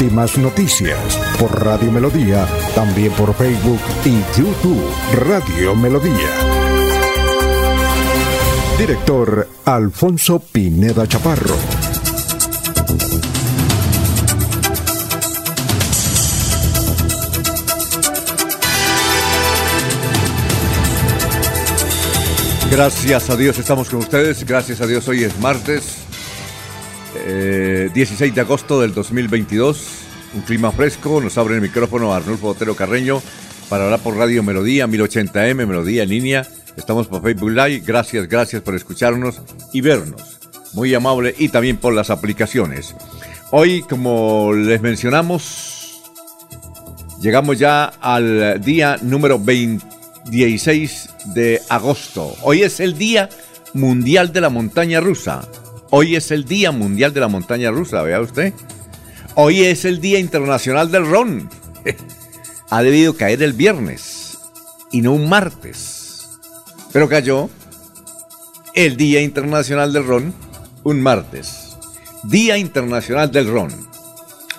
Últimas noticias por Radio Melodía, también por Facebook y YouTube Radio Melodía. Director Alfonso Pineda Chaparro. Gracias a Dios estamos con ustedes. Gracias a Dios hoy es martes 16 eh, de agosto del 2022. Un clima fresco. Nos abre el micrófono Arnulfo Otero Carreño para hablar por Radio Melodía 1080M, Melodía en línea. Estamos por Facebook Live. Gracias, gracias por escucharnos y vernos. Muy amable y también por las aplicaciones. Hoy, como les mencionamos, llegamos ya al día número 26 de agosto. Hoy es el Día Mundial de la Montaña Rusa. Hoy es el Día Mundial de la Montaña Rusa, vea usted. Hoy es el Día Internacional del Ron. ha debido caer el viernes y no un martes. Pero cayó el Día Internacional del Ron un martes. Día Internacional del Ron.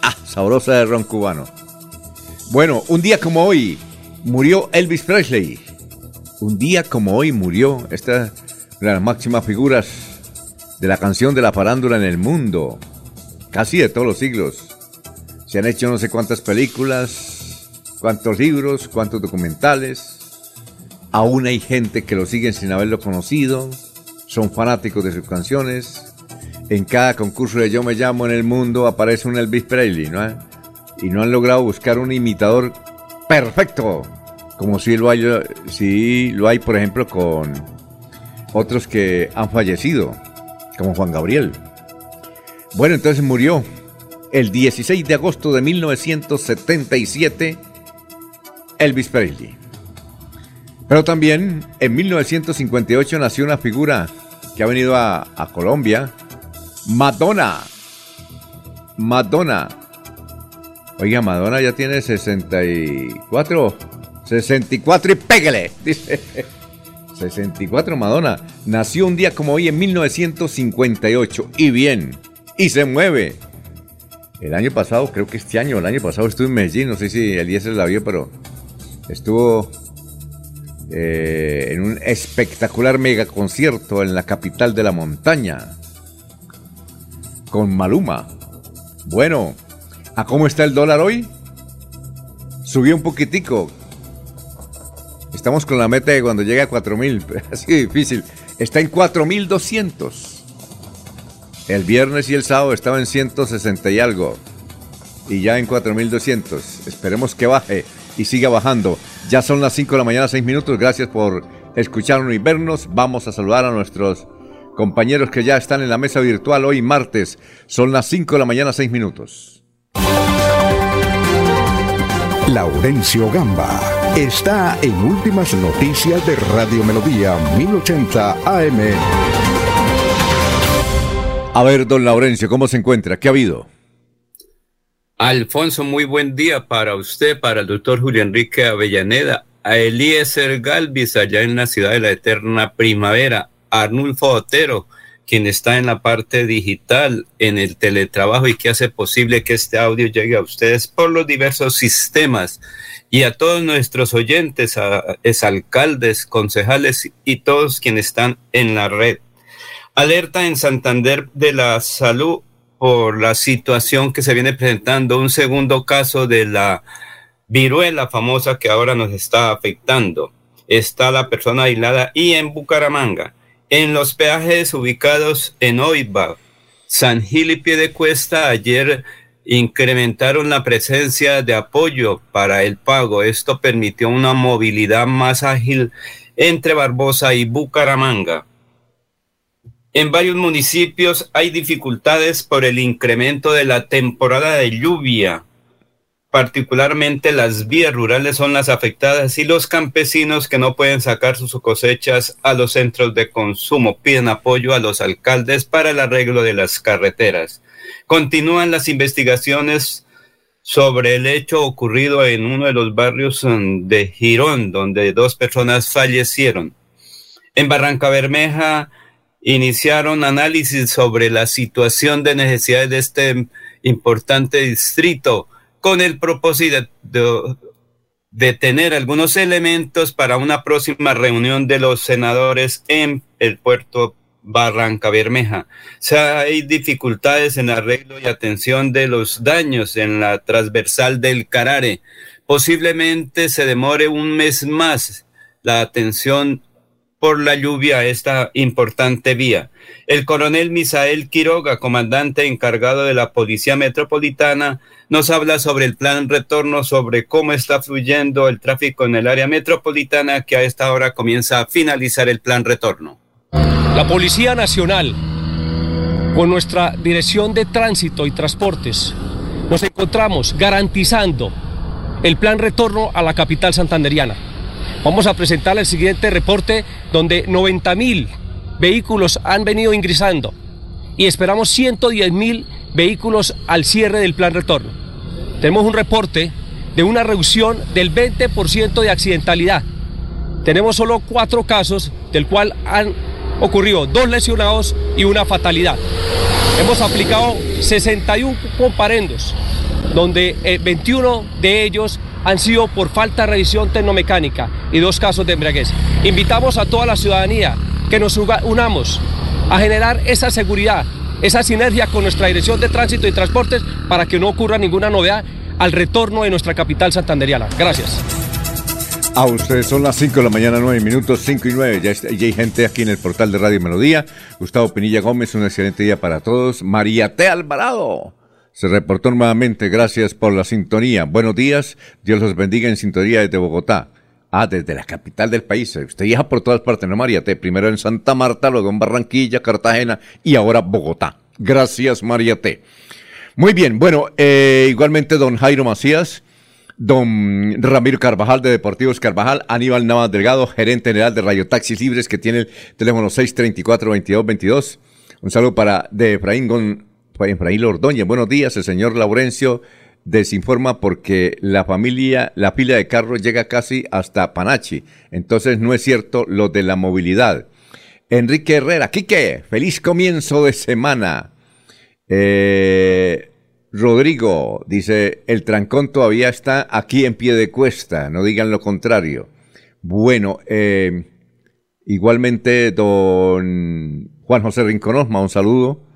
Ah, sabrosa de ron cubano. Bueno, un día como hoy murió Elvis Presley. Un día como hoy murió esta de las máximas figuras de la canción de la farándula en el mundo, casi de todos los siglos. Se han hecho no sé cuántas películas, cuántos libros, cuántos documentales. Aún hay gente que lo sigue sin haberlo conocido, son fanáticos de sus canciones. En cada concurso de Yo me llamo en el mundo aparece un Elvis Presley, ¿no? Y no han logrado buscar un imitador perfecto como si lo si lo hay por ejemplo, con otros que han fallecido, como Juan Gabriel. Bueno, entonces murió el 16 de agosto de 1977 Elvis Presley. Pero también en 1958 nació una figura que ha venido a, a Colombia, Madonna. Madonna. Oiga, Madonna ya tiene 64 64 y pégale, dice. 64 Madonna. Nació un día como hoy en 1958. Y bien. Y se mueve. El año pasado, creo que este año, el año pasado estuve en Medellín. No sé si Eliezer la vio, pero estuvo eh, en un espectacular mega concierto en la capital de la montaña. Con Maluma. Bueno, ¿a cómo está el dólar hoy? Subió un poquitico, Estamos con la meta de cuando llegue a 4000, así difícil. Está en 4200. El viernes y el sábado estaba en 160 y algo. Y ya en 4200. Esperemos que baje y siga bajando. Ya son las 5 de la mañana, 6 minutos. Gracias por escucharnos y vernos. Vamos a saludar a nuestros compañeros que ya están en la mesa virtual hoy martes. Son las 5 de la mañana, 6 minutos. Laurencio Gamba está en Últimas Noticias de Radio Melodía 1080 AM. A ver, don Laurencio, ¿cómo se encuentra? ¿Qué ha habido? Alfonso, muy buen día para usted, para el doctor Julio Enrique Avellaneda, a Eliezer Galvis allá en la ciudad de la eterna primavera, Arnulfo Otero, quien está en la parte digital, en el teletrabajo y que hace posible que este audio llegue a ustedes por los diversos sistemas y a todos nuestros oyentes, a exalcaldes, concejales y todos quienes están en la red. Alerta en Santander de la salud por la situación que se viene presentando, un segundo caso de la viruela famosa que ahora nos está afectando. Está la persona aislada y en Bucaramanga en los peajes ubicados en Oiba, San Gil y Piedecuesta, ayer incrementaron la presencia de apoyo para el pago. Esto permitió una movilidad más ágil entre Barbosa y Bucaramanga. En varios municipios hay dificultades por el incremento de la temporada de lluvia. Particularmente las vías rurales son las afectadas y los campesinos que no pueden sacar sus cosechas a los centros de consumo piden apoyo a los alcaldes para el arreglo de las carreteras. Continúan las investigaciones sobre el hecho ocurrido en uno de los barrios mm, de Girón, donde dos personas fallecieron. En Barranca Bermeja iniciaron análisis sobre la situación de necesidades de este importante distrito con el propósito de, tener algunos elementos para una próxima reunión de los senadores en el puerto Barranca Bermeja. Sea, hay dificultades en arreglo y atención de los daños en la transversal del Carare. Posiblemente se demore un mes más la atención por la lluvia esta importante vía. El coronel Misael Quiroga, comandante encargado de la Policía Metropolitana, nos habla sobre el plan retorno, sobre cómo está fluyendo el tráfico en el área metropolitana, que a esta hora comienza a finalizar el plan retorno. La Policía Nacional, con nuestra Dirección de Tránsito y Transportes, nos encontramos garantizando el plan retorno a la capital santanderiana. Vamos a presentar el siguiente reporte donde 90 mil vehículos han venido ingresando y esperamos 110 mil vehículos al cierre del plan retorno. Tenemos un reporte de una reducción del 20% de accidentalidad. Tenemos solo cuatro casos, del cual han ocurrido dos lesionados y una fatalidad. Hemos aplicado 61 comparendos, donde 21 eh, de ellos han sido por falta de revisión tecnomecánica y dos casos de embriaguez. Invitamos a toda la ciudadanía que nos unamos a generar esa seguridad, esa sinergia con nuestra Dirección de Tránsito y Transportes para que no ocurra ninguna novedad al retorno de nuestra capital santanderiana. Gracias. A ustedes son las 5 de la mañana, 9 minutos, 5 y 9. Ya, ya, hay gente aquí en el portal de Radio Melodía. Gustavo Pinilla Gómez, un excelente día para todos. María T. Alvarado se reportó nuevamente. Gracias por la sintonía. Buenos días. Dios los bendiga en sintonía desde Bogotá. Ah, desde la capital del país. Usted viaja por todas partes, ¿no, María T? Primero en Santa Marta, luego en Barranquilla, Cartagena y ahora Bogotá. Gracias, María T. Muy bien, bueno, eh, igualmente don Jairo Macías, don Ramiro Carvajal de Deportivos Carvajal, Aníbal Navas Delgado, gerente general de Radio Taxis Libres, que tiene el teléfono 634-2222. Un saludo para de Efraín Efraín Ordóñez. Buenos días, el señor Laurencio desinforma porque la familia, la pila de carros llega casi hasta Panachi. Entonces no es cierto lo de la movilidad. Enrique Herrera, Quique, feliz comienzo de semana. Eh, Rodrigo dice, el trancón todavía está aquí en pie de cuesta, no digan lo contrario. Bueno, eh, igualmente don Juan José Rinconosma, un saludo.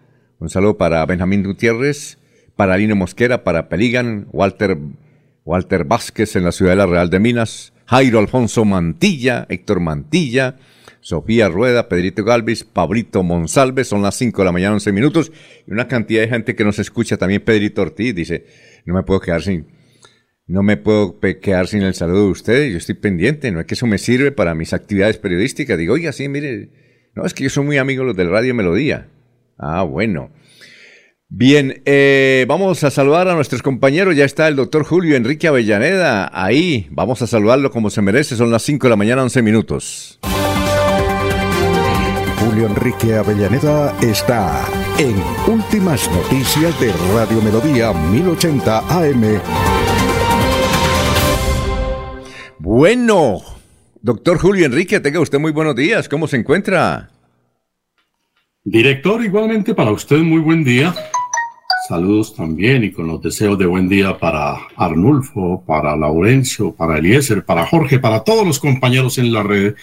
Un saludo para Benjamín Gutiérrez, para Lino Mosquera, para Peligan, Walter, Walter Vázquez en la ciudad de la Real de Minas, Jairo Alfonso Mantilla, Héctor Mantilla, Sofía Rueda, Pedrito Galvis, Pablito Monsalve, son las 5 de la mañana, 11 minutos, y una cantidad de gente que nos escucha, también Pedrito Ortiz dice, no me puedo quedar sin, no me puedo quedar sin el saludo de ustedes, yo estoy pendiente, no es que eso me sirve para mis actividades periodísticas, digo, oiga, sí, mire, no, es que yo soy muy amigo de los del Radio Melodía, Ah, bueno. Bien, eh, vamos a saludar a nuestros compañeros. Ya está el doctor Julio Enrique Avellaneda ahí. Vamos a saludarlo como se merece. Son las 5 de la mañana, 11 minutos. Julio Enrique Avellaneda está en Últimas Noticias de Radio Melodía 1080 AM. Bueno, doctor Julio Enrique, tenga usted muy buenos días. ¿Cómo se encuentra? Director, igualmente para usted muy buen día. Saludos también y con los deseos de buen día para Arnulfo, para Laurencio, para Eliezer, para Jorge, para todos los compañeros en la red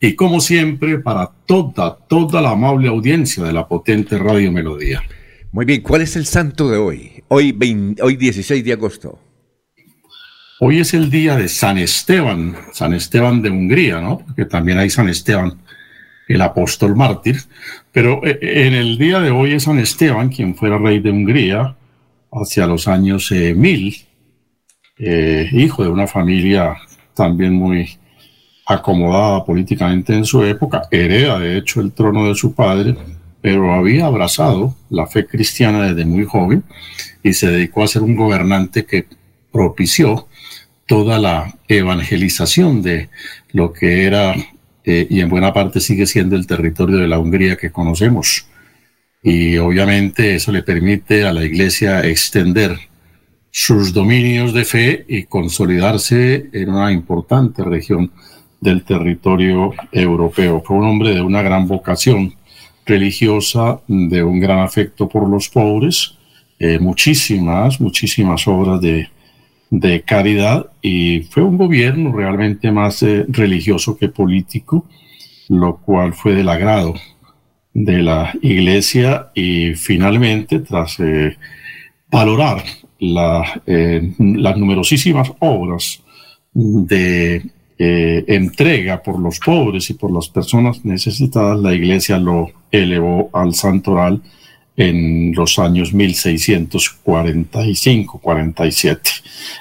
y como siempre para toda, toda la amable audiencia de la potente Radio Melodía. Muy bien, ¿cuál es el santo de hoy? Hoy, hoy 16 de agosto. Hoy es el día de San Esteban, San Esteban de Hungría, ¿no? Porque también hay San Esteban el apóstol mártir, pero eh, en el día de hoy es San Esteban, quien fuera rey de Hungría hacia los años eh, eh, hijo de una familia también muy acomodada políticamente en su época, hereda de hecho el trono de su padre, pero había abrazado la fe cristiana desde muy joven y se dedicó a ser un gobernante que propició toda la evangelización de lo que era eh, y en buena parte sigue siendo el territorio de la Hungría que conocemos. Y obviamente eso le permite a la Iglesia extender sus dominios de fe y consolidarse en una importante región del territorio europeo. Fue un hombre de una gran vocación religiosa, de un gran afecto por los pobres, eh, muchísimas, muchísimas obras de, de, caridad y fue un gobierno realmente más eh, religioso que político, lo cual fue del agrado de la iglesia y finalmente tras eh, valorar la, las numerosísimas obras de entrega por los pobres y por las personas necesitadas, la iglesia lo elevó al santoral en los años 1645-47.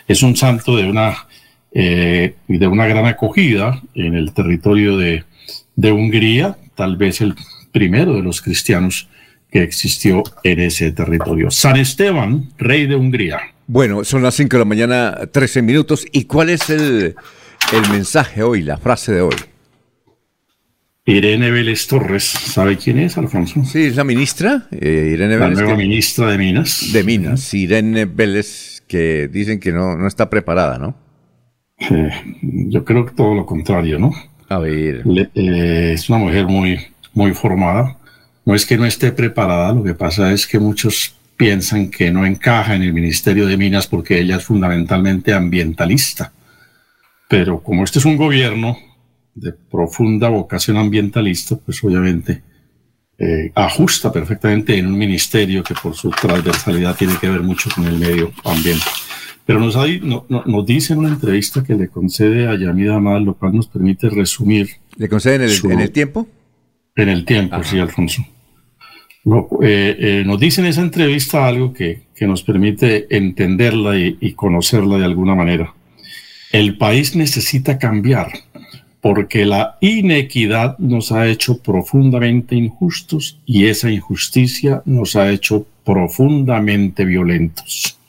Es un santo de una, eh, de una gran acogida en el territorio de, de Hungría, tal vez el primero de los cristianos que existió en ese territorio. San Esteban, rey de Hungría. Bueno, son las 5 de la mañana, 13 minutos. ¿Y cuál es el, el mensaje hoy, la frase de hoy? Irene Vélez Torres, ¿sabe quién es, Alfonso? Sí, es la ministra, eh, Irene Vélez. La nueva ministra de Minas. De Minas, Irene Vélez, que dicen que no, no está preparada, ¿no? Eh, yo creo que todo lo contrario, ¿no? A ver. Eh, es una mujer muy, muy formada. No es que no esté preparada, lo que pasa es que muchos piensan que no encaja en el Ministerio de Minas porque ella es fundamentalmente ambientalista. Pero como este es un gobierno de profunda vocación ambientalista, pues obviamente eh, ajusta perfectamente en un ministerio que por su transversalidad tiene que ver mucho con el medio ambiente. Pero nos, hay, no, nos dice en una entrevista que le concede a Yamida Amal, lo cual nos permite resumir. ¿Le concede en el, en el tiempo? En el tiempo, sí, Alfonso. Eh, eh, nos dice en esa entrevista algo que, que nos permite entenderla y, y conocerla de alguna manera. El país necesita cambiar porque la inequidad nos ha hecho profundamente injustos y esa injusticia nos ha hecho profundamente violentos.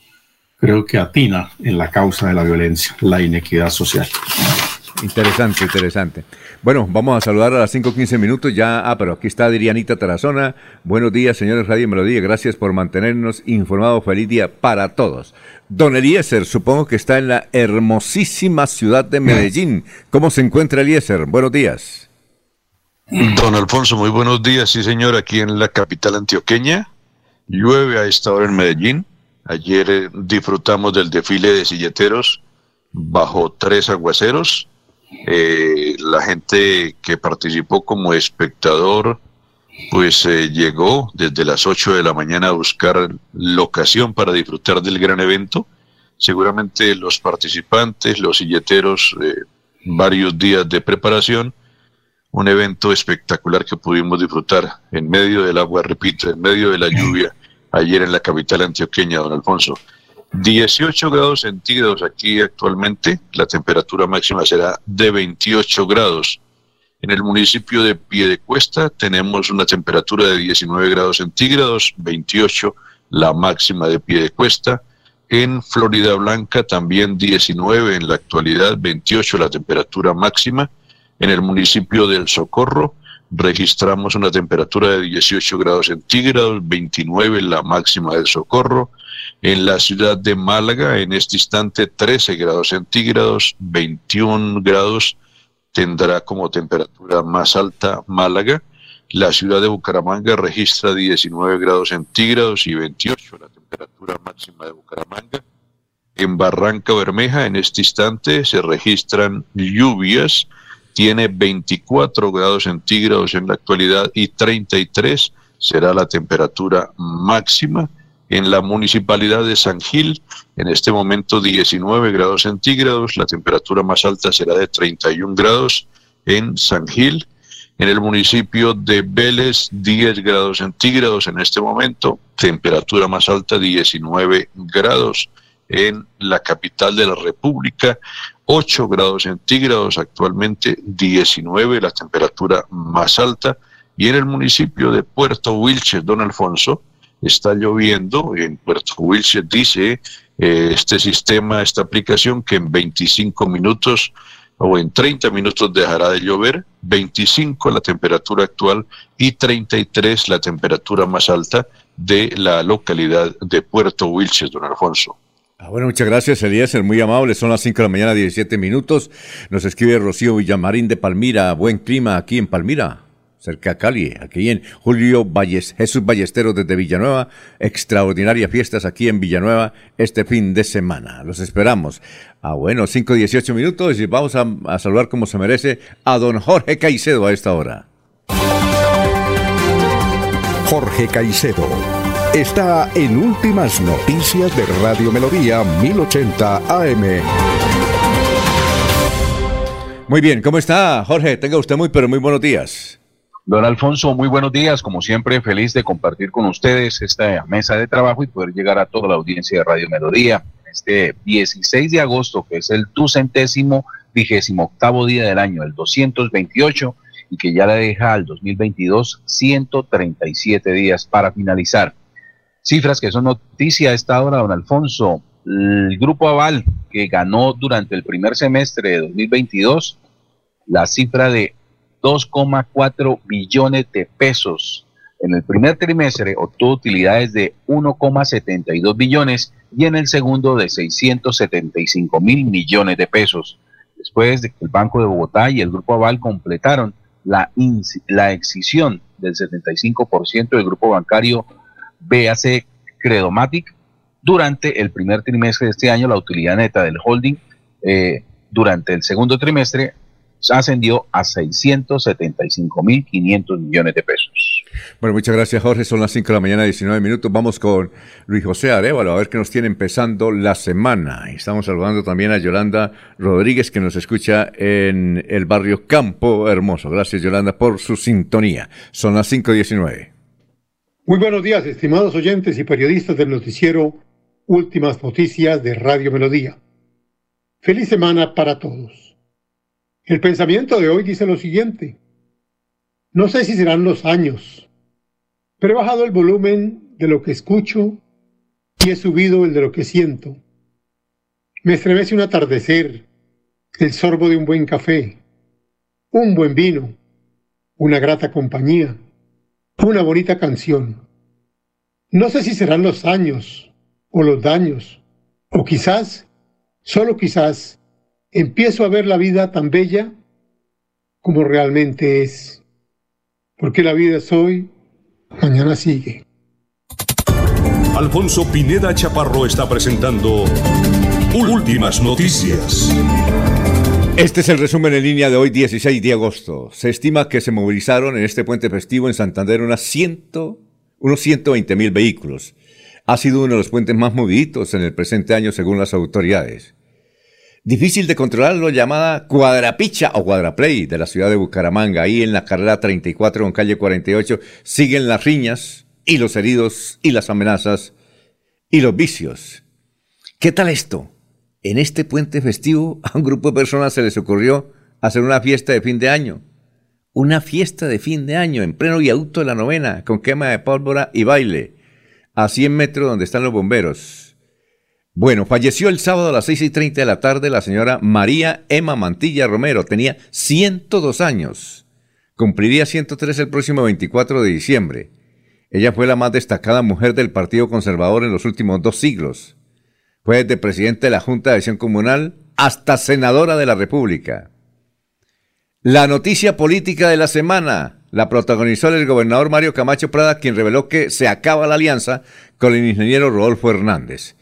Creo que atina en la causa de la violencia, la inequidad social. Interesante, interesante. Bueno, vamos a saludar a las 5.15 minutos ya. Ah, pero aquí está Adrianita Tarazona. Buenos días, señores Radio Melodía. Gracias por mantenernos informados. Feliz día para todos. Don Eliezer, supongo que está en la hermosísima ciudad de Medellín. ¿Cómo se encuentra Eliezer? Buenos días. Don Alfonso, muy buenos días. Sí, señor, aquí en la capital antioqueña. Llueve a esta hora en Medellín. Ayer eh, disfrutamos del desfile de silleteros bajo tres aguaceros eh, la gente que participó como espectador, pues eh, llegó desde las 8 de la mañana a buscar locación para disfrutar del gran evento. Seguramente los participantes, los silleteros, eh, varios días de preparación, un evento espectacular que pudimos disfrutar en medio del agua, repito, en medio de la lluvia, ayer en la capital antioqueña, don Alfonso. 18 grados centígrados aquí actualmente, la temperatura máxima será de 28 grados. En el municipio de Piedecuesta tenemos una temperatura de 19 grados centígrados, 28 la máxima de Piedecuesta. En Florida Blanca también 19 en la actualidad, 28 la temperatura máxima. En el municipio del Socorro registramos una temperatura de 18 grados centígrados, 29 la máxima del Socorro. En la ciudad de Málaga, en este instante, 13 grados centígrados, 21 grados tendrá como temperatura más alta Málaga. La ciudad de Bucaramanga registra 19 grados centígrados y 28 la temperatura máxima de Bucaramanga. En Barranca Bermeja, en este instante, se registran lluvias. Tiene 24 grados centígrados en la actualidad y 33 será la temperatura máxima en la municipalidad de San Gil, en este momento 19 grados centígrados, la temperatura más alta será de 31 grados en San Gil. En el municipio de Vélez, 10 grados centígrados en este momento, temperatura más alta 19 grados. En la capital de la República, 8 grados centígrados, actualmente 19 la temperatura más alta. Y en el municipio de Puerto Wilches, don Alfonso, está lloviendo. En Puerto Wilches dice eh, este sistema, esta aplicación que en 25 minutos o en 30 minutos dejará de llover, 25 la temperatura actual y 33 la temperatura más alta de la localidad de Puerto Wilches, don Alfonso. Ah, bueno, muchas gracias, Elías, muy amable. Son las 5 de la mañana, 17 minutos. Nos escribe Rocío Villamarín de Palmira. Buen clima aquí en Palmira cerca de Cali, aquí en Julio Valles, Jesús Ballesteros desde Villanueva. Extraordinarias fiestas aquí en Villanueva este fin de semana. Los esperamos. Ah, bueno, 5, 18 minutos y vamos a, a saludar como se merece a don Jorge Caicedo a esta hora. Jorge Caicedo está en Últimas Noticias de Radio Melodía 1080 AM. Muy bien, ¿cómo está Jorge? Tenga usted muy, pero muy buenos días. Don Alfonso, muy buenos días. Como siempre, feliz de compartir con ustedes esta mesa de trabajo y poder llegar a toda la audiencia de Radio Melodía. Este 16 de agosto, que es el ducentésimo vigésimo octavo día del año, el 228, y que ya le deja al 2022 137 días para finalizar. Cifras que son noticia esta hora, don Alfonso. El Grupo Aval, que ganó durante el primer semestre de 2022 la cifra de 2,4 billones de pesos. En el primer trimestre obtuvo utilidades de 1,72 billones y en el segundo de 675 mil millones de pesos. Después de que el Banco de Bogotá y el Grupo Aval completaron la, la excisión del 75% del grupo bancario BAC Credomatic, durante el primer trimestre de este año la utilidad neta del holding eh, durante el segundo trimestre ascendió a 675.500 millones de pesos. Bueno, muchas gracias Jorge. Son las 5 de la mañana, 19 minutos. Vamos con Luis José Arevalo a ver qué nos tiene empezando la semana. Estamos saludando también a Yolanda Rodríguez que nos escucha en el barrio Campo Hermoso. Gracias Yolanda por su sintonía. Son las 5.19. Muy buenos días, estimados oyentes y periodistas del noticiero Últimas Noticias de Radio Melodía. Feliz semana para todos. El pensamiento de hoy dice lo siguiente. No sé si serán los años, pero he bajado el volumen de lo que escucho y he subido el de lo que siento. Me estremece un atardecer, el sorbo de un buen café, un buen vino, una grata compañía, una bonita canción. No sé si serán los años o los daños, o quizás, solo quizás, empiezo a ver la vida tan bella como realmente es. Porque la vida es hoy, mañana sigue. Alfonso Pineda Chaparro está presentando Últimas Noticias. Este es el resumen en línea de hoy, 16 de agosto. Se estima que se movilizaron en este puente festivo en Santander unas 100, unos 120 mil vehículos. Ha sido uno de los puentes más movidos en el presente año según las autoridades. Difícil de controlar lo llamada cuadrapicha o cuadraplay de la ciudad de Bucaramanga. Ahí en la carrera 34 con calle 48 siguen las riñas y los heridos y las amenazas y los vicios. ¿Qué tal esto? En este puente festivo a un grupo de personas se les ocurrió hacer una fiesta de fin de año. Una fiesta de fin de año en pleno viaducto de la novena con quema de pólvora y baile a 100 metros donde están los bomberos. Bueno, falleció el sábado a las 6 y 30 de la tarde la señora María Emma Mantilla Romero. Tenía 102 años. Cumpliría 103 el próximo 24 de diciembre. Ella fue la más destacada mujer del Partido Conservador en los últimos dos siglos. Fue desde presidente de la Junta de Acción Comunal hasta senadora de la República. La noticia política de la semana la protagonizó el gobernador Mario Camacho Prada, quien reveló que se acaba la alianza con el ingeniero Rodolfo Hernández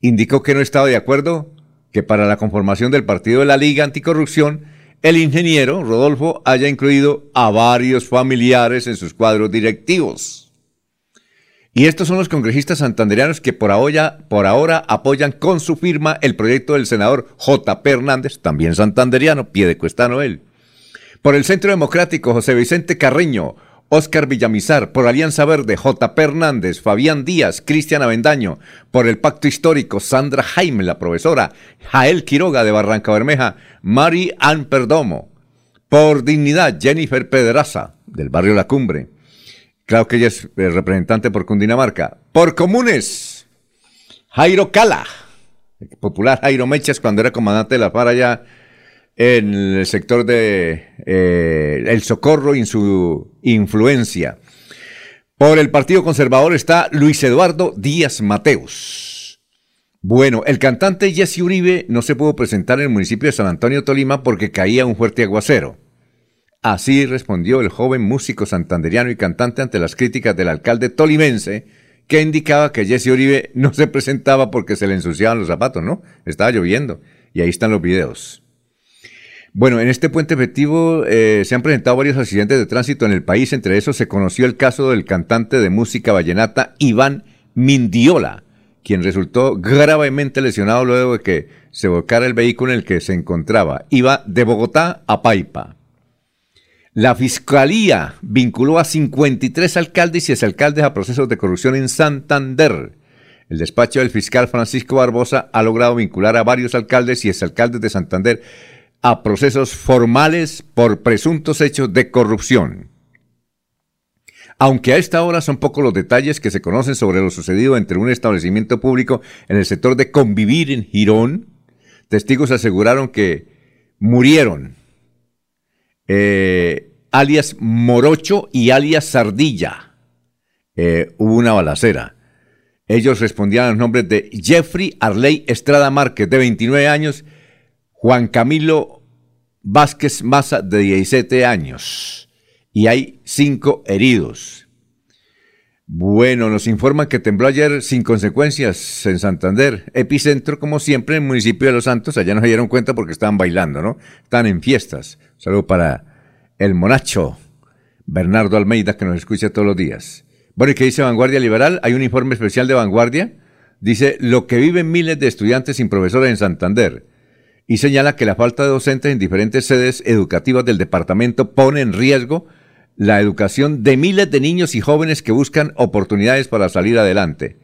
indicó que no estaba de acuerdo que para la conformación del partido de la Liga Anticorrupción, el ingeniero Rodolfo haya incluido a varios familiares en sus cuadros directivos. Y estos son los congresistas santanderianos que por ahora, por ahora apoyan con su firma el proyecto del senador J. Hernández, también santanderiano, pie de cuesta él. Por el Centro Democrático, José Vicente Carreño, Óscar Villamizar, por Alianza Verde, J. Hernández, Fabián Díaz, Cristian Avendaño, por el Pacto Histórico, Sandra Jaime, la profesora, Jael Quiroga de Barranca Bermeja, Mari Ann Perdomo, por Dignidad, Jennifer Pedraza, del barrio La Cumbre, claro que ella es eh, representante por Cundinamarca, por Comunes, Jairo Cala, popular Jairo Mechas cuando era comandante de la FARC allá en el sector de eh, El Socorro y su influencia. Por el Partido Conservador está Luis Eduardo Díaz Mateos. Bueno, el cantante Jesse Uribe no se pudo presentar en el municipio de San Antonio, Tolima, porque caía un fuerte aguacero. Así respondió el joven músico santanderiano y cantante ante las críticas del alcalde tolimense, que indicaba que Jesse Uribe no se presentaba porque se le ensuciaban los zapatos, ¿no? Estaba lloviendo. Y ahí están los videos. Bueno, en este puente efectivo eh, se han presentado varios accidentes de tránsito en el país. Entre esos se conoció el caso del cantante de música vallenata Iván Mindiola, quien resultó gravemente lesionado luego de que se volcara el vehículo en el que se encontraba. Iba de Bogotá a Paipa. La Fiscalía vinculó a 53 alcaldes y exalcaldes a procesos de corrupción en Santander. El despacho del fiscal Francisco Barbosa ha logrado vincular a varios alcaldes y exalcaldes de Santander a procesos formales por presuntos hechos de corrupción. Aunque a esta hora son pocos los detalles que se conocen sobre lo sucedido entre un establecimiento público en el sector de convivir en Girón, testigos aseguraron que murieron eh, alias Morocho y alias Sardilla. Eh, hubo una balacera. Ellos respondían a los nombres de Jeffrey Arley Estrada Márquez, de 29 años, Juan Camilo Vázquez Maza, de 17 años. Y hay cinco heridos. Bueno, nos informan que tembló ayer sin consecuencias en Santander. Epicentro, como siempre, en el municipio de Los Santos. Allá no se dieron cuenta porque estaban bailando, ¿no? Están en fiestas. Saludo para el monacho Bernardo Almeida, que nos escucha todos los días. Bueno, ¿y qué dice Vanguardia Liberal? Hay un informe especial de Vanguardia. Dice, lo que viven miles de estudiantes sin profesores en Santander y señala que la falta de docentes en diferentes sedes educativas del departamento pone en riesgo la educación de miles de niños y jóvenes que buscan oportunidades para salir adelante.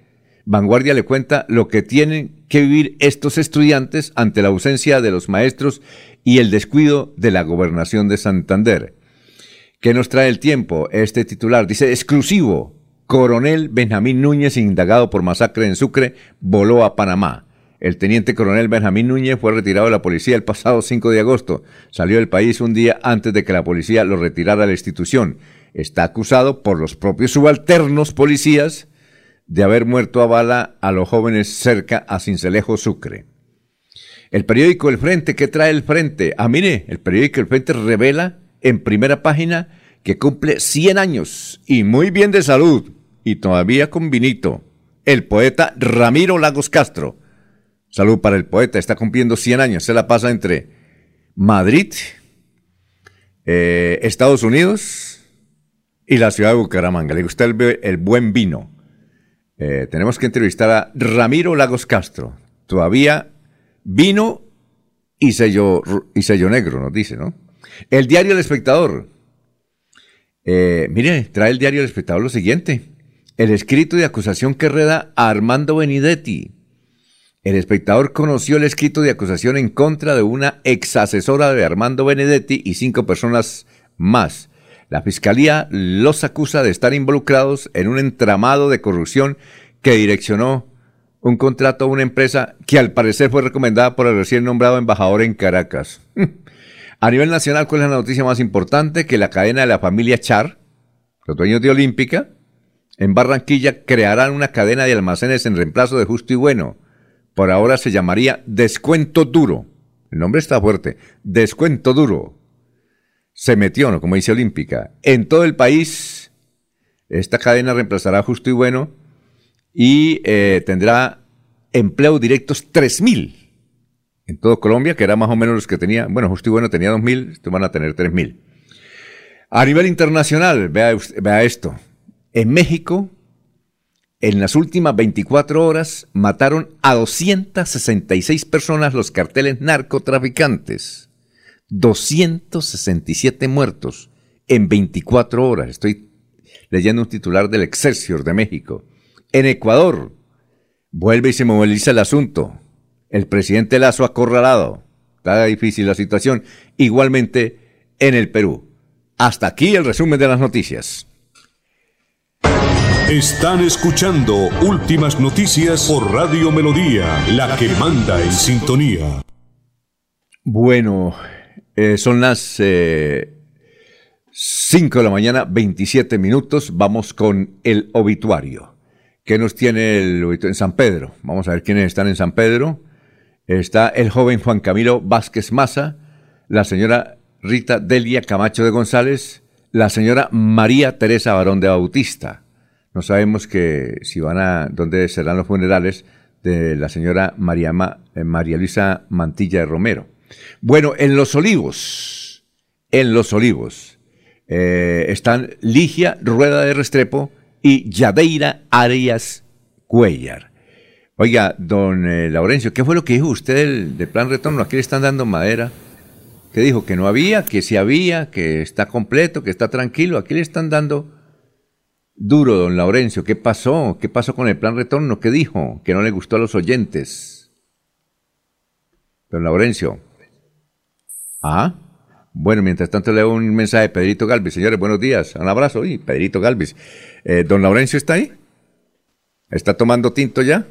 Vanguardia le cuenta lo que tienen que vivir estos estudiantes ante la ausencia de los maestros y el descuido de la gobernación de Santander. ¿Qué nos trae el tiempo? Este titular dice exclusivo. Coronel Benjamín Núñez, indagado por masacre en Sucre, voló a Panamá. El teniente coronel Benjamín Núñez fue retirado de la policía el pasado 5 de agosto. Salió del país un día antes de que la policía lo retirara de la institución. Está acusado por los propios subalternos policías de haber muerto a bala a los jóvenes cerca a Cincelejo Sucre. El periódico El Frente, ¿qué trae el Frente? Ah, mire, el periódico El Frente revela en primera página que cumple 100 años y muy bien de salud y todavía con vinito. El poeta Ramiro Lagos Castro Salud para el poeta, está cumpliendo 100 años. Se la pasa entre Madrid, eh, Estados Unidos y la ciudad de Bucaramanga. Le gusta el, buen vino. Eh, tenemos que entrevistar a Ramiro Lagos Castro. Todavía vino y sello, y sello negro, nos dice, ¿no? El diario El Espectador. Eh, mire, trae el diario El Espectador lo siguiente. El escrito de acusación que reda a Armando Benidetti el espectador conoció el escrito de acusación en contra de una ex asesora de Armando Benedetti y cinco personas más. La fiscalía los acusa de estar involucrados en un entramado de corrupción que direccionó un contrato a una empresa que al parecer fue recomendada por el recién nombrado embajador en Caracas. a nivel nacional, ¿cuál es la noticia más importante? Que la cadena de la familia Char, los dueños de Olímpica, en Barranquilla crearán una cadena de almacenes en reemplazo de Justo y Bueno por ahora se llamaría Descuento Duro. El nombre está fuerte. Descuento Duro. Se metió, ¿no? Como dice Olímpica. En todo el país, esta cadena reemplazará Justo y Bueno y eh, tendrá empleo directos 3.000 en todo Colombia, que era más o menos los que tenía. Bueno, Justo y Bueno tenía 2.000, estos van a tener 3.000. A nivel internacional, vea, vea esto. En México, en las últimas 24 horas mataron a 266 personas los carteles narcotraficantes. 267 muertos en 24 horas. Estoy leyendo un titular del Excelsior de México. En Ecuador, vuelve y se moviliza el asunto. El presidente Lazo acorralado. Está difícil la situación. Igualmente en el Perú. Hasta aquí el resumen de las noticias. Están escuchando Últimas Noticias por Radio Melodía, la que manda en sintonía. Bueno, eh, son las 5 eh, de la mañana, 27 minutos. Vamos con el obituario. ¿Qué nos tiene el obituario en San Pedro? Vamos a ver quiénes están en San Pedro. Está el joven Juan Camilo Vázquez Maza, la señora Rita Delia Camacho de González, la señora María Teresa Barón de Bautista no sabemos que si van a dónde serán los funerales de la señora María, eh, Luisa Mantilla de Romero. Bueno, en Los Olivos, en Los Olivos, eh, están Ligia Rueda de Restrepo y Yadeira Arias Cuellar. Oiga, don eh, Laurencio, ¿qué fue lo que dijo usted del, plan retorno? Aquí le están dando madera. ¿Qué dijo? Que no había, que sí había, que está completo, que está tranquilo. Aquí le están dando Duro, don Laurencio, ¿qué pasó? ¿Qué pasó con el plan retorno? ¿Qué dijo? Que no le gustó a los oyentes. Don Laurencio. Ah, bueno, mientras tanto leo un mensaje de Pedrito Galvis. Señores, buenos días. Un abrazo. Y Pedrito Galvis. Eh, ¿Don Laurencio está ahí? ¿Está tomando tinto ya?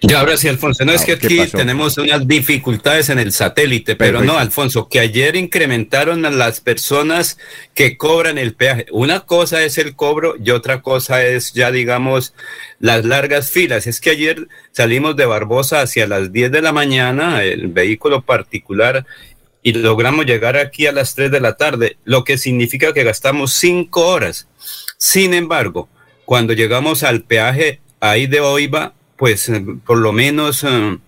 Ya, ahora sí, Alfonso, no es ah, que aquí tenemos unas dificultades en el satélite, pero no, Alfonso, que ayer incrementaron a las personas que cobran el peaje. Una cosa es el cobro y otra cosa es ya, digamos, las largas filas. Es que ayer salimos de Barbosa hacia las 10 de la mañana, el vehículo particular, y logramos llegar aquí a las 3 de la tarde, lo que significa que gastamos 5 horas. Sin embargo, cuando llegamos al peaje ahí de Oiva, pues eh, por lo menos eh,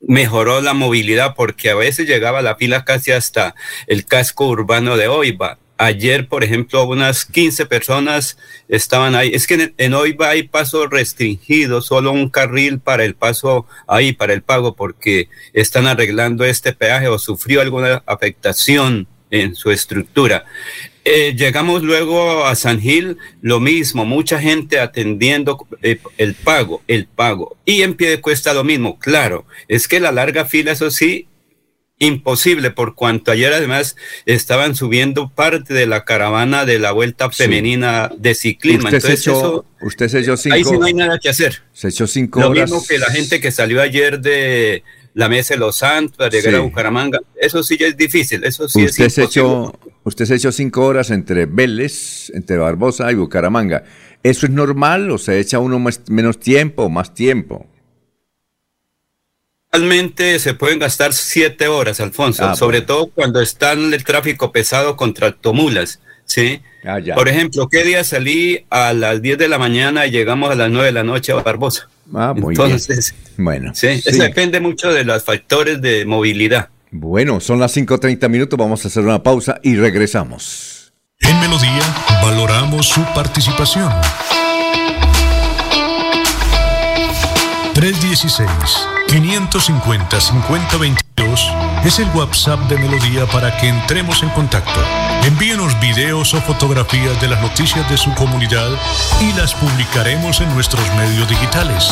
mejoró la movilidad porque a veces llegaba la fila casi hasta el casco urbano de Oiva. Ayer, por ejemplo, unas 15 personas estaban ahí. Es que en, Oiva hay paso restringido, solo un carril para el paso ahí, para el pago, porque están arreglando este peaje o sufrió alguna afectación en su estructura. Eh, llegamos luego a San Gil, lo mismo, mucha gente atendiendo eh, el pago, el pago. Y en pie de cuesta lo mismo, claro, es que la larga fila, eso sí, imposible, por cuanto ayer además estaban subiendo parte de la caravana de la vuelta femenina de ciclismo. Usted Entonces, se echó, usted se echó cinco, ahí sí no hay nada que hacer. Se echó cinco Lo mismo que la gente que salió ayer de la mesa de los Santos para llegar a Bucaramanga. Eso sí ya es difícil, eso sí usted Se echó, usted se echó cinco horas entre Vélez, entre Barbosa y Bucaramanga. ¿Eso es normal o se echa uno menos tiempo o más tiempo? Realmente se pueden gastar siete horas, Alfonso, ah, sobre todo cuando está el tráfico pesado contra tomulas. ¿sí? Ah, Por ejemplo, ¿qué día salí a las 10 de la mañana y llegamos a las 9 de la noche a Barbosa? Ah, muy Entonces, Bueno. Sí, Eso depende mucho de los factores de movilidad. Bueno, son las 5.30 minutos, vamos a hacer una pausa y regresamos. En Melodía valoramos su participación. 316 550 5022 es el WhatsApp de Melodía para que entremos en contacto. Envíenos videos o fotografías de las noticias de su comunidad y las publicaremos en nuestros medios digitales.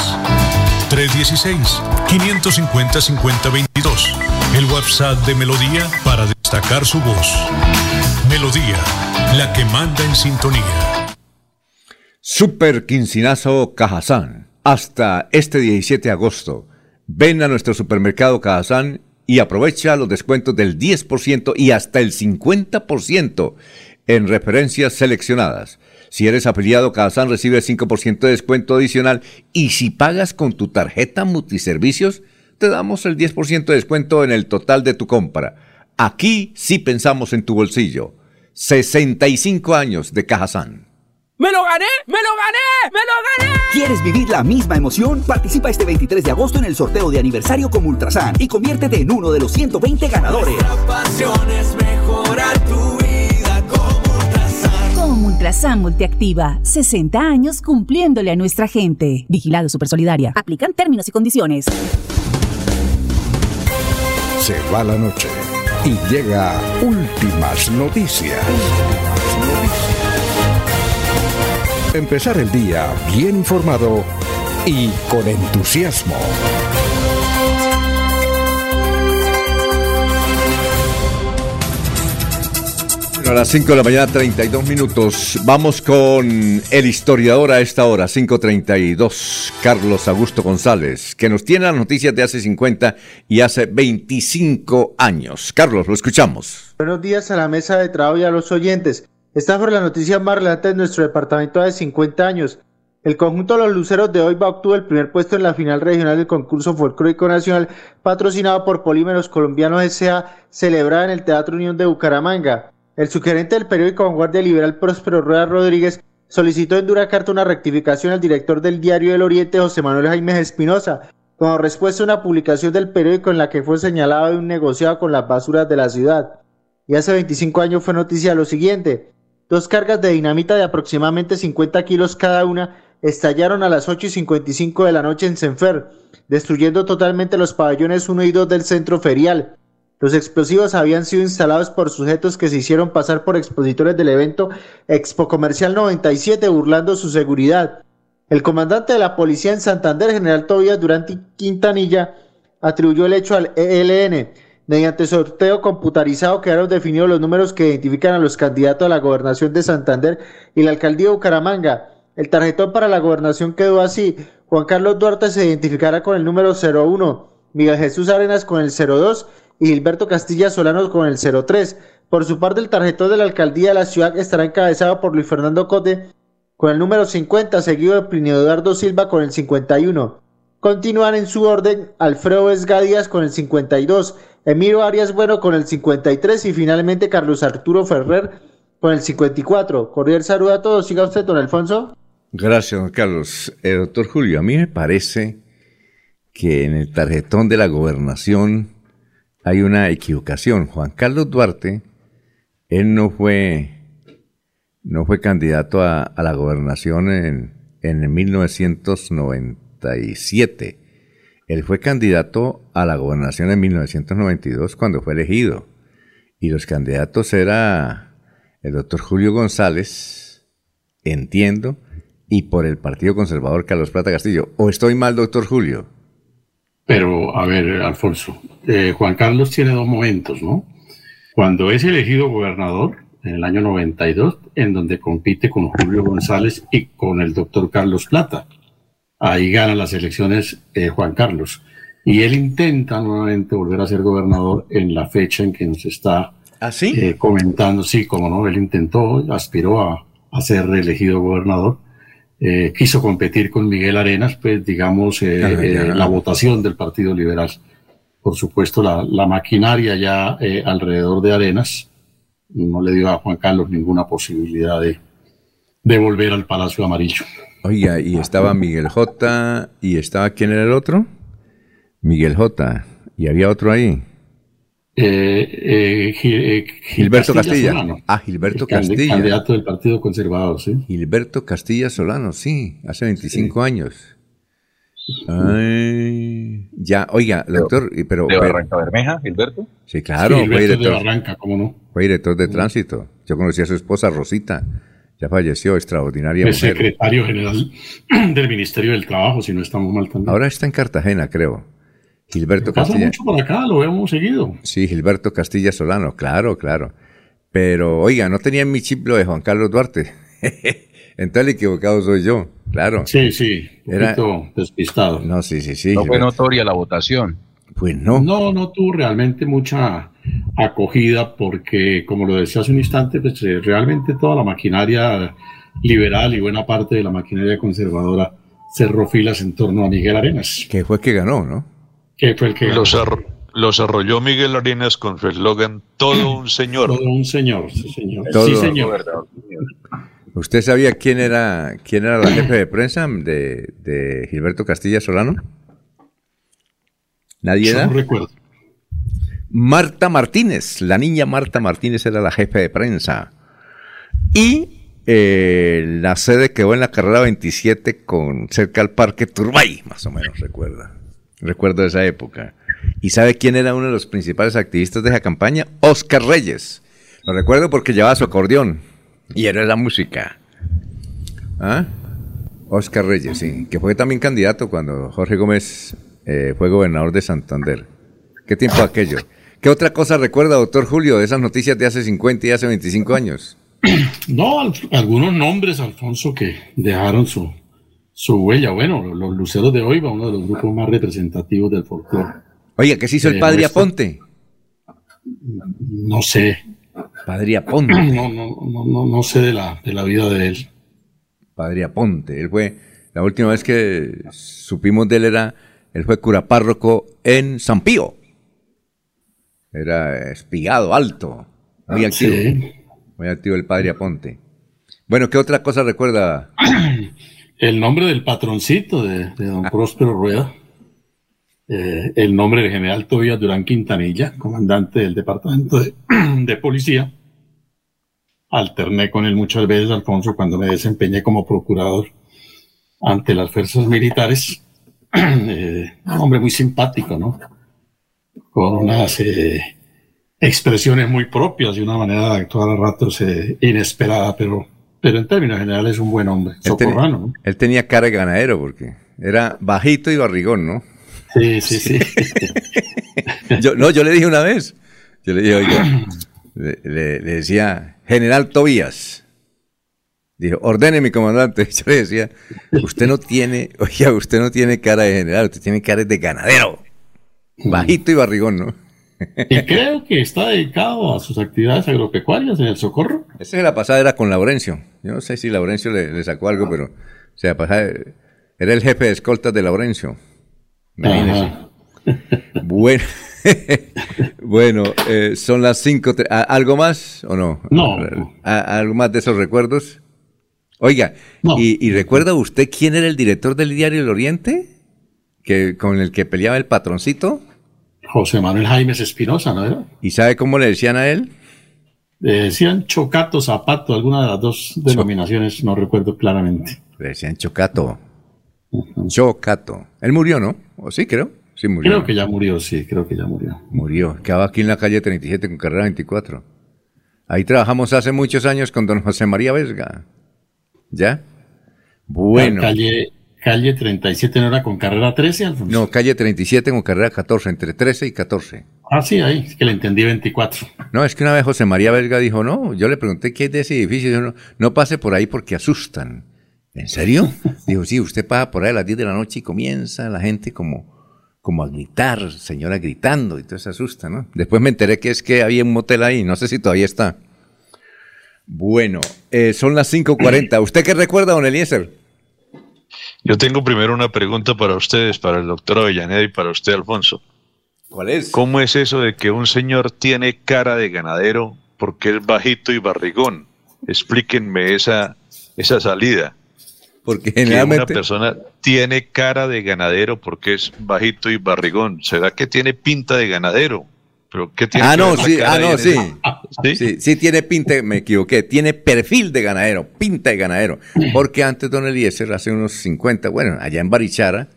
316-550-5022. El WhatsApp de Melodía para destacar su voz. Melodía, la que manda en sintonía. Super Quincinazo Cajazán. Hasta este 17 de agosto. Ven a nuestro supermercado Cajazán y aprovecha los descuentos del 10% y hasta el 50% en referencias seleccionadas. Si eres afiliado, Cazán recibe 5% de descuento adicional y si pagas con tu tarjeta multiservicios, te damos el 10% de descuento en el total de tu compra. Aquí sí pensamos en tu bolsillo. 65 años de Cajazán. ¡Me lo gané! ¡Me lo gané! ¡Me lo gané! ¿Quieres vivir la misma emoción? Participa este 23 de agosto en el sorteo de aniversario con Ultrasan y conviértete en uno de los 120 ganadores. pasión es mejorar tu vida con Ultrasan. Con Ultrasan Multiactiva, 60 años cumpliéndole a nuestra gente. Vigilado Solidaria. Aplican términos y condiciones. Se va la noche y llega últimas noticias. Empezar el día bien informado y con entusiasmo. A las 5 de la mañana, 32 minutos. Vamos con el historiador a esta hora, 5.32, Carlos Augusto González, que nos tiene las noticias de hace 50 y hace 25 años. Carlos, lo escuchamos. Buenos días a la mesa de trabajo y a los oyentes. Esta fue la noticia más relevante de nuestro departamento de 50 años. El conjunto de los Luceros de hoy va obtuvo el primer puesto en la final regional del concurso folclórico nacional patrocinado por Polímeros Colombianos S.A. celebrada en el Teatro Unión de Bucaramanga. El sugerente del periódico Vanguardia Liberal Próspero Rueda Rodríguez solicitó en dura carta una rectificación al director del Diario del Oriente, José Manuel Jaime Espinosa, como respuesta a una publicación del periódico en la que fue señalado de un negociado con las basuras de la ciudad. Y hace 25 años fue noticia lo siguiente. Dos cargas de dinamita de aproximadamente 50 kilos cada una estallaron a las 8 y 55 de la noche en Senfer, destruyendo totalmente los pabellones 1 y 2 del centro ferial. Los explosivos habían sido instalados por sujetos que se hicieron pasar por expositores del evento Expo Comercial 97 burlando su seguridad. El comandante de la policía en Santander, general Tobias Durante Quintanilla, atribuyó el hecho al ELN. Mediante sorteo computarizado quedaron definidos los números que identifican a los candidatos a la gobernación de Santander y la alcaldía de Bucaramanga. El tarjetón para la gobernación quedó así. Juan Carlos Duarte se identificará con el número 01, Miguel Jesús Arenas con el 02 y Gilberto Castilla Solano con el 03. Por su parte, el tarjetón de la alcaldía de la ciudad estará encabezado por Luis Fernando Cote con el número 50, seguido de Plinio Eduardo Silva con el 51. Continúan en su orden Alfredo Esgadías con el 52, Emiro Arias Bueno con el 53 y finalmente Carlos Arturo Ferrer con el 54. Cordial saludo a todos. Siga usted, don Alfonso. Gracias, don Carlos. Eh, doctor Julio, a mí me parece que en el tarjetón de la gobernación hay una equivocación. Juan Carlos Duarte, él no fue, no fue candidato a, la gobernación en, en 1997. Él fue candidato a la gobernación en 1992 cuando fue elegido. Y los candidatos era el doctor Julio González, entiendo, y por el Partido Conservador Carlos Plata Castillo. ¿O estoy mal, doctor Julio? Pero, a ver, Alfonso, eh, Juan Carlos tiene dos momentos, ¿no? Cuando es elegido gobernador, en el año 92, en donde compite con Julio González y con el doctor Carlos Plata. Ahí gana las elecciones eh, Juan Carlos. Y él intenta nuevamente volver a ser gobernador en la fecha en que nos está ¿Ah, eh, comentando. Sí, como no, él intentó, aspiró a, a ser reelegido gobernador eh, quiso competir con Miguel Arenas, pues digamos, la votación del Partido Liberal. Por supuesto, la, maquinaria ya alrededor de Arenas no le dio a Juan Carlos ninguna posibilidad de, de volver al Palacio Amarillo. Oiga, y estaba Miguel J. y estaba, ¿quién era el otro? Miguel J. Y había otro ahí. Eh, eh, eh, Gilberto Castilla. Ah, Gilberto Castilla. Candidato del Partido Conservador, sí. Gilberto Castilla Solano, sí, hace 25 años. Ay, ya, oiga, doctor, pero... ¿De Barranca Bermeja, Gilberto? Sí, claro, fue director, de Barranca, ¿cómo no? Fue director de tránsito. Yo conocí a su esposa Rosita, ya falleció, extraordinaria es secretario general del Ministerio del Trabajo, si no estamos mal también. Ahora está en Cartagena, creo. Gilberto pasa Castilla. mucho por acá, lo hemos seguido. Sí, Gilberto Castilla Solano, claro, claro. Pero, oiga, no tenía en mi chip lo de Juan Carlos Duarte. Entonces el equivocado soy yo, claro. Sí, sí, un Era... despistado. No, sí, sí, sí. No fue notoria la votación. Pues no. No, no tuvo realmente mucha acogida porque, como lo decía hace un instante, pues eh, realmente toda la maquinaria liberal y buena parte de la maquinaria conservadora cerró filas en torno a Miguel Arenas. Que fue que ganó, ¿no? que fue el que los, arrolló Miguel Arenas con su eslogan Todo un señor. Todo un señor, sí señor. sí, señor. ¿Usted sabía quién era quién era la jefe de prensa de, Gilberto Castilla Solano? ¿Nadie No recuerdo. Marta Martínez, la niña Marta Martínez era la jefe de prensa. Y eh, la sede quedó en la carrera 27 con cerca al Parque Turbay, más o menos, recuerda. Recuerdo esa época. ¿Y sabe quién era uno de los principales activistas de esa campaña? Oscar Reyes. Lo recuerdo porque llevaba su acordeón y era la música. ¿Ah? Oscar Reyes, sí, que fue también candidato cuando Jorge Gómez eh, fue gobernador de Santander. ¿Qué tiempo aquello? ¿Qué otra cosa recuerda, doctor Julio, de esas noticias de hace 50 y hace 25 años? No, al- algunos nombres, Alfonso, que dejaron su, su huella. Bueno, los Luceros de Oiva, uno de los grupos más representativos del folclore. Oiga, ¿qué se hizo el Eh, padre Aponte? No sé. Padre Aponte. No, no, no, no, no sé de la, de la vida de él. Padre Aponte. Él fue, la última vez que supimos de él era, él fue cura párroco en San Pío. Era espigado, alto, muy activo. Sí. Muy activo el padre Aponte. Bueno, ¿qué otra cosa recuerda? El nombre del patroncito de, de don Próspero Rueda. eh, el nombre del general Tobías Durán Quintanilla, comandante del departamento de, de policía. Alterné con él muchas veces, Alfonso, cuando me desempeñé como procurador ante las fuerzas militares. Eh, un hombre muy simpático, ¿no? Con unas eh, expresiones muy propias y una manera de actuar a ratos eh, inesperada, pero, pero en términos generales es un buen hombre. Él, ten- Socorrano, ¿no? él tenía cara de ganadero porque era bajito y barrigón, ¿no? Sí, sí, sí. Yo, no, yo le dije una vez, yo le dije, oiga, le, le- le decía, General Tobías. Dijo, ordene mi comandante. Yo le decía, usted no tiene, oiga, usted no tiene cara de general, usted tiene cara de ganadero. Bajito y barrigón, ¿no? Y creo que está dedicado a sus actividades agropecuarias en el Socorro. Esa de la pasada era con Laurencio. Yo no sé si Laurencio le, le sacó algo, pero o sea, pasada, era el jefe de escoltas de Laurencio. Imagínese. Bueno, bueno eh, son las cinco. tre- ¿a- ¿Algo más o no? No. ¿A- ¿Algo más de esos recuerdos? Oiga, ¿y, y recuerda usted quién era el director del diario El Oriente? Que, con el que peleaba el patroncito. José Manuel Jaimes Espinosa, ¿no era? ¿Y sabe cómo le decían a él? Le decían Chocato, Zapato, alguna de las dos denominaciones, no recuerdo claramente. Le decían Chocato. Chocato. Él murió, ¿no? ¿O sí, creo? Sí, murió. Creo que ya murió, sí, creo que ya murió. Murió. Quedaba aquí en la calle 37 con carrera 24. Ahí trabajamos hace muchos años con don José María Vesga. ¿Ya? Bueno. Calle, calle 37 no era con carrera 13, Alfonso. No, calle 37 con carrera 14, entre 13 y 14. Ah, sí, ahí, es que le entendí 24. No, es que una vez José María Vesga dijo, no, yo le pregunté qué es de ese edificio, y dijo, no, no pase por ahí porque asustan. ¿En serio? Dijo, sí, usted pasa por ahí a las 10 de la noche y comienza la gente como, como a gritar, señora gritando, y todo se asusta, ¿no? Después me enteré que es que había un motel ahí, no sé si todavía está. Bueno, eh, son las 5.40. ¿Usted qué recuerda, don Eliezer? Yo tengo primero una pregunta para ustedes, para el doctor Avellaneda y para usted, Alfonso. ¿Cuál es? ¿Cómo es eso de que un señor tiene cara de ganadero porque es bajito y barrigón? Explíquenme esa, esa salida. Porque Que una generalmente... persona tiene cara de ganadero porque es bajito y barrigón. ¿Será que tiene pinta de ganadero? ¿Pero qué tiene Ah, que no, ver la sí, ah, no, sí. sí. Sí, tiene pinta, me equivoqué, tiene perfil de ganadero, pinta de ganadero. Porque antes don Eliezer, hace unos 50, bueno, allá en Barichara,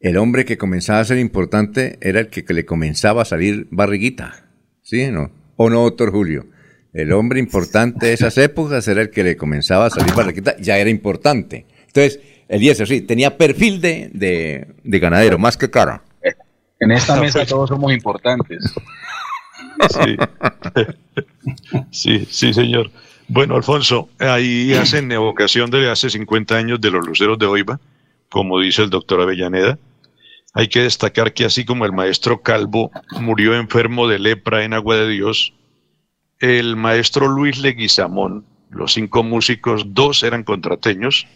el hombre que comenzaba a ser importante era el que, que le comenzaba a salir barriguita. ¿Sí? ¿No? ¿O no, doctor Julio? El hombre importante de esas épocas era el que le comenzaba a salir barriguita, ya era importante. Entonces, Eliezer, sí, tenía perfil de, de, de ganadero, más que cara. En esta mesa todos somos importantes. Sí. sí, sí, señor. Bueno, Alfonso, ahí hacen evocación de hace 50 años de los luceros de Oiva, como dice el doctor Avellaneda. Hay que destacar que así como el maestro Calvo murió enfermo de lepra en Agua de Dios, el maestro Luis Leguizamón, los cinco músicos, dos eran contrateños,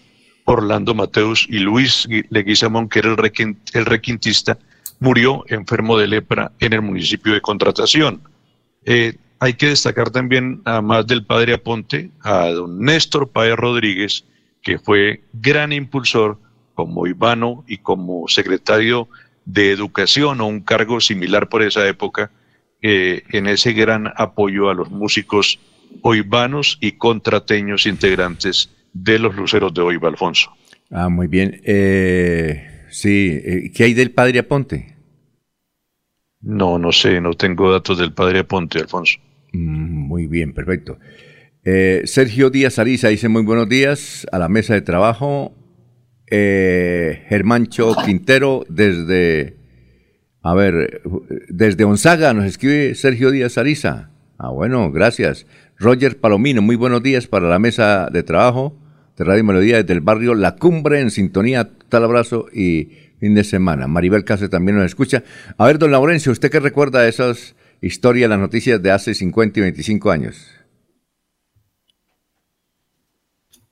Orlando Mateus y Luis Leguizamón, que era el requintista, murió enfermo de lepra en el municipio de Contratación. Eh, hay que destacar también, además del padre Aponte, a don Néstor Páez Rodríguez, que fue gran impulsor como Ivano y como secretario de Educación o un cargo similar por esa época, eh, en ese gran apoyo a los músicos oivanos y contrateños integrantes de los Luceros de Oiva, Alfonso. Ah, muy bien. Eh, sí, eh, ¿qué hay del padre Aponte? No, no sé, no tengo datos del padre Aponte, Alfonso. Mm, Muy bien, perfecto. Eh, Sergio Díaz Ariza dice muy buenos días a la mesa de trabajo. Eh, Germancho Quintero desde A ver, desde Onzaga nos escribe Sergio Díaz Ariza. Ah, bueno, gracias. Roger Palomino, muy buenos días para la mesa de trabajo de Radio Melodía desde el barrio La Cumbre en sintonía. Tal abrazo y fin de semana. Maribel Cáceres también nos escucha. A ver, don Laurencio, ¿usted qué recuerda de esas historias, las noticias de hace 50 y 25 años?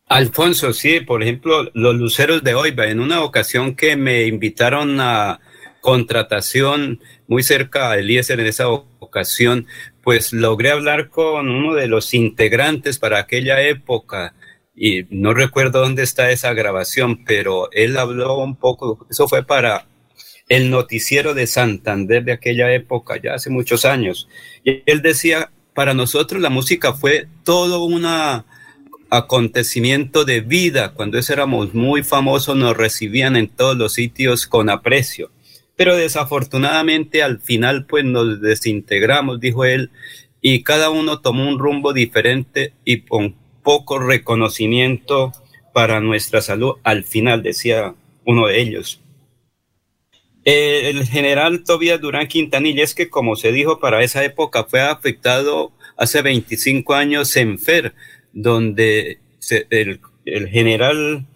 Alfonso, sí, por ejemplo, los luceros de hoy, en una ocasión que me invitaron a contratación muy cerca de Eliezer en esa ocasión, pues logré hablar con uno de los integrantes para aquella época y no recuerdo dónde está esa grabación, pero él habló un poco, eso fue para el noticiero de Santander de aquella época, ya hace muchos años. Y él decía, para nosotros la música fue todo un acontecimiento de vida. Cuando éramos muy famosos nos recibían en todos los sitios con aprecio. Pero desafortunadamente al final pues nos desintegramos, dijo él, y cada uno tomó un rumbo diferente y con poco reconocimiento para nuestra salud al final, decía uno de ellos. El general Tobias Durán Quintanilla es que, como se dijo, para esa época fue afectado hace 25 años en FER, donde el, general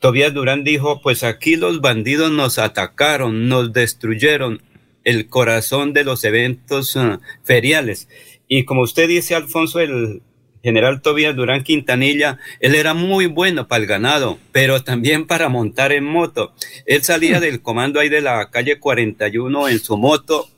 Tobias Durán dijo, pues aquí los bandidos nos atacaron, nos destruyeron el corazón de los eventos uh, feriales. Y como usted dice, Alfonso, el general Tobias Durán Quintanilla, él era muy bueno para el ganado, pero también para montar en moto. Él salía del comando ahí de la calle 41 en su moto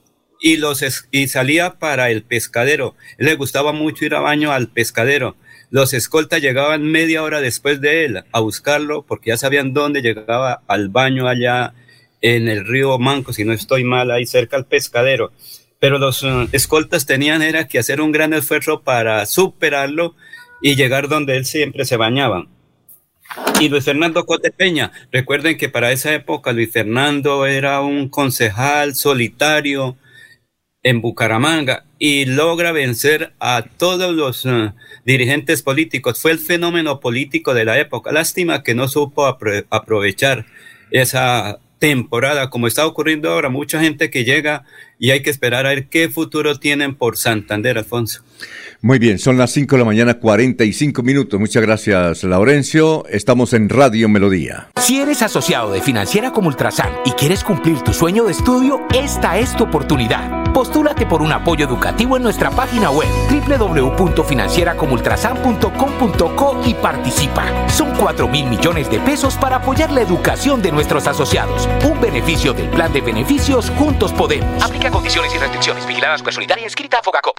y, los y salía para el pescadero. Él le gustaba mucho ir a baño al pescadero. Los escoltas llegaban media hora después de él a buscarlo porque ya sabían dónde llegaba al baño allá en el río Manco, si no estoy mal, ahí cerca al pescadero pero los uh, escoltas tenían era que hacer un gran esfuerzo para superarlo y llegar donde él siempre se bañaba. Y Luis Fernando Cote Peña, recuerden que para esa época Luis Fernando era un concejal solitario en Bucaramanga y logra vencer a todos los uh, dirigentes políticos. Fue el fenómeno político de la época. Lástima que no supo aprovechar esa temporada, como está ocurriendo ahora, mucha gente que llega y hay que esperar a ver qué futuro tienen por Santander, Alfonso. Muy bien, son las 5 de la mañana, 45 minutos. Muchas gracias, Laurencio. Estamos en Radio Melodía. Si eres asociado de Financiera como Ultrasan y quieres cumplir tu sueño de estudio, esta es tu oportunidad. Postúlate por un apoyo educativo en nuestra página web www.financieracomultrasan.com.co y participa. Son 4 mil millones de pesos para apoyar la educación de nuestros asociados. Un beneficio del plan de beneficios Juntos Podemos. Aplica condiciones y restricciones. Vigiladas Personalidad y escrita a Focaco.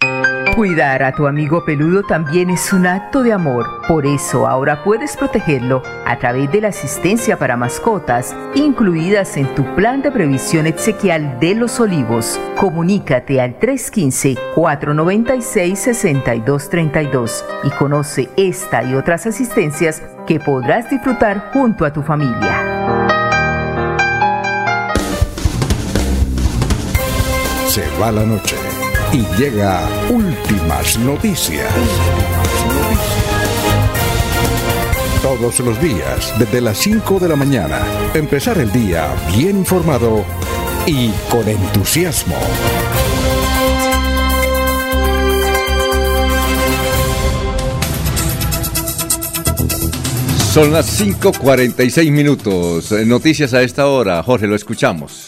Cuidar a tu amigo peludo también es un acto de amor. Por eso ahora puedes protegerlo a través de la asistencia para mascotas incluidas en tu plan de previsión exequial de los olivos. Comunícate al 315-496-6232 y conoce esta y otras asistencias que podrás disfrutar junto a tu familia. Se va la noche y llega últimas noticias. Todos los días, desde las 5 de la mañana, empezar el día bien informado y con entusiasmo. Son las 5.46 minutos. Noticias a esta hora. Jorge, lo escuchamos.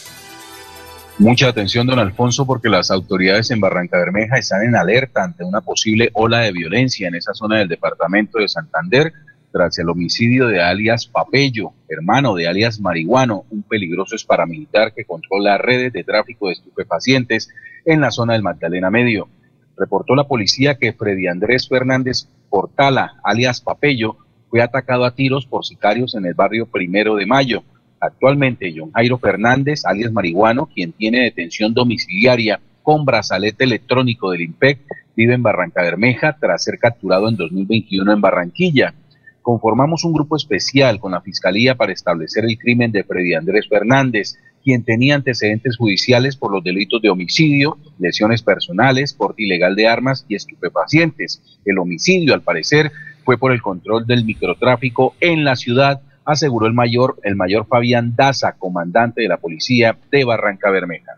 Mucha atención, don Alfonso, porque las autoridades en Barranca Bermeja están en alerta ante una posible ola de violencia en esa zona del departamento de Santander tras el homicidio de alias Papello, hermano de alias Marihuano, un peligroso paramilitar que controla redes de tráfico de estupefacientes en la zona del Magdalena Medio. Reportó la policía que Freddy Andrés Fernández Portala, alias Papello, fue atacado a tiros por sicarios en el barrio Primero de Mayo. Actualmente, John Jairo Fernández, alias Marihuano, quien tiene detención domiciliaria con brazalete electrónico del IMPEC, vive en Barranca Bermeja tras ser capturado en 2021 en Barranquilla conformamos un grupo especial con la Fiscalía para establecer el crimen de Freddy Andrés Fernández, quien tenía antecedentes judiciales por los delitos de homicidio, lesiones personales, porte ilegal de armas y estupefacientes. El homicidio, al parecer, fue por el control del microtráfico en la ciudad, aseguró el mayor, el mayor Fabián Daza, comandante de la policía de Barranca Bermeja.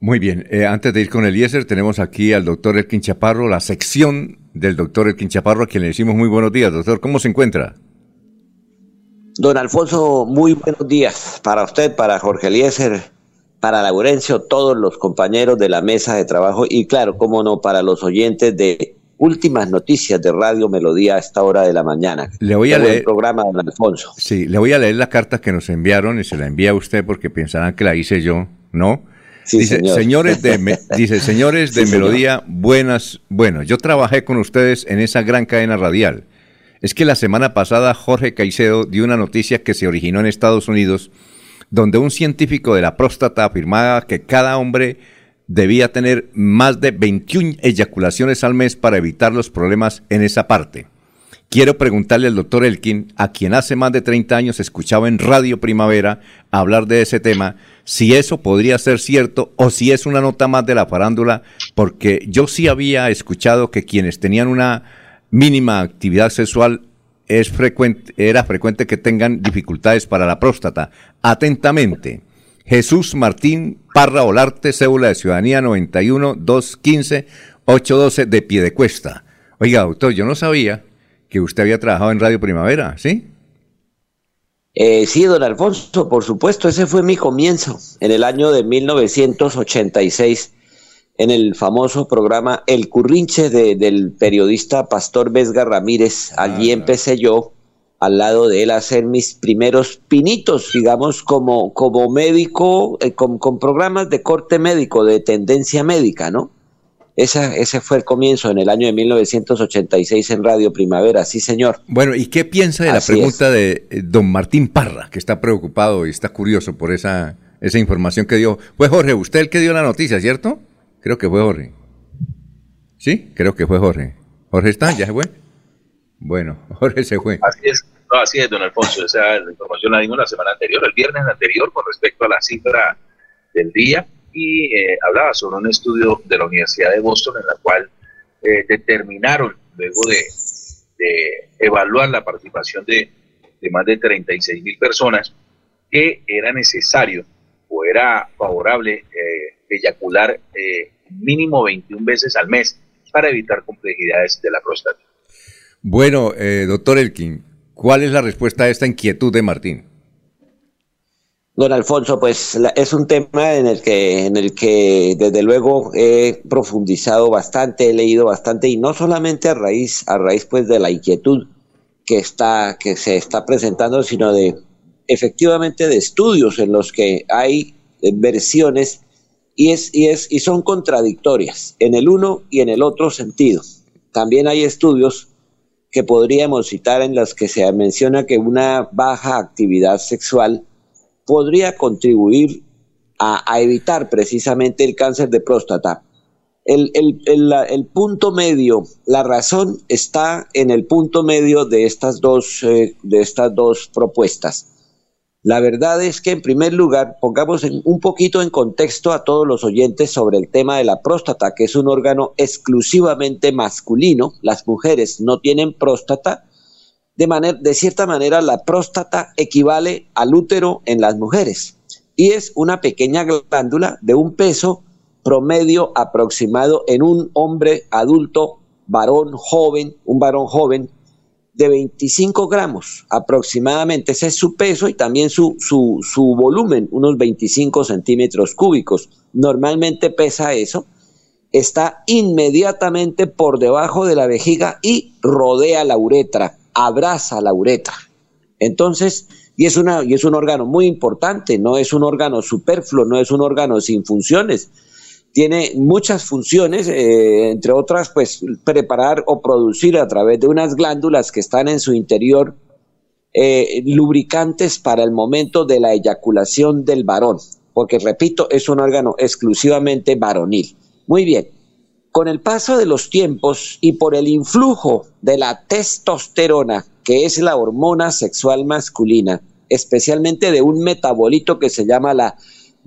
Muy bien, eh, antes de ir con Eliezer, tenemos aquí al doctor Elkin Chaparro, la sección del doctor Elkin Chaparro, a quien le decimos muy buenos días. Doctor, ¿cómo se encuentra? Don Alfonso, muy buenos días para usted, para Jorge Eliezer, para Laurencio, todos los compañeros de la mesa de trabajo y claro, cómo no, para los oyentes de últimas noticias de Radio Melodía a esta hora de la mañana. Le voy a leer- programa, don Alfonso. Sí, le voy a leer la carta que nos enviaron y se la envía a usted porque pensarán que la hice yo, ¿no? Sí, dice, señor. señores de me- dice, señores de Sí, señor. Melodía, buenas, bueno, yo trabajé con ustedes en esa gran cadena radial. Es que la semana pasada Jorge Caicedo dio una noticia que se originó en Estados Unidos, donde un científico de la próstata afirmaba que cada hombre debía tener más de 21 eyaculaciones al mes para evitar los problemas en esa parte. Quiero preguntarle al doctor Elkin, a quien hace más de 30 años escuchaba en Radio Primavera hablar de ese tema, si eso podría ser cierto o si es una nota más de la farándula, porque yo sí había escuchado que quienes tenían una mínima actividad sexual era frecuente que tengan dificultades para la próstata. Atentamente, Jesús Martín Parra Olarte, cédula de ciudadanía 91 215 812 de Piedecuesta. Oiga, doctor, yo no sabía que usted había trabajado en Radio Primavera, ¿sí? Eh, sí, don Alfonso, por supuesto, ese fue mi comienzo en el año de 1986 en el famoso programa El Currinche de- del periodista Pastor Vesga Ramírez. Allí empecé yo al lado de él hacer mis primeros pinitos, digamos, como, como médico, eh, con, con programas de corte médico, de tendencia médica, ¿no? Esa, ese fue el comienzo en el año de 1986 en Radio Primavera, sí señor. Bueno, ¿y qué piensa de la pregunta de eh, don Martín Parra, que está preocupado y está curioso por esa, esa información que dio? Fue Jorge, usted el que dio la noticia, ¿cierto? Creo que fue Jorge. ¿Sí? Creo que fue Jorge. ¿Jorge está? ¿Ya se fue? Bueno, Jorge se fue. Así es, no, así es, don Alfonso. Esa información la dimos la semana anterior, el viernes anterior, con respecto a la cifra del día. Y eh, hablaba sobre un estudio de la Universidad de Boston en la cual eh, determinaron, luego de, de evaluar la participación de, de más de 36 mil personas, que era necesario o era favorable eh, eyacular eh, mínimo 21 veces al mes para evitar complejidades de la próstata. Bueno, eh, doctor Elkin, ¿cuál es la respuesta a esta inquietud de Martín? Don Alfonso, pues es un tema en el que, en el que desde luego he profundizado bastante, he leído bastante y no solamente a raíz, a raíz pues de la inquietud que está, que se está presentando, sino de efectivamente de estudios en los que hay eh, versiones y es, y es, y son contradictorias en el uno y en el otro sentido. También hay estudios que podríamos citar en los que se menciona que una baja actividad sexual podría contribuir a, evitar precisamente el cáncer de próstata. El punto medio, la razón está en el punto medio de estas dos, eh, de estas dos propuestas. La verdad es que en primer lugar pongamos en- un poquito en contexto a todos los oyentes sobre el tema de la próstata, que es un órgano exclusivamente masculino. Las mujeres no tienen próstata. De, manera, de cierta manera, la próstata equivale al útero en las mujeres y es una pequeña glándula de un peso promedio aproximado en un hombre adulto, varón joven, un varón joven de 25 gramos aproximadamente. Ese es su peso y también su, su, su volumen, unos 25 centímetros cúbicos. Normalmente pesa eso. Está inmediatamente por debajo de la vejiga y rodea la uretra, abraza la uretra. Entonces, y es, una, y es un órgano muy importante, no es un órgano superfluo, no es un órgano sin funciones. Tiene muchas funciones, eh, entre otras, pues preparar o producir a través de unas glándulas que están en su interior eh, lubricantes para el momento de la eyaculación del varón, porque repito, es un órgano exclusivamente varonil. Muy bien, con el paso de los tiempos y por el influjo de la testosterona, que es la hormona sexual masculina, especialmente de un metabolito que se llama la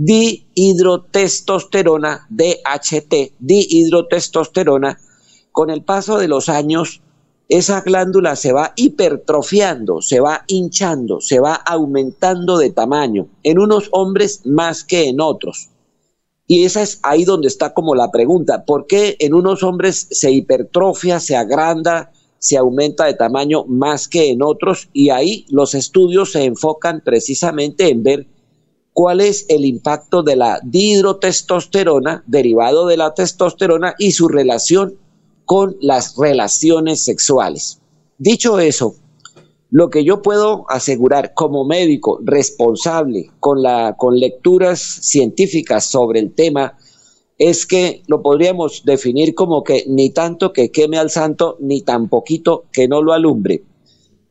dihidrotestosterona, DHT, dihidrotestosterona, con el paso de los años, esa glándula se va hipertrofiando, se va hinchando, se va aumentando de tamaño, en unos hombres más que en otros. Y esa es ahí donde está como la pregunta, ¿por qué en unos hombres se hipertrofia, se agranda, se aumenta de tamaño más que en otros? Y ahí los estudios se enfocan precisamente en ver cuál es el impacto de la dihidrotestosterona, derivado de la testosterona, y su relación con las relaciones sexuales. Dicho eso, lo que yo puedo asegurar como médico responsable con, la, con lecturas científicas sobre el tema es que lo podríamos definir como que ni tanto que queme al santo, ni tan poquito que no lo alumbre.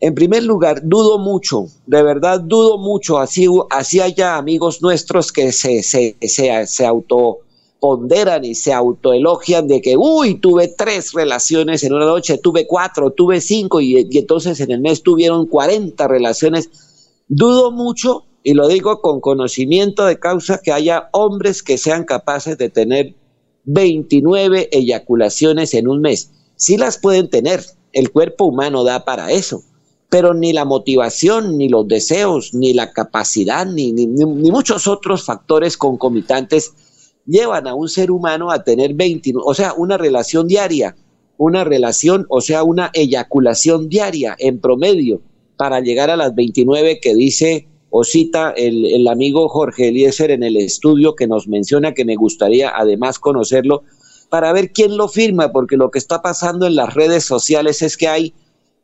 En primer lugar, dudo mucho, de verdad dudo mucho, así, así haya amigos nuestros que se, se, se, se autoponderan y se autoelogian de que, uy, tuve tres relaciones en una noche, tuve cuatro, tuve cinco y, y entonces en el mes tuvieron 40 relaciones. Dudo mucho, y lo digo con conocimiento de causa, que haya hombres que sean capaces de tener 29 eyaculaciones en un mes. Sí las pueden tener, el cuerpo humano da para eso pero ni la motivación, ni los deseos, ni la capacidad, ni, ni, muchos otros factores concomitantes llevan a un ser humano a tener 20, o sea, una relación diaria, una relación, o sea, una eyaculación diaria en promedio para llegar a las 29 que dice o cita el, el amigo Jorge Eliezer en el estudio que nos menciona que me gustaría además conocerlo para ver quién lo firma, porque lo que está pasando en las redes sociales es que hay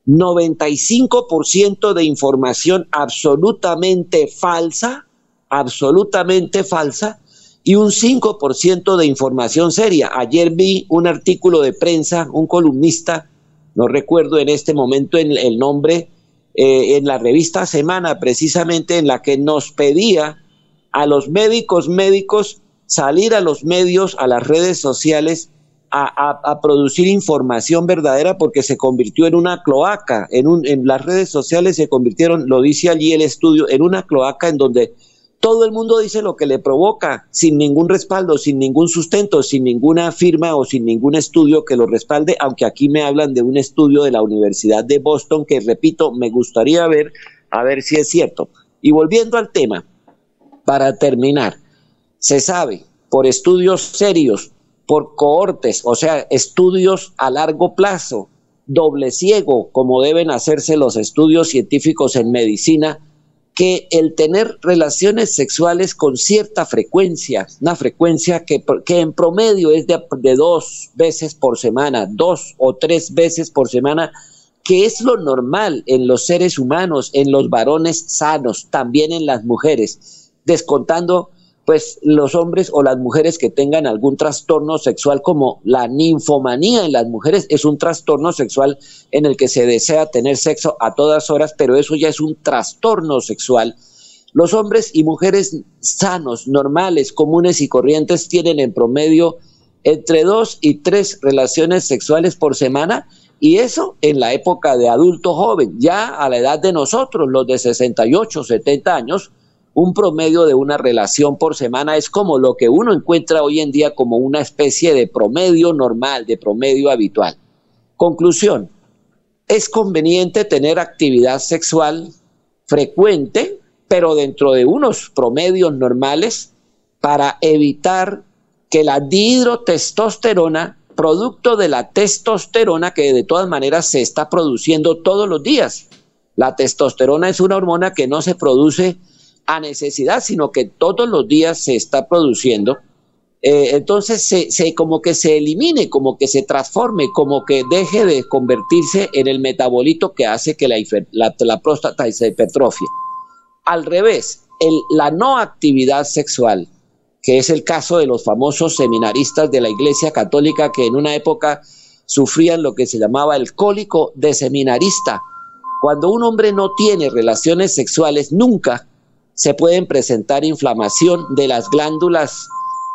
95% de información absolutamente falsa, absolutamente falsa, y un 5% de información seria. Ayer vi un artículo de prensa, un columnista, no recuerdo en este momento el, el nombre, eh, en la revista Semana, precisamente en la que nos pedía a los médicos médicos salir a los medios, a las redes sociales a, producir información verdadera porque se convirtió en una cloaca, en, un, en las redes sociales se convirtieron, lo dice allí el estudio, en una cloaca en donde todo el mundo dice lo que le provoca, sin ningún respaldo, sin ningún sustento, sin ninguna firma o sin ningún estudio que lo respalde, aunque aquí me hablan de un estudio de la Universidad de Boston que, repito, me gustaría ver, a ver si es cierto. Y volviendo al tema, para terminar, se sabe por estudios serios por cohortes, o sea, estudios a largo plazo, doble ciego, como deben hacerse los estudios científicos en medicina, que el tener relaciones sexuales con cierta frecuencia, una frecuencia que, en promedio es de, dos veces por semana, dos o tres veces por semana, que es lo normal en los seres humanos, en los varones sanos, también en las mujeres, descontando pues los hombres o las mujeres que tengan algún trastorno sexual como la ninfomanía en las mujeres es un trastorno sexual en el que se desea tener sexo a todas horas, pero eso ya es un trastorno sexual. Los hombres y mujeres sanos, normales, comunes y corrientes tienen en promedio entre dos y tres relaciones sexuales por semana y eso en la época de adulto joven, ya a la edad de nosotros, los de 68, 70 años, un promedio de una relación por semana es como lo que uno encuentra hoy en día como una especie de promedio normal, de promedio habitual. Conclusión, es conveniente tener actividad sexual frecuente, pero dentro de unos promedios normales para evitar que la dihidrotestosterona, producto de la testosterona que de todas maneras se está produciendo todos los días. La testosterona es una hormona que no se produce a necesidad, sino que todos los días se está produciendo, eh, entonces se, como que se elimine, como que se transforme, como que deje de convertirse en el metabolito que hace que la, próstata se hipertrofie. Al revés, la no actividad sexual, que es el caso de los famosos seminaristas de la Iglesia Católica que en una época sufrían lo que se llamaba el cólico de seminarista. Cuando un hombre no tiene relaciones sexuales nunca, se pueden presentar inflamación de las glándulas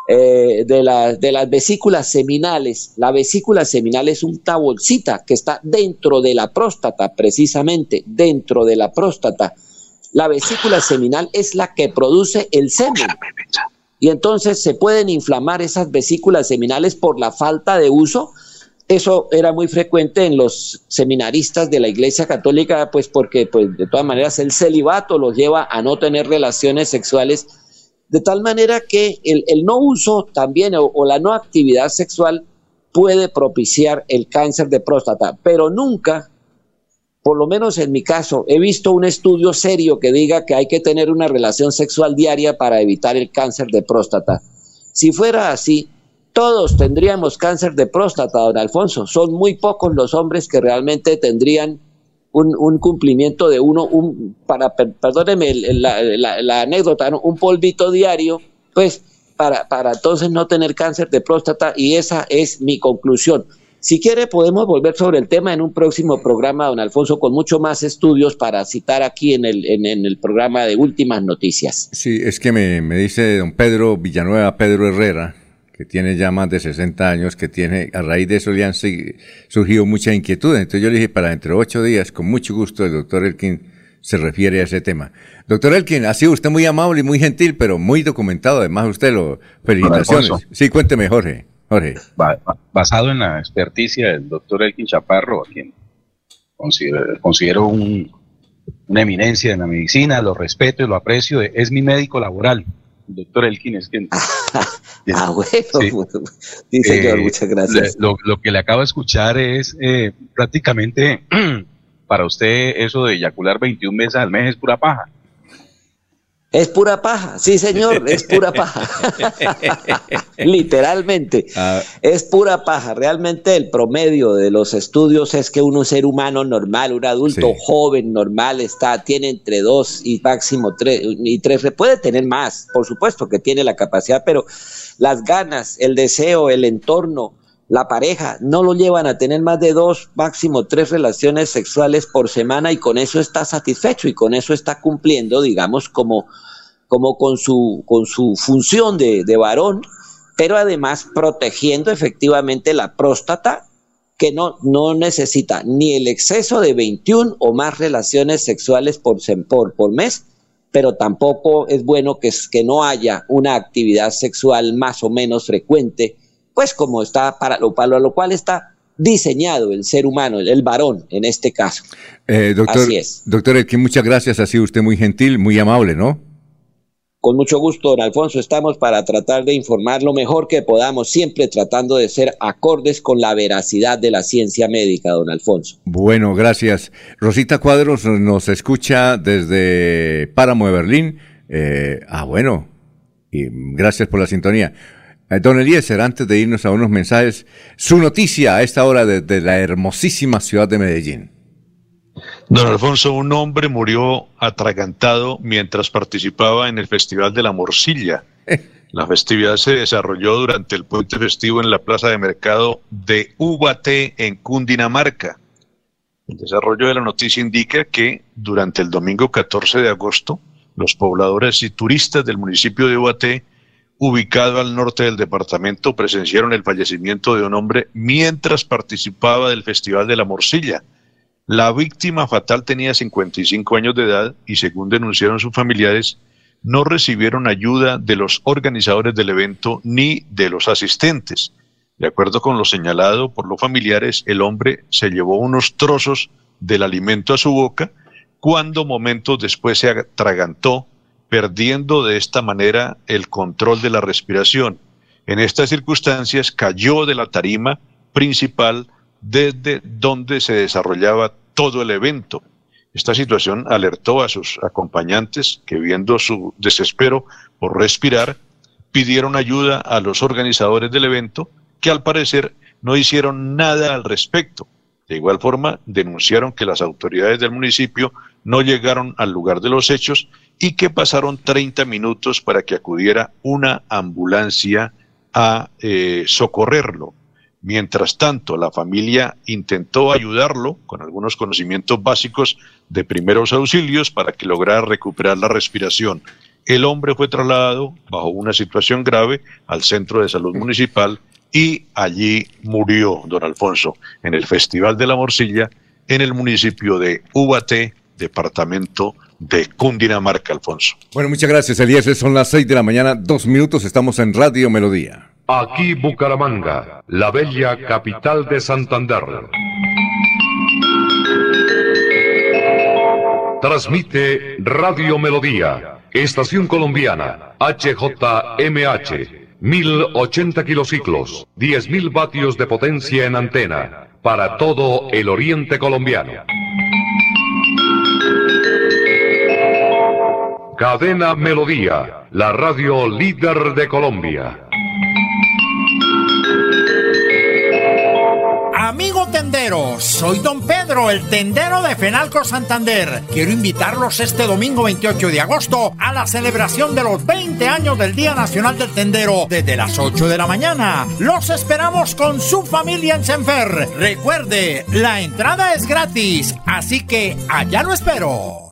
eh, de, la, de, las vesículas seminales. La vesícula seminal es un bolsita que está dentro de la próstata, precisamente dentro de la próstata. La vesícula seminal es la que produce el semen. Y entonces se pueden inflamar esas vesículas seminales por la falta de uso eso era muy frecuente en los seminaristas de la Iglesia Católica, pues porque pues, de todas maneras el celibato los lleva a no tener relaciones sexuales De tal manera que el, no uso también o la no actividad sexual puede propiciar el cáncer de próstata, pero nunca, por lo menos en mi caso, he visto un estudio serio que diga que hay que tener una relación sexual diaria para evitar el cáncer de próstata. Si fuera así, todos tendríamos cáncer de próstata, don Alfonso. Son muy pocos los hombres que realmente tendrían un, cumplimiento de uno, un, para, per- perdóneme el- la, la- anécdota, un polvito diario, pues para, para entonces no tener cáncer de próstata y esa es mi conclusión. Si quiere podemos volver sobre el tema en un próximo programa, don Alfonso, con mucho más estudios para citar aquí en el, en, en el programa de últimas noticias. Sí, es que me dice don Pedro Villanueva, Pedro Herrera, que tiene ya más de 60 años, que tiene, a raíz de eso le han surgido mucha inquietud. Entonces yo le dije, para dentro de ocho días, con mucho gusto, el doctor Elkin se refiere a ese tema. Doctor Elkin, ha sido usted muy amable y muy gentil, pero muy documentado. Además, usted lo, felicitaciones. Sí, cuénteme, Jorge. Jorge. Ba- ba- basado en la experticia del doctor Elkin Chaparro, a quien considero, considero un- una eminencia en la medicina, lo respeto y lo aprecio, es mi médico laboral. Doctor Elkin es quien... Ah, bueno, Sí. sí, señor, Eh, muchas gracias. Lo, lo que le acabo de escuchar es eh, prácticamente para usted eso de eyacular 21 veces al mes es pura paja. Es pura paja, sí señor, es pura paja. Literalmente, es pura paja. Realmente el promedio de los estudios es que un ser humano normal, un adulto Sí. joven normal, está, tiene entre dos y máximo tres, y tres, puede tener más, por supuesto que tiene la capacidad, pero las ganas, el deseo, el entorno, la pareja, no lo llevan a tener más de dos, máximo tres relaciones sexuales por semana y con eso está satisfecho y con eso está cumpliendo, digamos, como, como con, su, con su función de, de varón, pero además protegiendo efectivamente la próstata que no, no necesita ni el exceso de 21 o más relaciones sexuales por, por, por mes, pero tampoco es bueno que, que no haya una actividad sexual más o menos frecuente, pues como está para lo, para lo cual está diseñado el ser humano, el, el varón en este caso. Eh, doctor, Así es. doctor Elkin, muchas gracias. Ha sido usted muy gentil, muy amable, ¿no? Con mucho gusto, don Alfonso, estamos para tratar de informar lo mejor que podamos, siempre tratando de ser acordes con la veracidad de la ciencia médica, don Alfonso. Bueno, gracias. Rosita Cuadros nos escucha desde Páramo de Berlín. Eh, ah, bueno, y gracias por la sintonía. Eh, Don Eliezer, antes de irnos a unos mensajes, su noticia a esta hora desde la hermosísima ciudad de Medellín. Don Alfonso, un hombre murió atragantado mientras participaba en el Festival de la Morcilla. La festividad se desarrolló durante el puente festivo en la plaza de mercado de Ubaté en Cundinamarca. El desarrollo de la noticia indica que durante el domingo 14 de agosto, los pobladores y turistas del municipio de Ubaté, ubicado al norte del departamento, presenciaron el fallecimiento de un hombre mientras participaba del Festival de la Morcilla. La víctima fatal tenía 55 años de edad y según denunciaron sus familiares, no recibieron ayuda de los organizadores del evento ni de los asistentes. De acuerdo con lo señalado por los familiares, el hombre se llevó unos trozos del alimento a su boca cuando momentos después se atragantó, perdiendo de esta manera el control de la respiración. En estas circunstancias cayó de la tarima principal desde donde se desarrollaba todo el evento. Esta situación alertó a sus acompañantes que viendo su desespero por respirar, pidieron ayuda a los organizadores del evento que al parecer no hicieron nada al respecto. De igual forma, denunciaron que las autoridades del municipio no llegaron al lugar de los hechos y que pasaron 30 minutos para que acudiera una ambulancia a eh, socorrerlo. Mientras tanto, la familia intentó ayudarlo con algunos conocimientos básicos de primeros auxilios para que lograra recuperar la respiración. El hombre fue trasladado bajo una situación grave al centro de salud municipal y allí murió don Alfonso en el Festival de la Morcilla en el municipio de Ubaté, departamento de Cundinamarca, Alfonso. Bueno, muchas gracias, Eliezer. Son las 6 de la mañana, dos minutos. Estamos en Radio Melodía. Aquí Bucaramanga, la bella capital de Santander. Transmite Radio Melodía, Estación Colombiana, HJMH, 1080 kilociclos, 10.000 vatios de potencia en antena, para todo el oriente colombiano. Cadena Melodía, la radio líder de Colombia. Amigo tendero, soy don Pedro, el tendero de Fenalco Santander. Quiero invitarlos este domingo 28 de agosto a la celebración de los 20 años del Día Nacional del Tendero desde las 8 de la mañana. Los esperamos con su familia en Senfer. Recuerde, la entrada es gratis, así que allá lo espero.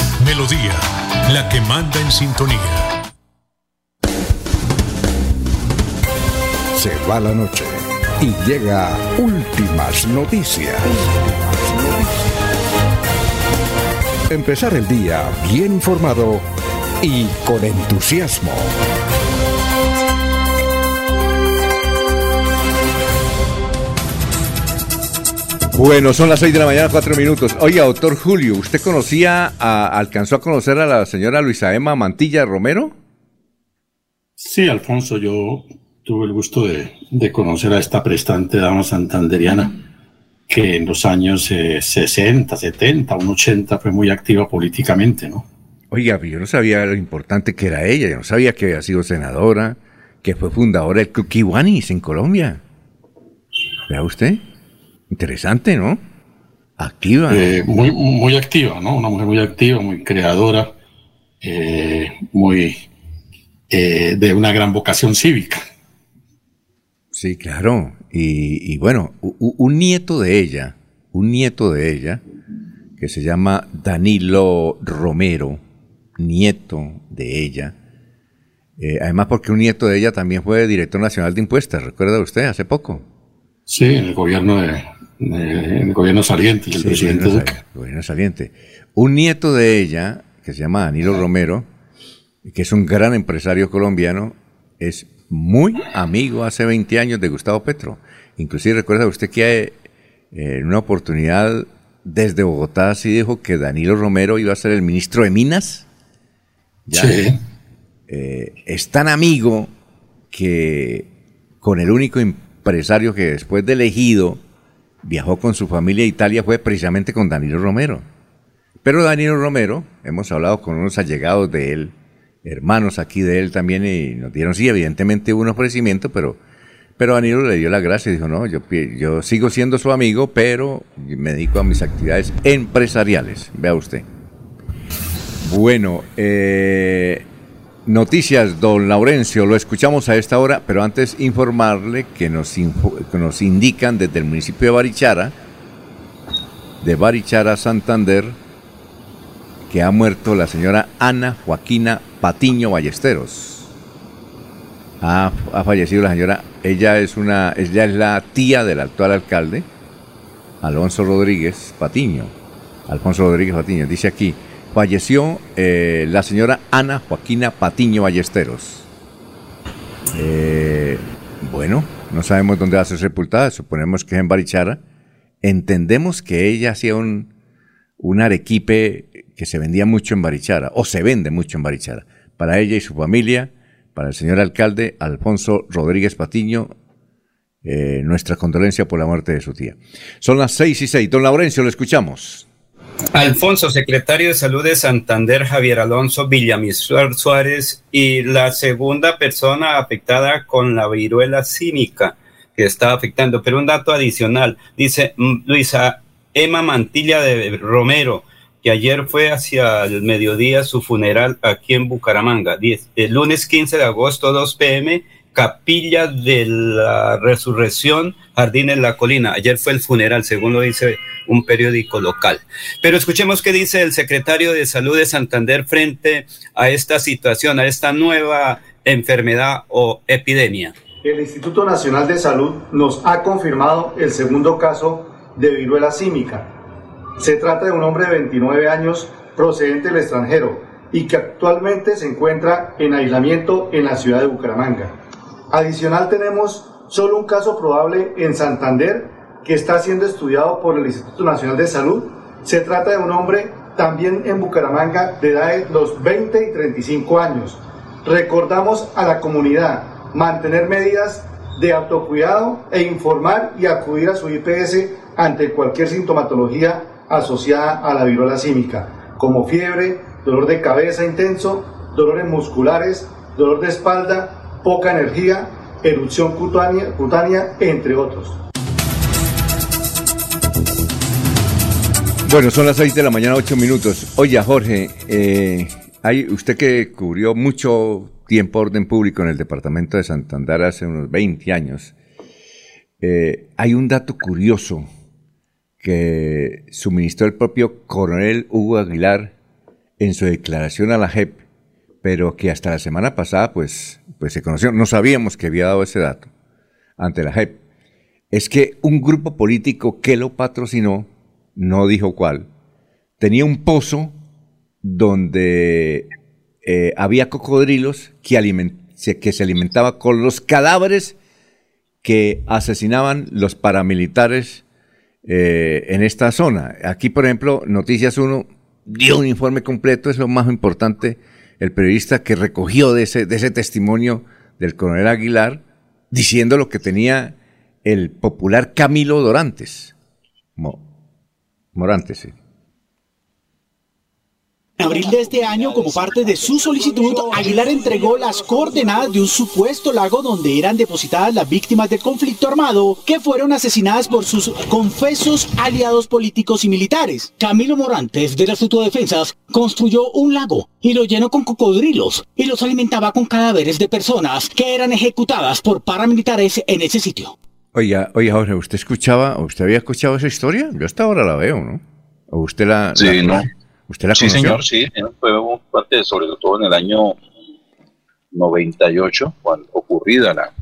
Melodía, la que manda en sintonía. Se va la noche y llega últimas noticias. Empezar el día bien informado y con entusiasmo. Bueno, son las 6 de la mañana, 4 minutos. Oiga, doctor Julio, ¿usted conocía, a- alcanzó a conocer a la señora Luisa Emma Mantilla Romero? Sí, Alfonso, yo tuve el gusto de, de conocer a esta prestante dama santanderiana que en los años eh, 60, 70, un 80 fue muy activa políticamente, ¿no? Oiga, yo no sabía lo importante que era ella, yo no sabía que había sido senadora, que fue fundadora del Kiwanis en Colombia. Vea usted, interesante, ¿no? Activa. Eh, muy, muy activa, ¿no? Una mujer muy activa, muy creadora, eh, muy eh, de una gran vocación cívica. Sí, claro. Y, y bueno, u- un nieto de ella, un nieto de ella, que se llama Danilo Romero, nieto de ella. eh, además, porque un nieto de ella también fue director nacional de impuestos, ¿recuerda usted? Hace poco. Sí, en el gobierno de, el gobierno saliente Sí, presidente gobierno Duque. sal- gobierno saliente. Un nieto de ella, que se llama Danilo Romero, que es un gran empresario colombiano, es muy amigo hace 20 años de Gustavo Petro. Inclusive recuerda usted que eh, en una oportunidad desde Bogotá sí dijo que Danilo Romero iba a ser el ministro de Minas. Ya, Sí. eh, es tan amigo que con el único empresario que después de elegido viajó con su familia a Italia fue precisamente con Danilo Romero. Pero Danilo Romero, hemos hablado con unos allegados de él, hermanos aquí de él también, y nos dieron, sí, evidentemente un ofrecimiento, pero, pero Danilo le dio la gracia y dijo, no, yo, yo sigo siendo su amigo, pero me dedico a mis actividades empresariales, vea usted. Bueno, eh, noticias, don Laurencio, lo escuchamos a esta hora, pero antes informarle que nos, que nos indican desde el municipio de Barichara, de Barichara, Santander, que ha muerto la señora Ana Joaquina Patiño Ballesteros. Ha, ha fallecido la señora, ella es una, ella es la tía del actual alcalde, Alonso Rodríguez Patiño. Alfonso Rodríguez Patiño, dice aquí, falleció eh, la señora Ana Joaquina Patiño Ballesteros. Eh, bueno, no sabemos dónde va a ser sepultada, suponemos que es en Barichara. Entendemos que ella hacía un, un arequipe que se vendía mucho en Barichara, o se vende mucho en Barichara, para ella y su familia, para el señor alcalde Alfonso Rodríguez Patiño, eh, nuestra condolencia por la muerte de su tía. Son las seis y seis. Don Laurencio, lo escuchamos. Alfonso, secretario de Salud de Santander, Javier Alonso Villamizar Suárez, y la segunda persona afectada con la viruela cínica que está afectando. Pero un dato adicional, dice Luisa Emma Mantilla de Romero, que ayer fue hacia el mediodía su funeral aquí en Bucaramanga. El lunes 15 de agosto, 2 pm, Capilla de la Resurrección, Jardín en la Colina. Ayer fue el funeral, según lo dice un periódico local. Pero escuchemos qué dice el secretario de Salud de Santander frente a esta situación, a esta nueva enfermedad o epidemia. El Instituto Nacional de Salud nos ha confirmado el segundo caso de viruela símica. Se trata de un hombre de 29 años procedente del extranjero y que actualmente se encuentra en aislamiento en la ciudad de Bucaramanga. Adicional tenemos solo un caso probable en Santander que está siendo estudiado por el Instituto Nacional de Salud. Se trata de un hombre también en Bucaramanga de edad de los 20 y 35 años. Recordamos a la comunidad mantener medidas de autocuidado e informar y acudir a su IPS ante cualquier sintomatología asociada a la viruela símica, como fiebre, dolor de cabeza intenso, dolores musculares, dolor de espalda, poca energía, erupción cutánea, entre otros. Bueno, son las 6 de la mañana, 8 minutos. Oye, Jorge, eh, hay, usted que cubrió mucho tiempo orden público en el departamento de Santander hace unos 20 años, eh, hay un dato curioso que suministró el propio coronel Hugo Aguilar en su declaración a la JEP pero que hasta la semana pasada pues, pues se conoció, no sabíamos que había dado ese dato ante la JEP, es que un grupo político que lo patrocinó, no dijo cuál, tenía un pozo donde eh, había cocodrilos que, que se alimentaba con los cadáveres que asesinaban los paramilitares eh, en esta zona. Aquí, por ejemplo, Noticias 1 dio un informe completo, es lo más importante el periodista que recogió de ese, ese testimonio del coronel Aguilar, diciendo lo que tenía el popular Camilo Dorantes. Morantes, sí. En abril de este año, como parte de su solicitud, Aguilar entregó las coordenadas de un supuesto lago donde eran depositadas las víctimas del conflicto armado que fueron asesinadas por sus confesos aliados políticos y militares. Camilo Morantes, de las Autodefensas, construyó un lago y lo llenó con cocodrilos y los alimentaba con cadáveres de personas que eran ejecutadas por paramilitares en ese sitio. Oiga, oiga, Jorge, ¿usted escuchaba, usted había escuchado esa historia? Yo hasta ahora la veo, ¿no? ¿O usted la... Sí, no. ¿Usted la sí, conoció? señor, sí. Fue parte, sobre todo en el año 98, cuando ocurrida la,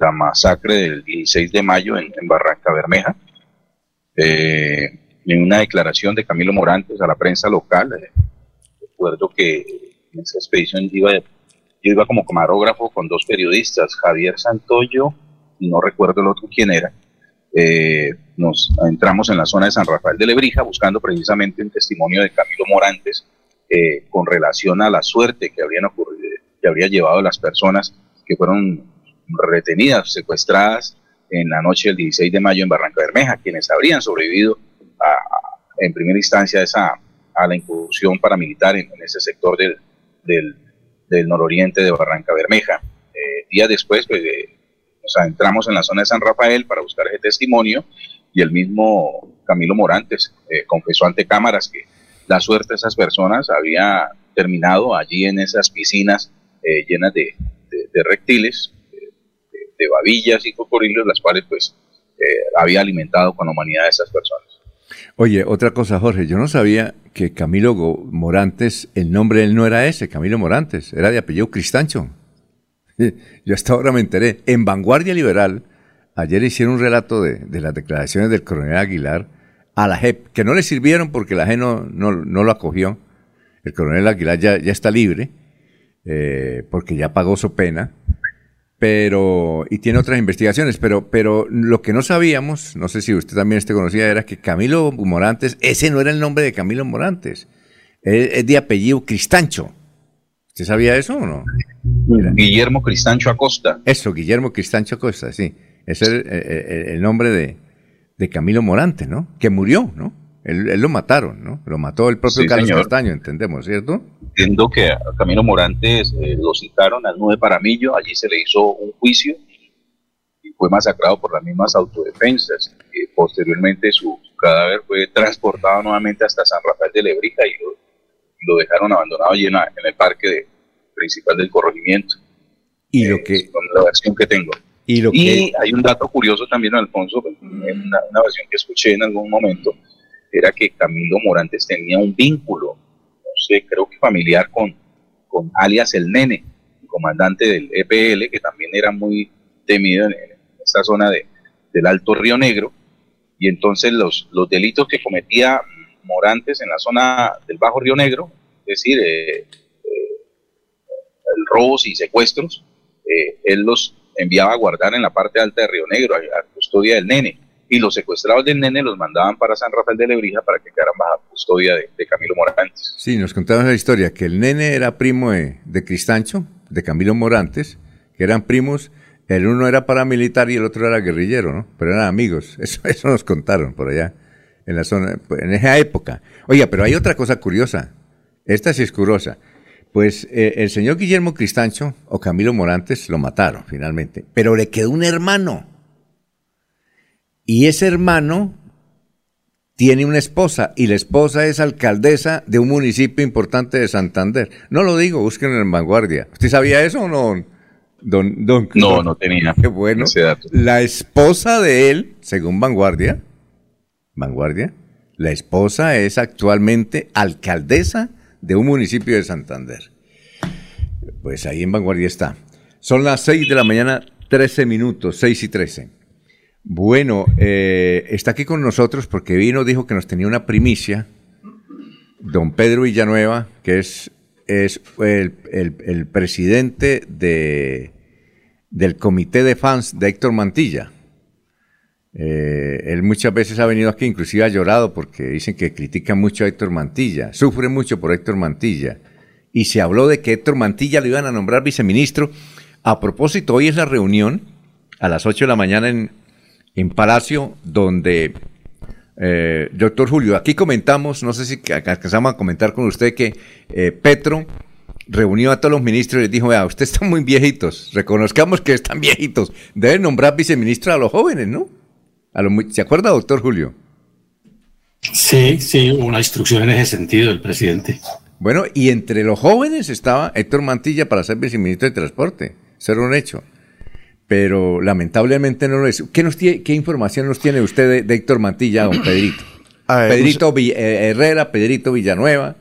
la masacre del 16 de mayo en, en Barranca Bermeja. Eh, en una declaración de Camilo Morantes a la prensa local, eh, recuerdo que en esa expedición iba, yo iba como camarógrafo con dos periodistas, Javier Santoyo y no recuerdo el otro quién era. Eh, nos entramos en la zona de San Rafael de Lebrija buscando precisamente un testimonio de Camilo Morantes eh, con relación a la suerte que habrían ocurrido, que habría llevado las personas que fueron retenidas, secuestradas en la noche del 16 de mayo en Barranca Bermeja, quienes habrían sobrevivido a, en primera instancia esa, a la incursión paramilitar en, ese sector del, del, nororiente de Barranca Bermeja. Eh, días después, pues, nos adentramos en la zona de San Rafael para buscar ese testimonio y el mismo Camilo Morantes eh, confesó ante cámaras que la suerte de esas personas había terminado allí en esas piscinas eh, llenas de, de- reptiles, de, babillas y cocodrilos, las cuales pues eh, había alimentado con la humanidad de esas personas. Oye, otra cosa, Jorge, yo no sabía que Camilo Morantes, el nombre de él no era ese, Camilo Morantes, era de apellido Cristancho. Yo hasta ahora me enteré. En Vanguardia Liberal, ayer hicieron un relato de, de las declaraciones del coronel Aguilar a la JEP, que no le sirvieron porque la JEP no, no, no lo acogió. El coronel Aguilar ya, ya está libre, eh, porque ya pagó su pena, pero y tiene otras investigaciones, pero, pero lo que no sabíamos, no sé si usted también este conocía, era que Camilo Morantes, ese no era el nombre de Camilo Morantes, es, es de apellido Cristancho. ¿Usted sabía eso o no? Guillermo Cristancho Acosta. Eso, Guillermo Cristancho Acosta, sí. Ese es el, el- el nombre de, de Camilo Morantes, ¿no? Que murió, ¿no? Él, él lo mataron, ¿no? Lo mató el propio Sí, Carlos señor. Castaño, entendemos, ¿cierto? Entiendo que a Camilo Morantes eh, lo citaron al 9 Paramillo, allí se le hizo un juicio y fue masacrado por las mismas autodefensas. Y posteriormente su, su cadáver fue transportado nuevamente hasta San Rafael de Lebrija y lo, lo dejaron abandonado allí en el parque de- principal del corregimiento. Y lo que... Con la versión que tengo. Y, lo y hay un dato curioso también, Alfonso, en una, una versión que escuché en algún momento, era que Camilo Morantes tenía un vínculo, no sé, creo que familiar con, con alias el Nene, el comandante del EPL, que también era muy temido en, en esta zona de, del Alto Río Negro, y entonces los, los delitos que cometía Morantes en la zona del Bajo Río Negro, es decir, eh, eh, robos y secuestros, eh, él los enviaba a guardar en la parte alta de Río Negro, a, custodia del nene, y los secuestrados del nene los mandaban para San Rafael de Lebrija para que quedaran bajo custodia de, Camilo Morantes. Sí, nos contaban la historia, que el nene era primo de, de Cristancho, de Camilo Morantes, que eran primos, el uno era paramilitar y el otro era guerrillero, ¿no? Pero eran amigos, eso, eso nos contaron por allá, en la zona, en esa época. Oiga, pero hay otra cosa curiosa, esta sí es curiosa. Pues eh, el señor Guillermo Cristancho o Camilo Morantes lo mataron finalmente, pero le quedó un hermano. Y ese hermano tiene una esposa y la esposa es alcaldesa de un municipio importante de Santander. No lo digo, busquen en Vanguardia. ¿Usted sabía eso o no? Don, don, no, no tenía. Qué bueno. ese dato. La esposa de él, según Vanguardia, Vanguardia, la esposa es actualmente alcaldesa de un municipio de Santander. Pues ahí en Vanguardia está. Son las 6 de la mañana, 13 minutos, 6 y 13. Bueno, eh, está aquí con nosotros porque vino, dijo que nos tenía una primicia. Don Pedro Villanueva, que es, es el, el- el presidente de, del comité de fans de Héctor Mantilla. Eh, él muchas veces ha venido aquí, inclusive ha llorado porque dicen que critica mucho a Héctor Mantilla, sufre mucho por Héctor Mantilla. Y se habló de que Héctor Mantilla lo iban a nombrar viceministro. A propósito, hoy es la reunión a las 8 de la mañana en, en Palacio, donde, eh, doctor Julio, aquí comentamos, no sé si ca- alcanzamos a comentar con usted que eh, Petro reunió a todos los ministros y les dijo, vea, ustedes están muy viejitos, reconozcamos que están viejitos, deben nombrar viceministro a los jóvenes, ¿no? A los muy- ¿Se acuerda, doctor Julio? Sí, sí, hubo una instrucción en ese sentido del presidente. Bueno, y entre los jóvenes estaba Héctor Mantilla para ser viceministro de Transporte. Eso era un hecho. Pero lamentablemente no lo es. ¿Qué, nos tiene, qué información nos tiene usted de, de Héctor Mantilla, don Pedrito? Ver, Pedrito Vi- eh, Herrera, Pedrito Villanueva.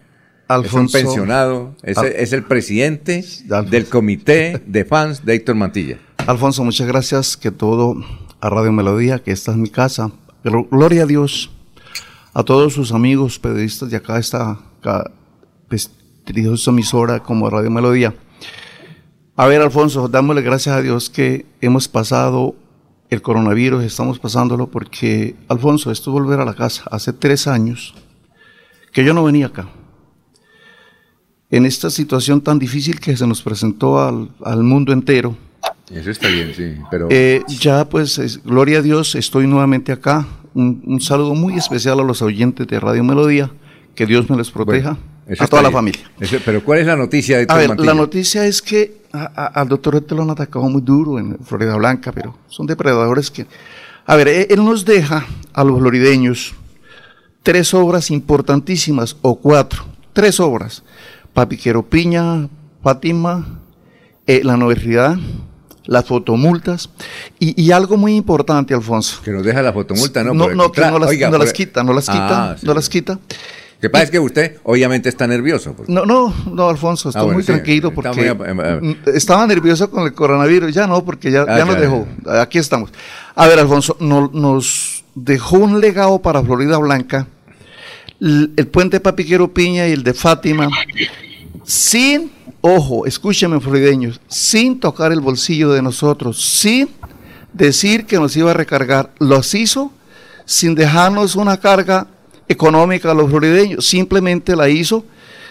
Alfonso- es un pensionado. Es, Al- es el presidente del comité de fans de Héctor Mantilla. Alfonso, muchas gracias. Que todo a Radio Melodía, que esta es mi casa. Pero gloria a Dios, a todos sus amigos periodistas de acá, esta prestigiosa emisora como Radio Melodía. A ver, Alfonso, dámosle gracias a Dios que hemos pasado el coronavirus, estamos pasándolo porque, Alfonso, esto es volver a la casa. Hace tres años que yo no venía acá. En esta situación tan difícil que se nos presentó al, al mundo entero, Eso está bien, sí. Pero eh, ya pues, es- gloria a Dios, estoy nuevamente acá. Un, un saludo muy especial a los oyentes de Radio Melodía. Que Dios me les proteja. a toda la bien. familia. Eso- pero ¿cuál es la noticia de A ver, Mantilla? la noticia es que a- a- al doctor Héctor lo han atacado muy duro en Florida Blanca, pero son depredadores que... A ver, él, él nos deja a los florideños tres obras importantísimas, o cuatro, tres obras. Papiquero Piña, Fátima, eh, la universidad, las fotomultas y, y algo muy importante, Alfonso. Que nos deja la fotomulta, ¿no? No, el no, que no las, oiga, no las quita, no las quita, Ah, sí. no las quita. Que pasa es que usted obviamente está nervioso. porque- No, no, no, Alfonso, estoy Ah, bueno, muy sí, tranquilo porque muy, eh, mm, estaba nervioso con el coronavirus, ya no, porque ya, Ah, ya nos dejó. Aquí estamos. A ver, Alfonso, no- nos dejó un legado para Florida Blanca, l- el puente Papiquero Piña y el de Fátima, sin, ojo, escúcheme, florideños, sin tocar el bolsillo de nosotros, sin decir que nos iba a recargar. Los hizo sin dejarnos una carga económica a los florideños, simplemente la hizo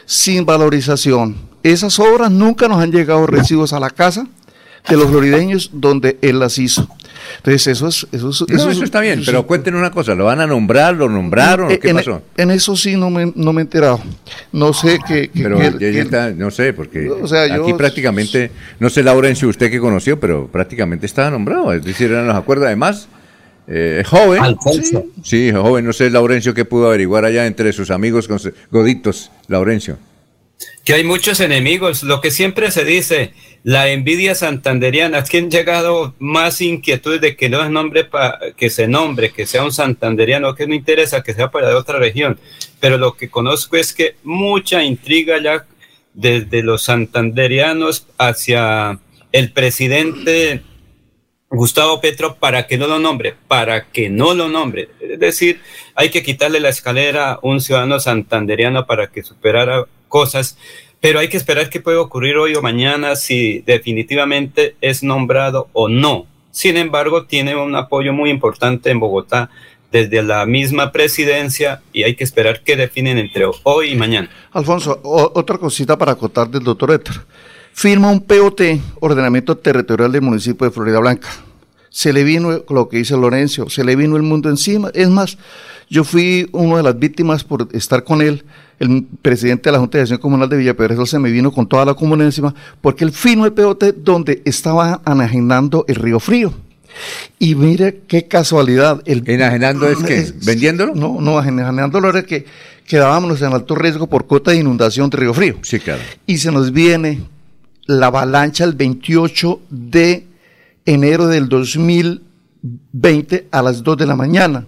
sin valorización. Esas obras nunca nos han llegado recibos a la casa de los florideños donde él las hizo. Entonces eso es... Eso, es- No, eso es- eso está bien, eso pero cuéntenos una cosa, ¿lo van a nombrar, lo nombraron o qué en, pasó? en eso sí no me, no me he enterado. No sé qué... Pero qué- ya- ya qué- está, no sé, porque O sea, yo- aquí prácticamente, no sé Laurencio, usted que conoció, pero prácticamente estaba nombrado, es decir, no nos acuerda además, eh, joven, Alfonso. sí, sí, joven, no sé Laurencio qué pudo averiguar allá entre sus amigos goditos, Laurencio. Que hay muchos enemigos, lo que siempre se dice, la envidia santanderiana, que han llegado más inquietudes de que no es nombre pa, que se nombre, que sea un santanderiano, que no interesa que sea para de otra región, pero lo que conozco es que mucha intriga ya desde los santanderianos hacia el presidente Gustavo Petro para que no lo nombre, para que no lo nombre. Es decir, hay que quitarle la escalera a un ciudadano santanderiano para que superara cosas, pero hay que esperar qué puede ocurrir hoy o mañana si definitivamente es nombrado o no. Sin embargo, tiene un apoyo muy importante en Bogotá desde la misma presidencia y hay que esperar qué definen entre hoy y mañana. Alfonso, otra cosita para acotar del doctor Héctor firma un POT, Ordenamiento Territorial del municipio de Florida Blanca. Se le vino lo que dice Lorenzo, se le vino el mundo encima. Es más, yo fui una de las víctimas por estar con él. El presidente de la Junta de Acción Comunal de Villa se me vino con toda la comunidad encima porque él firmó el POT donde estaba enajenando el río frío. Y mire qué casualidad. El, ¿Enajenando es que vendiéndolo? No, no, enajenándolo era que quedábamos en alto riesgo por cota de inundación de Río Frío. Sí, claro. Y se nos viene la avalancha el 28 de enero del 2020 a las 2 de la mañana.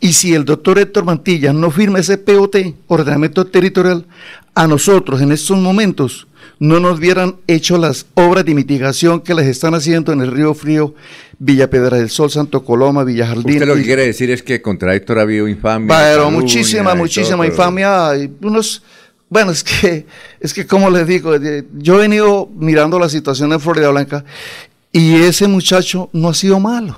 Y si el doctor Héctor Mantilla no firma ese POT, ordenamiento territorial, a nosotros en estos momentos no nos hubieran hecho las obras de mitigación que les están haciendo en el Río Frío, Villa Pedra del Sol, Santo Coloma, Villa Jardín. Usted lo que quiere decir es que contra Héctor ha habido infamia. Pero muchísima, muchísima infamia. unos bueno, es que, es que como les digo, yo he venido mirando la situación en Florida Blanca y ese muchacho no ha sido malo.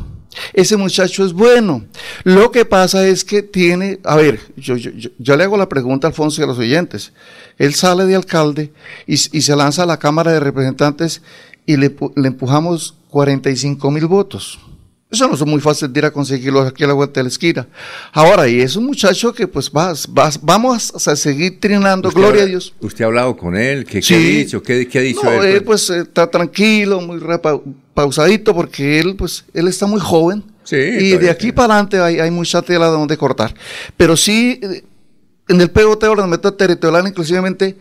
Ese muchacho es bueno. Lo que pasa es que tiene, a ver, yo, yo, le hago la pregunta a Alfonso y a los oyentes. Él sale de alcalde y, y se lanza a la Cámara de Representantes y le, le empujamos 45 mil votos. Eso no es muy fácil de ir a conseguirlo aquí a la vuelta de la esquina. Ahora, y es un muchacho que pues vas, vas, vamos a seguir trinando, gloria a Dios. ¿Usted ha hablado con él? ¿Qué, ha dicho? ¿Qué, ha dicho él? Él pues está tranquilo, muy pausadito, porque él pues él está muy joven. Sí, y de aquí para adelante hay, hay mucha tela de donde cortar. Pero sí, en el POT ordenamiento territorial, inclusivemente,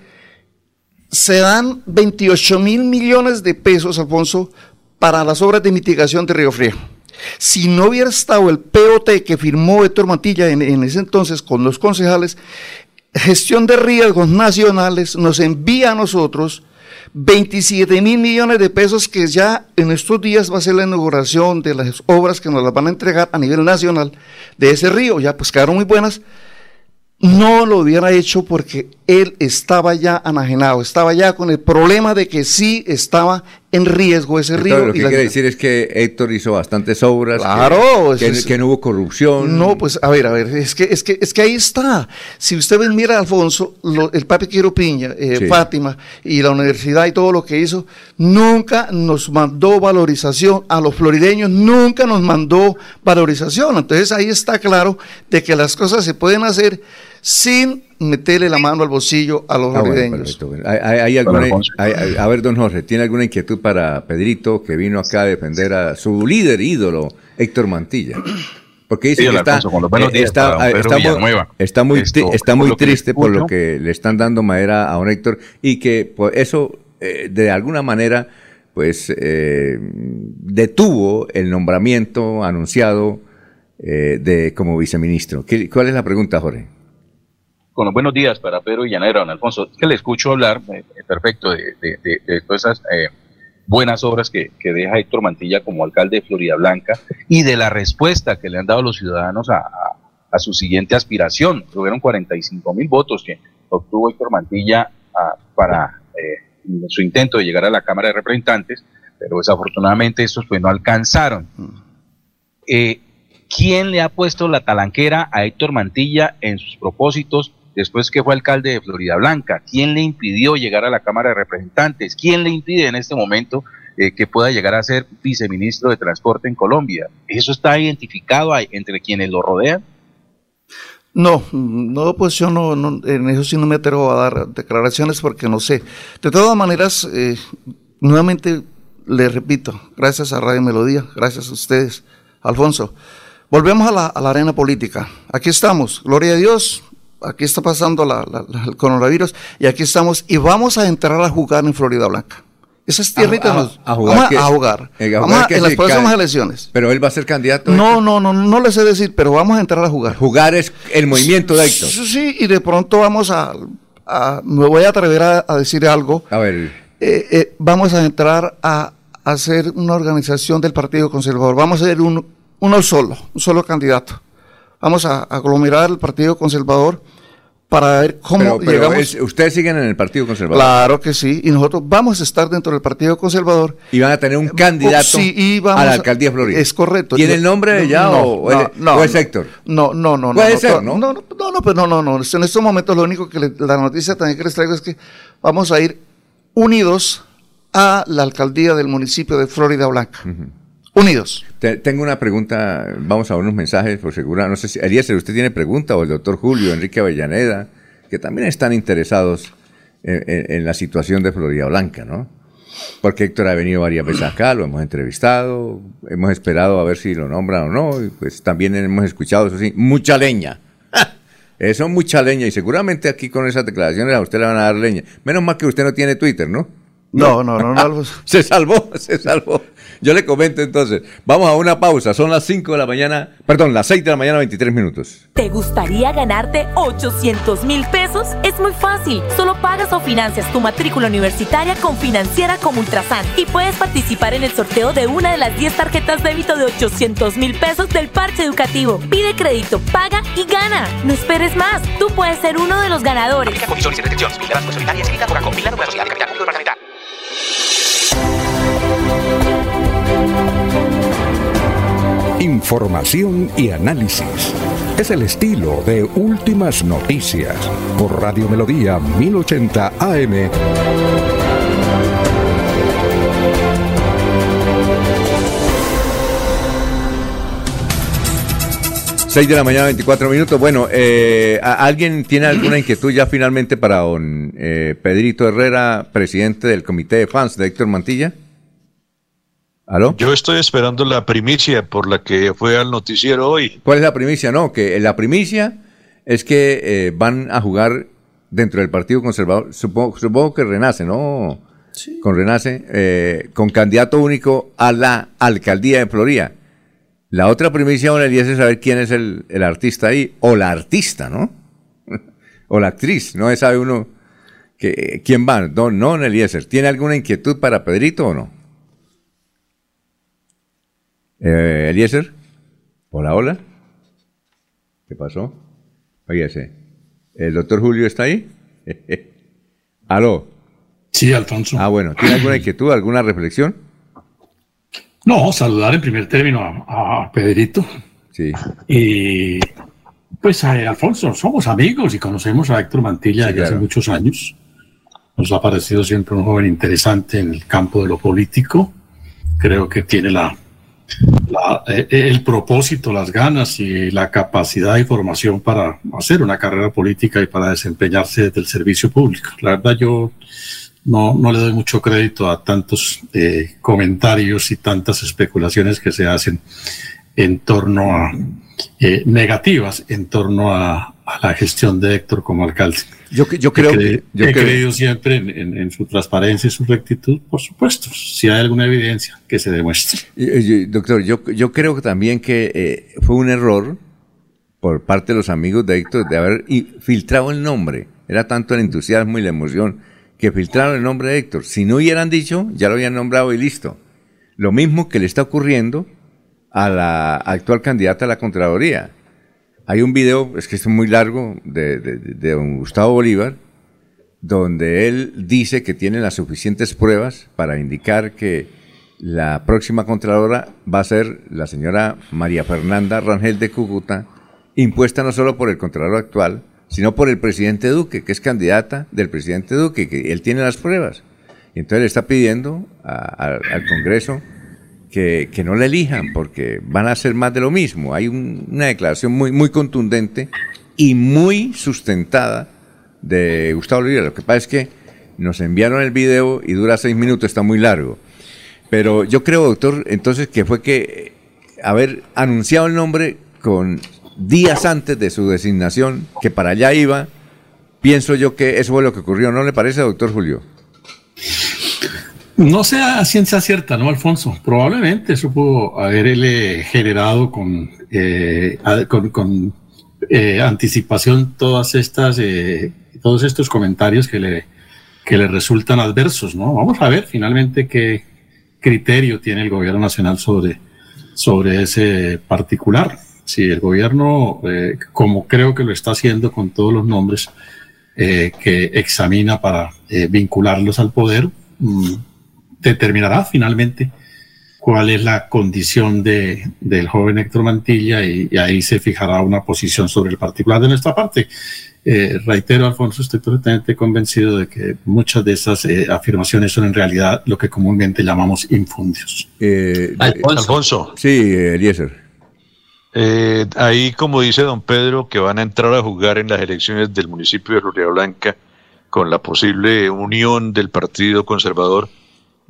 se dan 28 mil millones de pesos, Alfonso, para las obras de mitigación de Río Frío. Si no hubiera estado el POT que firmó Héctor Mantilla en, ese entonces con los concejales, gestión de riesgos nacionales nos envía a nosotros 27 mil millones de pesos que ya en estos días va a ser la inauguración de las obras que nos las van a entregar a nivel nacional de ese río. Ya pues quedaron muy buenas. No lo hubiera hecho porque él estaba ya anajenado, estaba ya con el problema de que sí estaba en riesgo ese río. Lo que quiere decir es que Héctor hizo bastantes obras. Claro. Que, no hubo corrupción. No, pues a ver, a ver, es que, es que, es que ahí está. Si usted mira Alfonso, el papi Quiero Piña, eh, Fátima y la universidad y todo lo que hizo, nunca nos mandó valorización. A los florideños nunca nos mandó valorización. Entonces ahí está claro de que las cosas se pueden hacer sin meterle la mano al bolsillo a los ah, a ver, don Jorge, ¿tiene alguna inquietud para Pedrito que vino acá a defender a su líder ídolo, Héctor Mantilla? Porque dice que está, está, muy, está muy triste por lo que le están dando madera a un Héctor y que por eso, eh, de alguna manera, pues eh, detuvo el nombramiento anunciado eh, de como viceministro. ¿Cuál es la pregunta, Jorge? Con los buenos días para Pedro Villanera, don Alfonso. que le escucho hablar eh, perfecto de, todas esas eh, buenas obras que, deja Héctor Mantilla como alcalde de Florida Blanca y de la respuesta que le han dado los ciudadanos a, su siguiente aspiración. Tuvieron 45 mil votos que obtuvo Héctor Mantilla ah, para eh, su intento de llegar a la Cámara de Representantes, pero desafortunadamente estos pues no alcanzaron. ¿Quién le ha puesto la talanquera a Héctor Mantilla en sus propósitos después que fue alcalde de Florida Blanca. ¿Quién le impidió llegar a la Cámara de Representantes? ¿Quién le impide en este momento eh, que pueda llegar a ser viceministro de Transporte en Colombia? ¿Eso está identificado entre quienes lo rodean? No, no, pues yo no, en eso sí no me atrevo a dar declaraciones porque no sé. De todas maneras, eh, nuevamente le repito, gracias a Radio Melodía, gracias a ustedes, Alfonso. Volvemos a la arena política. Aquí estamos, gloria a Dios, aquí está pasando la- la- la- el coronavirus y aquí estamos y vamos a entrar a jugar en Florida Blanca. Esas tierritas a- nos- a jugar vamos a, jugar. Eh, a jugar a- en las próximas elecciones. Pero él va a ser candidato. No, no, no, no les sé decir, pero vamos a entrar a jugar. Jugar es el movimiento de Héctor. Sí, y de pronto vamos a, a- me voy a atrever a, a decir algo. A ver, Eh, eh, vamos a entrar a, a hacer una organización del Partido Conservador. Vamos a ser un, uno solo, un solo candidato. Vamos a aglomerar el Partido Conservador para ver cómo pero, pero llegamos. es- ustedes siguen en el Partido Conservador. Claro que sí, y nosotros vamos a estar dentro del Partido Conservador. Y van a tener un candidato Sí, y vamos a la alcaldía de Florida. Es correcto. ¿Tiene el nombre de ya no, o, no, es- no, o es no. Héctor? No, no, no. Puede no, ser, ¿no? No, no, pero no, no, no. En estos momentos lo único que le- la noticia también que les traigo es que vamos a ir unidos a la alcaldía del municipio de Florida Blanca. Unidos. Te- tengo una pregunta, vamos a ver unos mensajes, por segura. No sé si, Eliezer, ¿usted tiene pregunta? O el doctor Julio, Enrique Avellaneda, que también están interesados en, en- en la situación de Florida Blanca, ¿no? Porque Héctor ha venido varias veces acá, lo hemos entrevistado, hemos esperado a ver si lo nombran o no, y pues también hemos escuchado, eso sí, mucha leña. Eso mucha leña, y seguramente aquí con esas declaraciones a usted le van a dar leña. Menos mal que usted no tiene Twitter, ¿no? No, no, no, no. se salvó, se salvó. Yo le comento entonces. Vamos a una pausa. Son las 5 de la mañana, perdón, las 6 de la mañana, 23 minutos. ¿Te gustaría ganarte 800 mil pesos? Es muy fácil. Solo pagas o financias tu matrícula universitaria con Financiera como Ultrasan y puedes participar en el sorteo de una de las 10 tarjetas débito de 800 mil pesos del parche educativo. Pide crédito, paga y gana. No esperes más. Tú puedes ser uno de los ganadores. Condiciones y restricciones. Vigilada Supersolidaria, Secretaría Fogacom, Vigilado por la Sociedad de Capital Público Departamental. Información y análisis. Es el estilo de Últimas Noticias por Radio Melodía 1080 AM. 6 de la mañana, 24 minutos. Bueno, eh, ¿a- ¿alguien tiene alguna inquietud ya finalmente para don eh, Pedrito Herrera, presidente del comité de fans de Héctor Mantilla? ¿Aló? Yo estoy esperando la primicia por la que fue al noticiero hoy. ¿Cuál es la primicia? No, que la primicia es que eh, van a jugar dentro del Partido Conservador, supongo, supongo que Renace, ¿no? Con Renace, eh, con candidato único a la alcaldía de Florida. La otra primicia, don Elías, es saber quién es el, el artista ahí, o la artista, ¿no? o la actriz, no sabe uno que, quién va. No, no, don Eliezer, ¿tiene alguna inquietud para Pedrito o no? Eh, Eliezer, hola, hola. ¿Qué pasó? ¿el doctor Julio está ahí? ¿Aló? Sí, Alfonso. Ah, bueno, ¿tiene alguna inquietud, alguna reflexión? No, saludar en primer término a, a Pedrito. Sí. Y pues a Alfonso, somos amigos y conocemos a Héctor Mantilla Sí, desde hace muchos años. Nos ha parecido siempre un joven interesante en el campo de lo político. Creo que tiene la, la- eh, el propósito, las ganas y la capacidad y formación para hacer una carrera política y para desempeñarse desde el servicio público. La verdad yo no, no le doy mucho crédito a tantos eh, comentarios y tantas especulaciones que se hacen en torno a eh, negativas en torno a la gestión de Héctor como alcalde. Yo, yo creo he, que- yo he creo- creído siempre en, en- en su transparencia y su rectitud, por supuesto. Si hay alguna evidencia que se demuestre. Doctor, yo, yo creo también que eh, fue un error por parte de los amigos de Héctor de haber filtrado el nombre. Era tanto el entusiasmo y la emoción que filtraron el nombre de Héctor. Si no hubieran dicho, ya lo habían nombrado y listo. Lo mismo que le está ocurriendo a la actual candidata a la Contraloría. Hay un video, es que es muy largo, de, don Gustavo Bolívar, donde él dice que tiene las suficientes pruebas para indicar que la próxima Contralora va a ser la señora María Fernanda Rangel de Cúcuta, impuesta no solo por el Contralor actual, sino por el presidente Duque, que es candidata del presidente Duque, que él tiene las pruebas. Y entonces le está pidiendo al Congreso que, que no la elijan porque van a hacer más de lo mismo. Hay un- una declaración muy, muy contundente y muy sustentada de Gustavo Bolívar. Lo que pasa es que nos enviaron el video y dura seis minutos, está muy largo. Pero yo creo, doctor, entonces que fue que haber anunciado el nombre con días antes de su designación, que para allá iba, pienso yo que eso fue lo que ocurrió. ¿No le parece, doctor Julio? No sea ciencia cierta, ¿no, Alfonso? Probablemente eso pudo haberle generado con, eh, con, eh, anticipación todas estas, eh, todos estos comentarios que le, que le resultan adversos, ¿no? Vamos a ver finalmente qué criterio tiene el gobierno nacional sobre, sobre ese particular. Si el gobierno, eh, como creo que lo está haciendo con todos los nombres eh, que examina para vincularlos al poder, mm, determinará finalmente cuál es la condición de, del joven Héctor Mantilla y, y ahí se fijará una posición sobre el particular de nuestra parte. Eh, reitero, Alfonso, estoy perfectamente convencido de que muchas de esas eh, afirmaciones son en realidad lo que comúnmente llamamos infundios. Alfonso. Sí, Eliezer. Eh, ahí, como dice don Pedro, que van a entrar a jugar en las elecciones del municipio de Florida Blanca con la posible unión del Partido Conservador.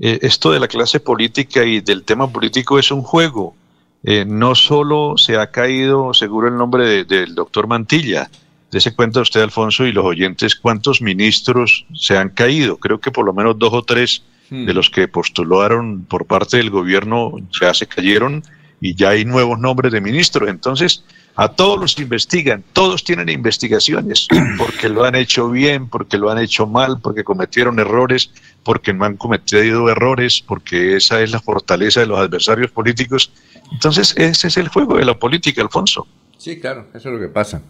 Eh, esto de la clase política y del tema político es un juego. Eh, no solo se ha caído, seguro el nombre de- del doctor Mantilla, Dese cuenta usted, Alfonso, y los oyentes, cuántos ministros se han caído. Creo que por lo menos dos o tres de los que postularon por parte del gobierno ya se cayeron y ya hay nuevos nombres de ministros. Entonces, a todos los investigan, todos tienen investigaciones, porque lo han hecho bien, porque lo han hecho mal, porque cometieron errores, porque no han cometido errores, porque esa es la fortaleza de los adversarios políticos. Entonces, ese es el juego de la política, Alfonso. Sí, claro, eso es lo que pasa.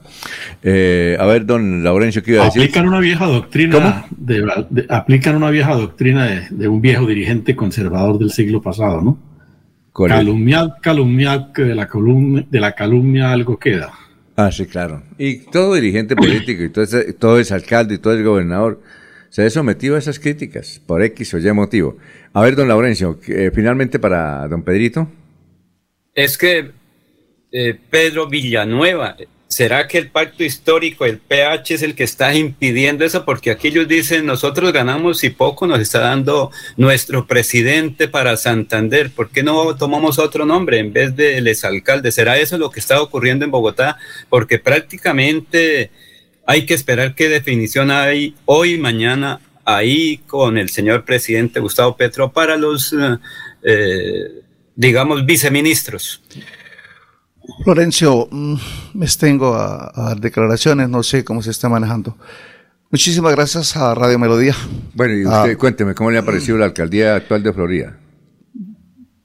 Eh, a ver, don Laurencio, ¿qué iba a decir? Aplican una vieja doctrina, de, de- aplican una vieja doctrina de, de un viejo dirigente conservador del siglo pasado, ¿no? Calumniar, calumniar, que de la, calumnia, de la calumnia algo queda. Ah, sí, claro. Y todo dirigente político, y todo ese, todo ese alcalde y todo el gobernador se ha sometido a esas críticas por X o Y motivo. A ver, don Laurencio, eh, finalmente para don Pedrito. Es que eh, Pedro Villanueva, ¿será que el pacto histórico, el PH, es el que está impidiendo eso? Porque aquí ellos dicen, nosotros ganamos y poco nos está dando nuestro presidente para Santander. ¿Por qué no tomamos otro nombre en vez del exalcalde? ¿Será eso lo que está ocurriendo en Bogotá? Porque prácticamente hay que esperar qué definición hay hoy, mañana, ahí con el señor presidente Gustavo Petro para los, eh, eh, digamos, viceministros. Florencio, mm, me extengo a, declaraciones, no sé cómo se está manejando. Muchísimas gracias a Radio Melodía. Bueno, y Ah, usted cuénteme, ¿cómo le ha parecido la alcaldía actual de Florida?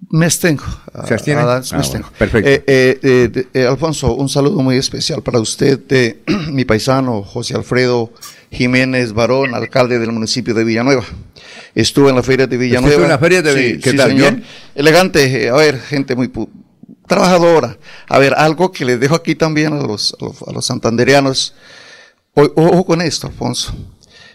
me extengo. ¿Se abstiene? Ah, bueno, perfecto. Eh, eh, eh, Alfonso, un saludo muy especial para usted, de mi paisano José Alfredo Jiménez Barón, alcalde del municipio de Villanueva. Estuve en la feria de Villanueva. ¿Estuvo en la feria de Sí, Vi- qué sí, tal? señor. ¿Bien? Elegante, a ver, gente muy trabajadora. A ver, algo que les dejo aquí también a los, a los, a los santandereanos. O- Ojo con esto, Alfonso.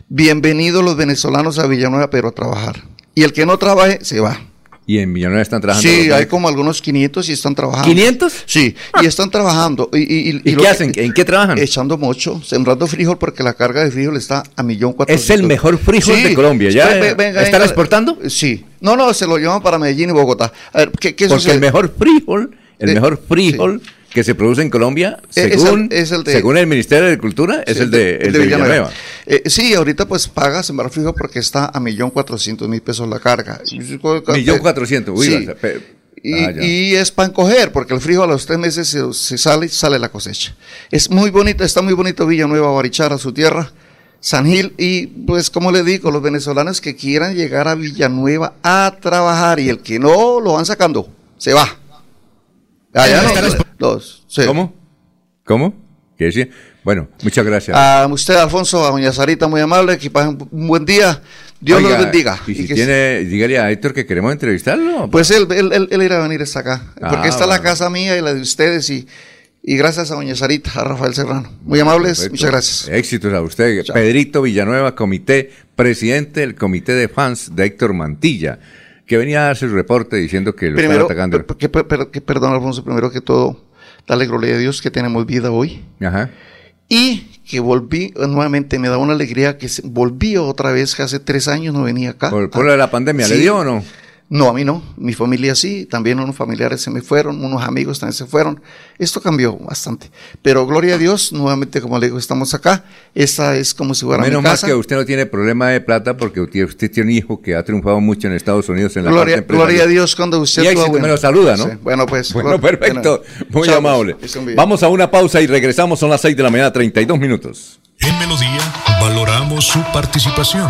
Bienvenidos los venezolanos a Villanueva, pero a trabajar. Y el que no trabaje, se va. Y en Villanueva están trabajando. Sí, hay como algunos 500 y están trabajando. 500? Sí, y están trabajando. ¿Y, y, ¿Y lo qué que- hacen? ¿En qué trabajan? Echando mocho, sembrando frijol porque la carga de frijol está a millón cuatrocientos. Es el mejor frijol de Colombia, ¿ya? Venga, ¿Están venga. exportando? Sí. No, no, se lo llevan para Medellín y Bogotá. A ver, ¿qué, qué Porque el mejor frijol, el Eh, mejor frijol que se produce en Colombia, Eh, es el- según, es el de- según el Ministerio de Agricultura, es Sí, el de, el de Villanueva. Eh, sí, ahorita pues paga sembrar frijol porque está a millón cuatrocientos mil pesos la carga. Millón cuatrocientos, uy, Sí. Y, ah, y es pan coger, porque el frijol a los tres meses se, se sale, sale la cosecha. Es muy bonito, está muy bonito Villanueva, Barichara, su tierra, San Gil, y pues como le digo, los venezolanos que quieran llegar a Villanueva a trabajar y el que no lo van sacando, se va. Allá no, los- sí. ¿Cómo? ¿Cómo? ¿Qué decía? Bueno, muchas gracias. A usted, Alfonso, a doña Sarita, muy amable, que pasen un buen día. Dios Oiga, los bendiga. Y si Y que- tiene, dígale a Héctor que queremos entrevistarlo. Pues él, él, él, él irá a venir hasta acá, porque Ah, esta es la bueno. casa mía y la de ustedes, y, y gracias a doña Sarita, a Rafael Serrano. Muy amables, Perfecto. muchas gracias. Éxitos a usted. Pedrito Villanueva, comité, presidente del comité de fans de Héctor Mantilla, que venía a dar su reporte diciendo que lo Primero, están atacando. que, per- que perdón, Alfonso, primero que todo, darle gloria a Dios que tenemos vida hoy. Ajá. Y que volví, nuevamente me da una alegría que volví otra vez, que hace tres años no venía acá. Por, por lo de la pandemia, ¿le Sí. dio o no? No, a mí no. Mi familia sí. También unos familiares se me fueron, unos amigos también se fueron. Esto cambió bastante. Pero gloria a Dios, nuevamente, como le digo, estamos acá. Esta es como si fuera Menos mi mal casa. que usted no tiene problema de plata porque usted, usted tiene un hijo que ha triunfado mucho en Estados Unidos en la Gloria, parte gloria a Dios cuando usted Y actúa éxito, bueno. me lo saluda, ¿no? Sí. Bueno, pues. Bueno, gloria- perfecto. Muy Chao, amable. pues, bien. Vamos a una pausa y regresamos. Son las 6 de la mañana, 32 minutos. En Melodía valoramos su participación.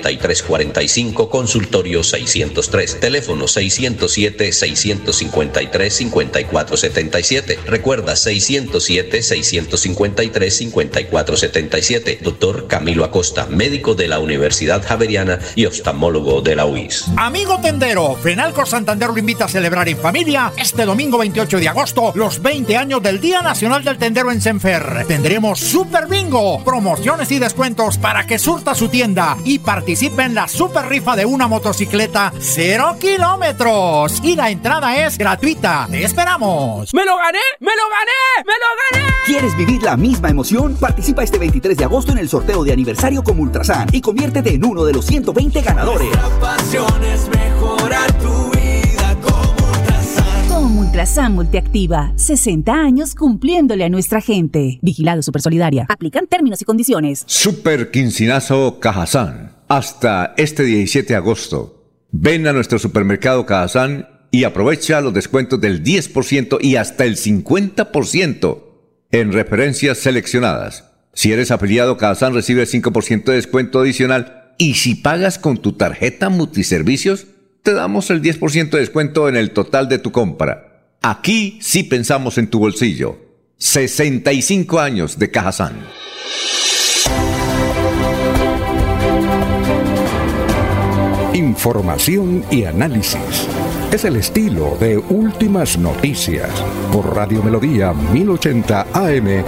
3345, consultorio 603, teléfono 607-653-5477. Recuerda 607-653-5477. Doctor Camilo Acosta, médico de la Universidad Javeriana y oftalmólogo de la UIS. Amigo tendero, Fenalco Santander lo invita a celebrar en familia este domingo 28 de agosto los 20 años del Día Nacional del Tendero en Senfer. Tendremos Super Bingo, promociones y descuentos para que surta su tienda y participe en la super rifa de una motocicleta 0 kilómetros. Y la entrada es gratuita. Te esperamos. ¡Me lo gané! ¡Me lo gané! ¡Me lo gané! ¿Quieres vivir la misma emoción? Participa este 23 de agosto en el sorteo de aniversario con Ultrasan y conviértete en uno de los 120 ganadores. pasión es mejorar tu vida como Ultrasan. Con Ultrasan Multiactiva, 60 años cumpliéndole a nuestra gente. Vigilado Supersolidaria. Aplican términos y condiciones. Super Quincinazo Cajazán. Hasta este 17 de agosto. Ven a nuestro supermercado Cajazán y aprovecha los descuentos del 10% y hasta el 50% en referencias seleccionadas. Si eres afiliado Cajazán recibe 5% de descuento adicional y si pagas con tu tarjeta multiservicios, te damos el 10% de descuento en el total de tu compra. Aquí sí pensamos en tu bolsillo. 65 años de Cajazán. Información y análisis. Es el estilo de Últimas Noticias por Radio Melodía 1080 AM.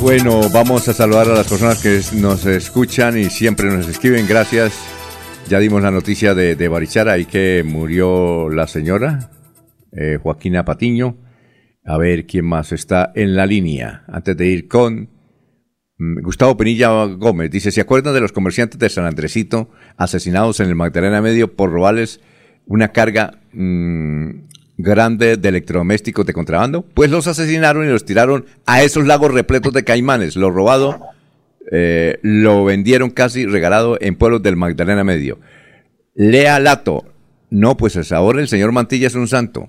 Bueno, vamos a saludar a las personas que nos escuchan y siempre nos escriben. Gracias. Ya dimos la noticia de, Barichara y que murió la señora eh, Joaquina Patiño. A ver quién más está en la línea. Antes de ir con mm, Gustavo Penilla Gómez. Dice, ¿se acuerdan de los comerciantes de San Andresito asesinados en el Magdalena Medio por robarles una carga mm, grande de electrodomésticos de contrabando? Pues los asesinaron y los tiraron a esos lagos repletos de caimanes. Lo robado eh, lo vendieron casi regalado en pueblos del Magdalena Medio. Lea Lato. No, pues es ahora el señor Mantilla es un santo.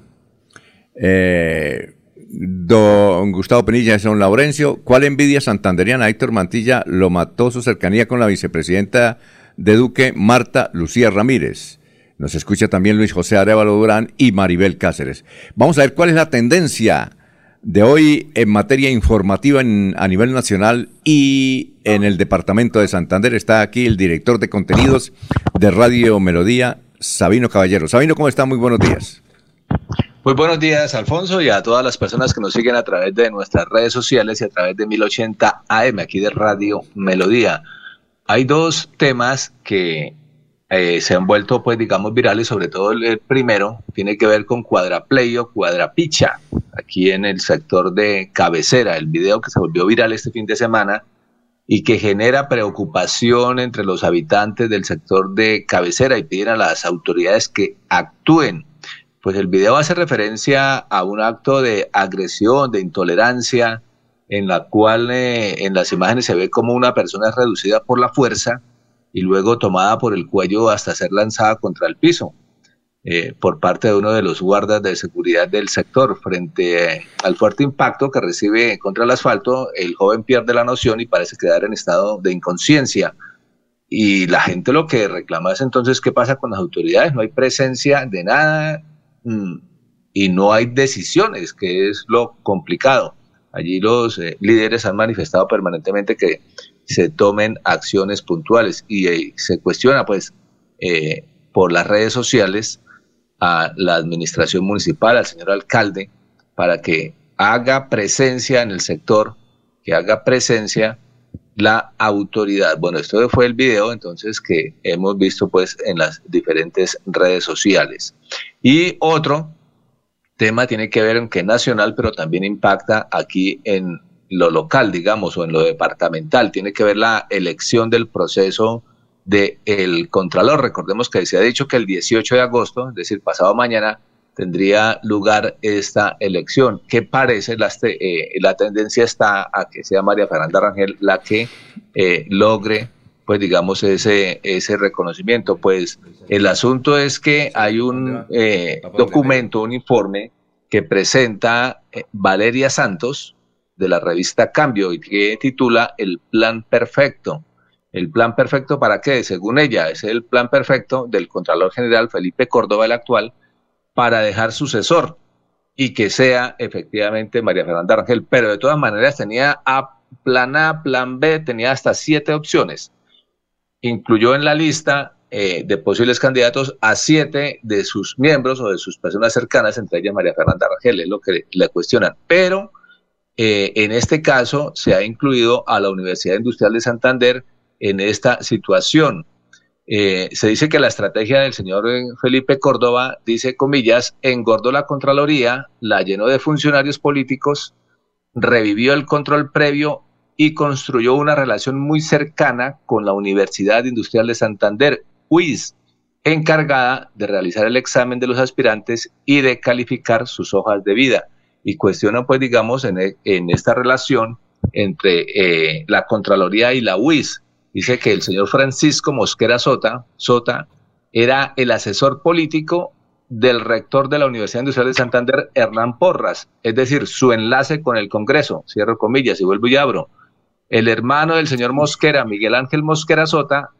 Eh, don Gustavo Penilla don Laurencio. ¿Cuál envidia santanderiana? Héctor Mantilla lo mató su cercanía con la vicepresidenta de Duque, Marta Lucía Ramírez. Nos escucha también Luis José Arevalo Durán y Maribel Cáceres. Vamos a ver cuál es la tendencia de hoy en materia informativa en- a nivel nacional y en el departamento de Santander. Está aquí el director de contenidos de Radio Melodía, Sabino Caballero. Sabino, ¿cómo está? Muy buenos días. Muy buenos días, Alfonso, y a todas las personas que nos siguen a través de nuestras redes sociales y a través de 1080 AM, aquí de Radio Melodía. Hay dos temas que eh, se han vuelto, pues, digamos, virales, sobre todo el, primero tiene que ver con Cuadraplay o Cuadrapicha, aquí en el sector de Cabecera, el video que se volvió viral este fin de semana y que genera preocupación entre los habitantes del sector de Cabecera y piden a las autoridades que actúen pues el video hace referencia a un acto de agresión, de intolerancia en la cual eh, en las imágenes se ve como una persona es reducida por la fuerza y luego tomada por el cuello hasta ser lanzada contra el piso eh, por parte de uno de los guardas de seguridad del sector. Frente al fuerte impacto que recibe contra el asfalto, el joven pierde la noción y parece quedar en estado de inconsciencia. Y la gente lo que reclama es entonces qué pasa con las autoridades. No hay presencia de nada y no hay decisiones, que es lo complicado. Allí los eh, líderes han manifestado permanentemente que se tomen acciones puntuales y eh, se cuestiona pues eh, por las redes sociales a la administración municipal, al señor alcalde, para que haga presencia en el sector, que haga presencia la autoridad. Bueno, esto fue el video entonces que hemos visto pues en las diferentes redes sociales. Y otro tema tiene que ver en que nacional, pero también impacta aquí en lo local, digamos, o en lo departamental. Tiene que ver la elección del proceso del el Contralor. Recordemos que se ha dicho que el 18 de agosto, es decir, pasado mañana, tendría lugar esta elección. ¿Qué parece? La, eh, la tendencia está a que sea María Fernanda Rangel la que eh, logre pues digamos, ese, ese reconocimiento. Pues el asunto es que hay un eh, documento, un informe que presenta eh, Valeria Santos de la revista Cambio y que titula El Plan Perfecto. ¿El plan perfecto para qué? Según ella, es el plan perfecto del Contralor General Felipe Córdoba, el actual, para dejar sucesor y que sea efectivamente María Fernanda Rangel. Pero de todas maneras tenía plan A, plan B, tenía hasta siete opciones incluyó en la lista eh, de posibles candidatos a siete de sus miembros o de sus personas cercanas, entre ellas María Fernanda Rangel, es lo que le cuestionan. Pero eh, en este caso se ha incluido a la Universidad Industrial de Santander en esta situación. Eh, se dice que la estrategia del señor Felipe Córdoba, dice comillas, engordó la Contraloría, la llenó de funcionarios políticos, revivió el control previo y construyó una relación muy cercana con la Universidad Industrial de Santander, UIS, encargada de realizar el examen de los aspirantes y de calificar sus hojas de vida. Y cuestiona, pues, digamos, en, en esta relación entre eh, la Contraloría y la UIS. Dice que el señor Francisco Mosquera Sota, Sota era el asesor político del rector de la Universidad Industrial de Santander, Hernán Porras, es decir, su enlace con el Congreso, cierro comillas y vuelvo y abro. El hermano del señor Mosquera, Miguel Ángel Mosquera Sota,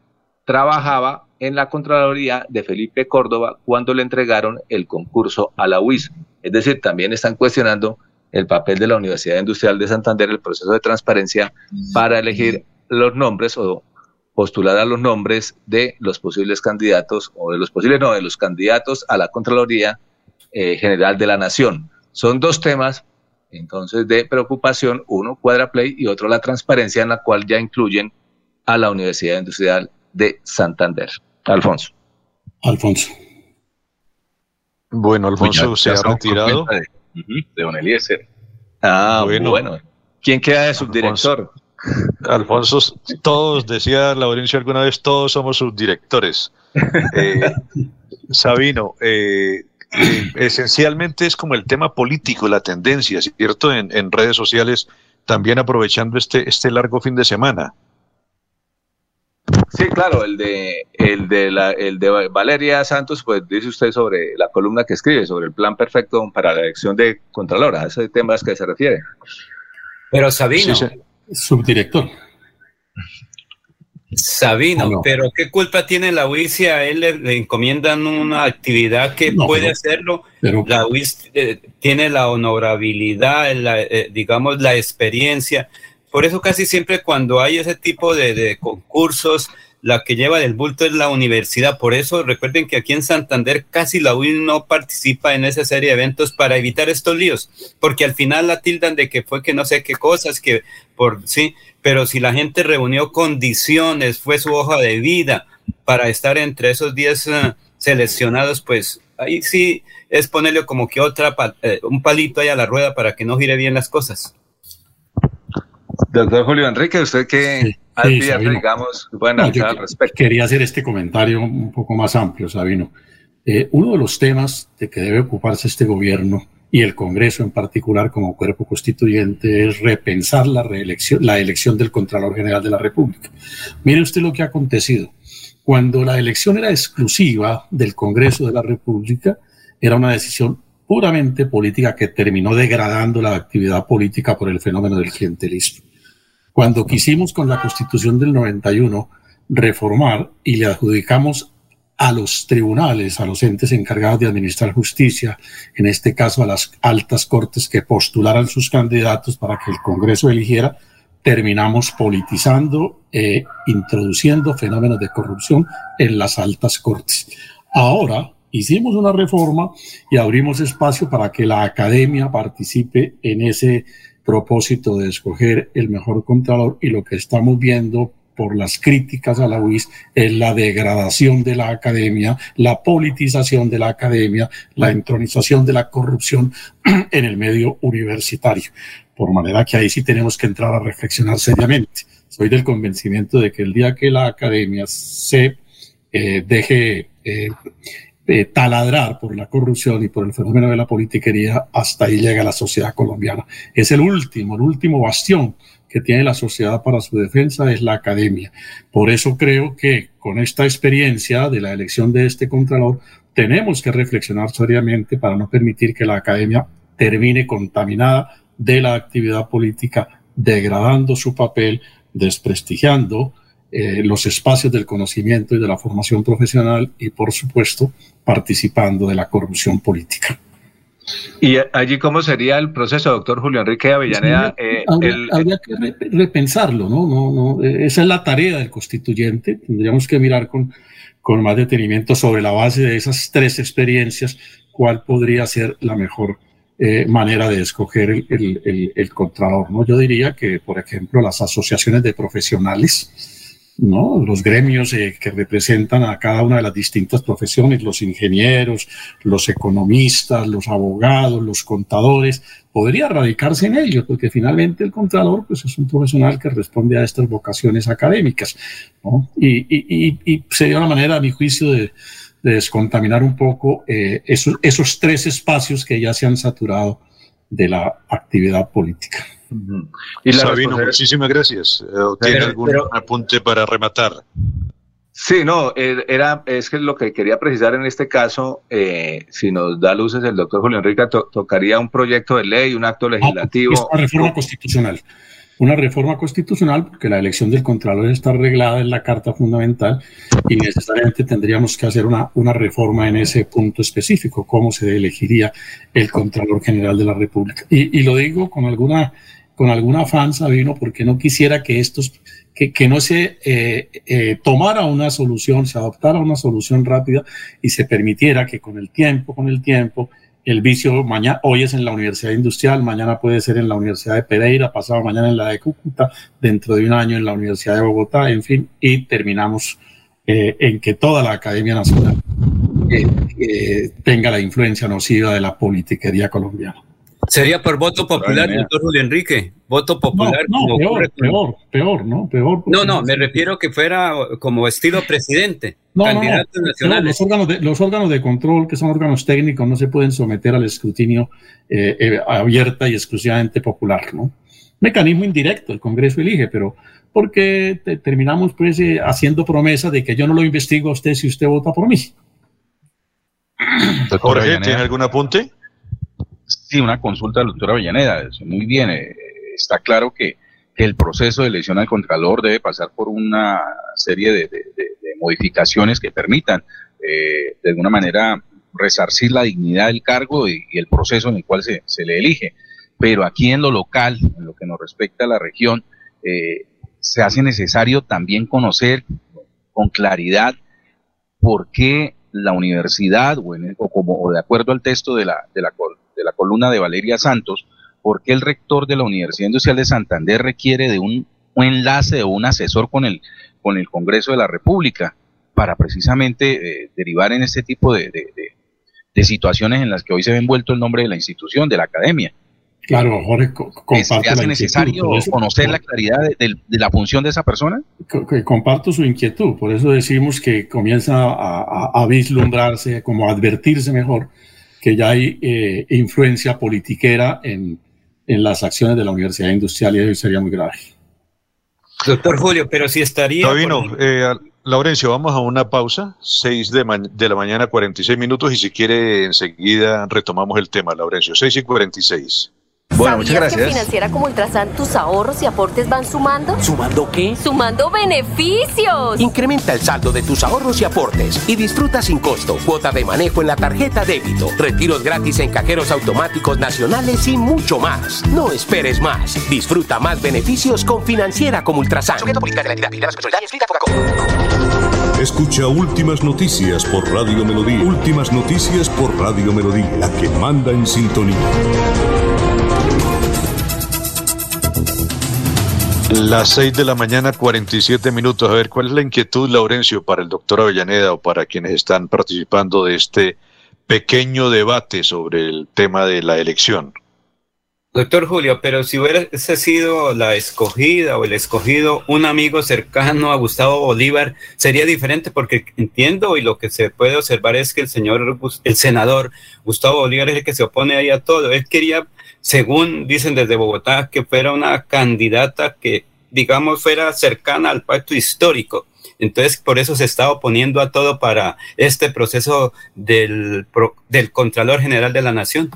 trabajaba en la Contraloría de Felipe Córdoba cuando le entregaron el concurso a la UIS. Es decir, también están cuestionando el papel de la Universidad Industrial de Santander, el proceso de transparencia para elegir los nombres o postular a los nombres de los posibles candidatos, o de los posibles, no, de los candidatos a la Contraloría eh, General de la Nación. Son dos temas entonces de preocupación, uno cuadra play y otro la transparencia en la cual ya incluyen a la Universidad Industrial de Santander. Alfonso. Alfonso. Bueno, Alfonso se ha retirado. De, Don Eliezer. Ah, bueno. ¿Quién queda de subdirector? Alfonso, todos, decía Laurencio alguna vez, todos somos subdirectores. Eh, Sabino, eh, esencialmente es como el tema político, la tendencia, ¿cierto? En, en, redes sociales, también aprovechando este, este largo fin de semana. Sí, claro, el de, el, de la, el de Valeria Santos, pues dice usted sobre la columna que escribe, sobre el plan perfecto para la elección de Contralora, a ese tema es que se refiere. Pero Sabino. Subdirector. Sabino, pero ¿qué culpa tiene la UIS si a él le, encomiendan una actividad que puede hacerlo? la UIS eh, tiene la honorabilidad, eh, digamos, la experiencia. Por eso casi siempre cuando hay ese tipo de, concursos, la que lleva el bulto es la universidad. Por eso recuerden que aquí en Santander casi la UIS no participa en esa serie de eventos para evitar estos líos, porque al final la tildan de que fue que no sé qué cosas, que por sí, pero si la gente reunió condiciones, fue su hoja de vida para estar entre esos 10 eh, seleccionados, pues ahí sí es ponerle como que otra, eh, un palito ahí a la rueda para que no gire bien las cosas. Doctor Julio Enrique, usted que digamos, al respecto. Quería hacer este comentario un poco más amplio, Sabino. Eh, uno de los temas de que debe ocuparse este gobierno y el Congreso en particular como cuerpo constituyente es repensar la reelección, la elección del Contralor General de la República. Mire usted lo que ha acontecido. Cuando la elección era exclusiva del Congreso de la República, era una decisión puramente política que terminó degradando la actividad política por el fenómeno del clientelismo. Cuando quisimos con la Constitución del 91 reformar y le adjudicamos a los tribunales, a los entes encargados de administrar justicia, en este caso a las altas cortes que postularan sus candidatos para que el Congreso eligiera, terminamos politizando e introduciendo fenómenos de corrupción en las altas cortes. Ahora hicimos una reforma y abrimos espacio para que la academia participe en ese propósito de escoger el mejor contralor y lo que estamos viendo por las críticas a la UIS es la degradación de la academia, la politización de la academia, la entronización de la corrupción en el medio universitario. Por manera que ahí sí tenemos que entrar a reflexionar seriamente. Soy del convencimiento de que el día que la academia se eh, deje eh, taladrar por la corrupción y por el fenómeno de la politiquería, hasta ahí llega la sociedad colombiana. Es el último, el último bastión que tiene la sociedad para su defensa es la academia. Por eso creo que con esta experiencia de la elección de este Contralor, tenemos que reflexionar seriamente para no permitir que la academia termine contaminada de la actividad política, degradando su papel, desprestigiando eh, los espacios del conocimiento y de la formación profesional y, por supuesto, participando de la corrupción política. ¿Y allí cómo sería el proceso, doctor Julio Enrique Avellaneda? Eh, habría, que repensarlo, ¿no? No, no, eh, Esa es la tarea del constituyente. Tendríamos que mirar con, con más detenimiento sobre la base de esas tres experiencias cuál podría ser la mejor eh, manera de escoger el, el, el, contralor. ¿no? Yo diría que, por ejemplo, las asociaciones de profesionales, ¿no? Los gremios eh, que representan a cada una de las distintas profesiones, los ingenieros, los economistas, los abogados, los contadores, podría radicarse en ellos, porque finalmente el contador pues, es un profesional que responde a estas vocaciones académicas, ¿no? Y, y, y, sería una manera, a mi juicio, de, descontaminar un poco eh, esos, esos tres espacios que ya se han saturado de la actividad política. Y Sabino, muchísimas gracias. Eh, ¿Tiene algún apunte para rematar? Sí, no, eh, era, es que lo que quería precisar en este caso, eh, si nos da luces el doctor Julio Enrique, tocaría un proyecto de ley, un acto legislativo. Ah, una reforma constitucional. Una reforma constitucional, porque la elección del Contralor está arreglada en la Carta Fundamental y necesariamente tendríamos que hacer una, una reforma en ese punto específico, cómo se elegiría el Contralor General de la República. Y, y lo digo con alguna con algún afán, Sabino, porque no quisiera que estos, que, que no se eh, eh, tomara una solución, se adoptara una solución rápida y se permitiera que con el tiempo, con el tiempo, el vicio mañana, hoy es en la Universidad Industrial, mañana puede ser en la Universidad de Pereira, pasado mañana en la de Cúcuta, dentro de un año en la Universidad de Bogotá, en fin, y terminamos eh, en que toda la Academia Nacional tenga la influencia nociva de la politiquería colombiana. Sería por voto popular, doctor Julio Enrique. Voto popular. No, peor, peor, peor, ¿no? Peor. No, no, me refiero que fuera como estilo presidente. No, candidatos nacionales. Los órganos, de, los órganos de control, que son órganos técnicos, no se pueden someter al escrutinio eh, eh, abierta y exclusivamente popular, ¿no? Mecanismo indirecto, el Congreso elige, pero porque terminamos pues eh, haciendo promesa de que yo no lo investigo a usted si usted vota por mí. Jorge, ¿tiene algún apunte? Sí, una consulta la doctora Avellaneda. Muy bien, eh, está claro que, el proceso de elección al Contralor debe pasar por una serie de, modificaciones que permitan, eh, de alguna manera, resarcir la dignidad del cargo y, el proceso en el cual se, le elige. Pero aquí en lo local, en lo que nos respecta a la región, eh, se hace necesario también conocer con claridad por qué la universidad, o, o como o de acuerdo al texto de la, de la, de la columna de Valeria Santos, por qué el rector de la Universidad Industrial de Santander requiere de un, enlace o un asesor con el, con el Congreso de la República para precisamente eh, derivar en este tipo de, situaciones en las que hoy se ve envuelto el nombre de la institución, de la academia. Claro, Jorge, ¿Se hace necesario conocer la claridad de, la función de esa persona? Comparto su inquietud, por eso decimos que comienza a, a vislumbrarse, como a advertirse mejor, que ya hay eh, influencia politiquera en, en las acciones de la Universidad Industrial y eso sería muy grave. Doctor Julio, pero si estaría... Sabino, eh, Laurencio, vamos a una pausa, 6 de, ma- de la mañana, 46 minutos, y si quiere enseguida retomamos el tema, Laurencio, 6 y 46. Bueno, ¿Sabías que Financiera como Ultrasan tus ahorros y aportes van sumando? ¿Sumando qué? ¡Sumando beneficios! Incrementa el saldo de tus ahorros y aportes y disfruta sin costo cuota de manejo en la tarjeta débito, retiros gratis en cajeros automáticos nacionales y mucho más. No esperes más. Disfruta más beneficios con Financiera como Ultrasan. Escucha Últimas Noticias por Radio Melodía. Últimas Noticias por Radio Melodía, la que manda en sintonía. Las 6 de la mañana, 47 minutos. A ver, ¿cuál es la inquietud, Laurencio, para el doctor Avellaneda o para quienes están participando de este pequeño debate sobre el tema de la elección? Doctor Julio, pero si hubiese sido la escogida o el escogido un amigo cercano a Gustavo Bolívar, sería diferente porque entiendo y lo que se puede observar es que el señor, el senador Gustavo Bolívar es el que se opone ahí a todo. Él quería, según dicen desde Bogotá, que fuera una candidata que, digamos, fuera cercana al pacto histórico. Entonces, por eso se está oponiendo a todo para este proceso del, del Contralor General de la Nación.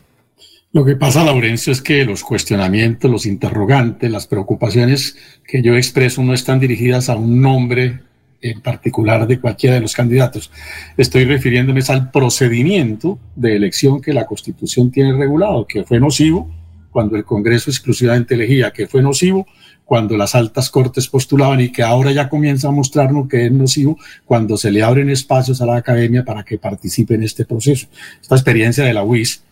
Lo que pasa, Laurencio, es que los cuestionamientos, los interrogantes, las preocupaciones que yo expreso no están dirigidas a un nombre en particular de cualquiera de los candidatos. Estoy refiriéndome al procedimiento de elección que la Constitución tiene regulado, que fue nocivo cuando el Congreso exclusivamente elegía, que fue nocivo cuando las altas cortes postulaban y que ahora ya comienza a mostrarnos que es nocivo cuando se le abren espacios a la academia para que participe en este proceso. Esta experiencia de la UIS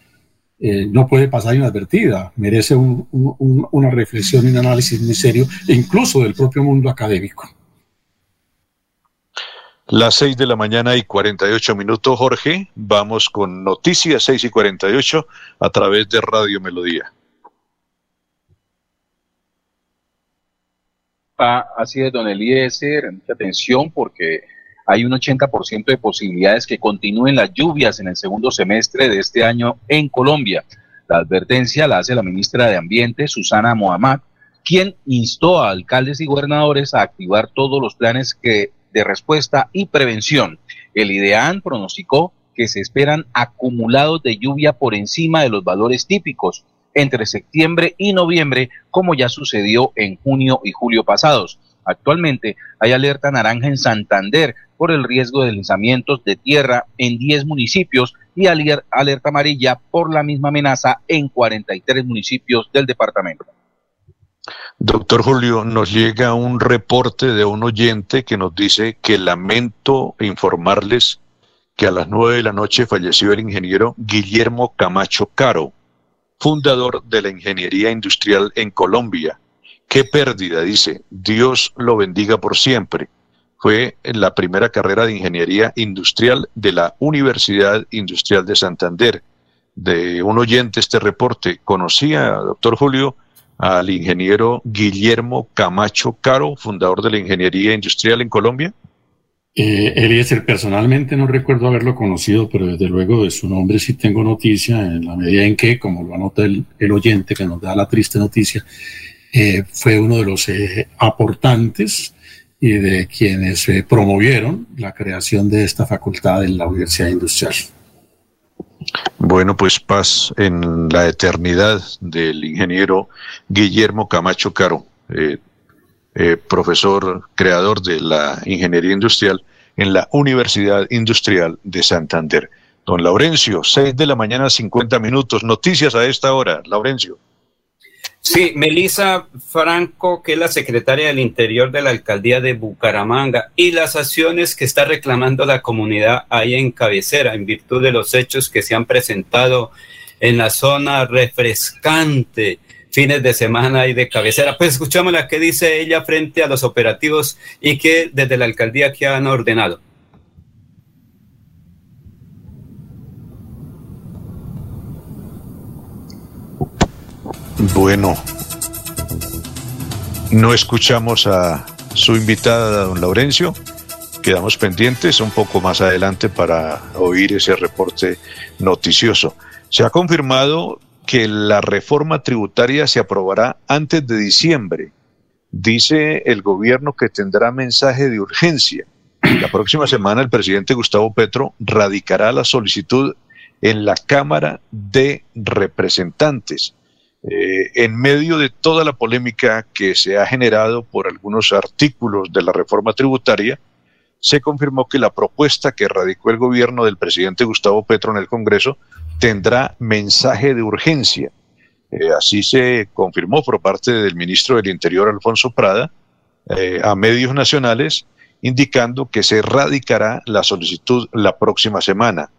eh, no puede pasar inadvertida, merece un- un- un- una reflexión y un análisis muy serio, incluso del propio mundo académico. Las 6 de la mañana y 48 minutos, Jorge. Vamos con noticias 6 y 48 a través de Radio Melodía. Ah, así es, don Eliezer, mucha atención porque hay un 80% de posibilidades que continúen las lluvias en el segundo semestre de este año en Colombia. La advertencia la hace la ministra de Ambiente, Susana Mohamed, quien instó a alcaldes y gobernadores a activar todos los planes que, de respuesta y prevención. El IDEAN pronosticó que se esperan acumulados de lluvia por encima de los valores típicos entre septiembre y noviembre, como ya sucedió en junio y julio pasados. Actualmente hay alerta naranja en Santander por el riesgo de deslizamientos de tierra en 10 municipios y aler- alerta amarilla por la misma amenaza en 43 municipios del departamento. Doctor Julio, nos llega un reporte de un oyente que nos dice que lamento informarles que a las nueve de la noche falleció el ingeniero Guillermo Camacho Caro, fundador de la ingeniería industrial en Colombia. Qué pérdida, dice. Dios lo bendiga por siempre. Fue en la primera carrera de ingeniería industrial de la Universidad Industrial de Santander. De un oyente este reporte, conocía, doctor Julio, al ingeniero Guillermo Camacho Caro, fundador de la ingeniería industrial en Colombia. Eh, Eliezer, personalmente no recuerdo haberlo conocido, pero desde luego de su nombre sí tengo noticia, en la medida en que, como lo anota el, oyente que nos da la triste noticia, eh, fue uno de los eh, aportantes y de quienes eh, promovieron la creación de esta facultad en la Universidad Industrial. Bueno, pues paz en la eternidad del ingeniero Guillermo Camacho Caro, eh, eh, profesor creador de la ingeniería industrial en la Universidad Industrial de Santander. Don Laurencio, 6 de la mañana, 50 minutos. Noticias a esta hora, Laurencio. Sí, Melissa Franco, que es la secretaria del Interior de la Alcaldía de Bucaramanga, y las acciones que está reclamando la comunidad ahí en cabecera, en virtud de los hechos que se han presentado en la zona refrescante, fines de semana y de cabecera. Pues escuchamos la que dice ella frente a los operativos y que desde la alcaldía que han ordenado. Bueno, no escuchamos a su invitada, don Laurencio. Quedamos pendientes un poco más adelante para oír ese reporte noticioso. Se ha confirmado que la reforma tributaria se aprobará antes de diciembre. Dice el gobierno que tendrá mensaje de urgencia. La próxima semana el presidente Gustavo Petro radicará la solicitud en la Cámara de Representantes. Eh, en medio de toda la polémica que se ha generado por algunos artículos de la reforma tributaria, se confirmó que la propuesta que radicó el gobierno del presidente Gustavo Petro en el Congreso tendrá mensaje de urgencia. Eh, así se confirmó por parte del ministro del Interior, Alfonso Prada, eh, a medios nacionales, indicando que se radicará la solicitud la próxima semana.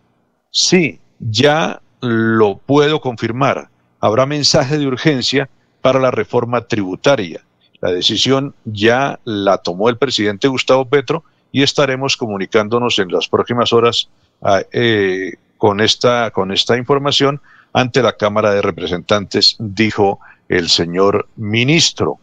Sí, ya lo puedo confirmar. Habrá mensaje de urgencia para la reforma tributaria. La decisión ya la tomó el presidente Gustavo Petro y estaremos comunicándonos en las próximas horas ah, eh, con, esta, con esta información ante la Cámara de Representantes, dijo el señor ministro.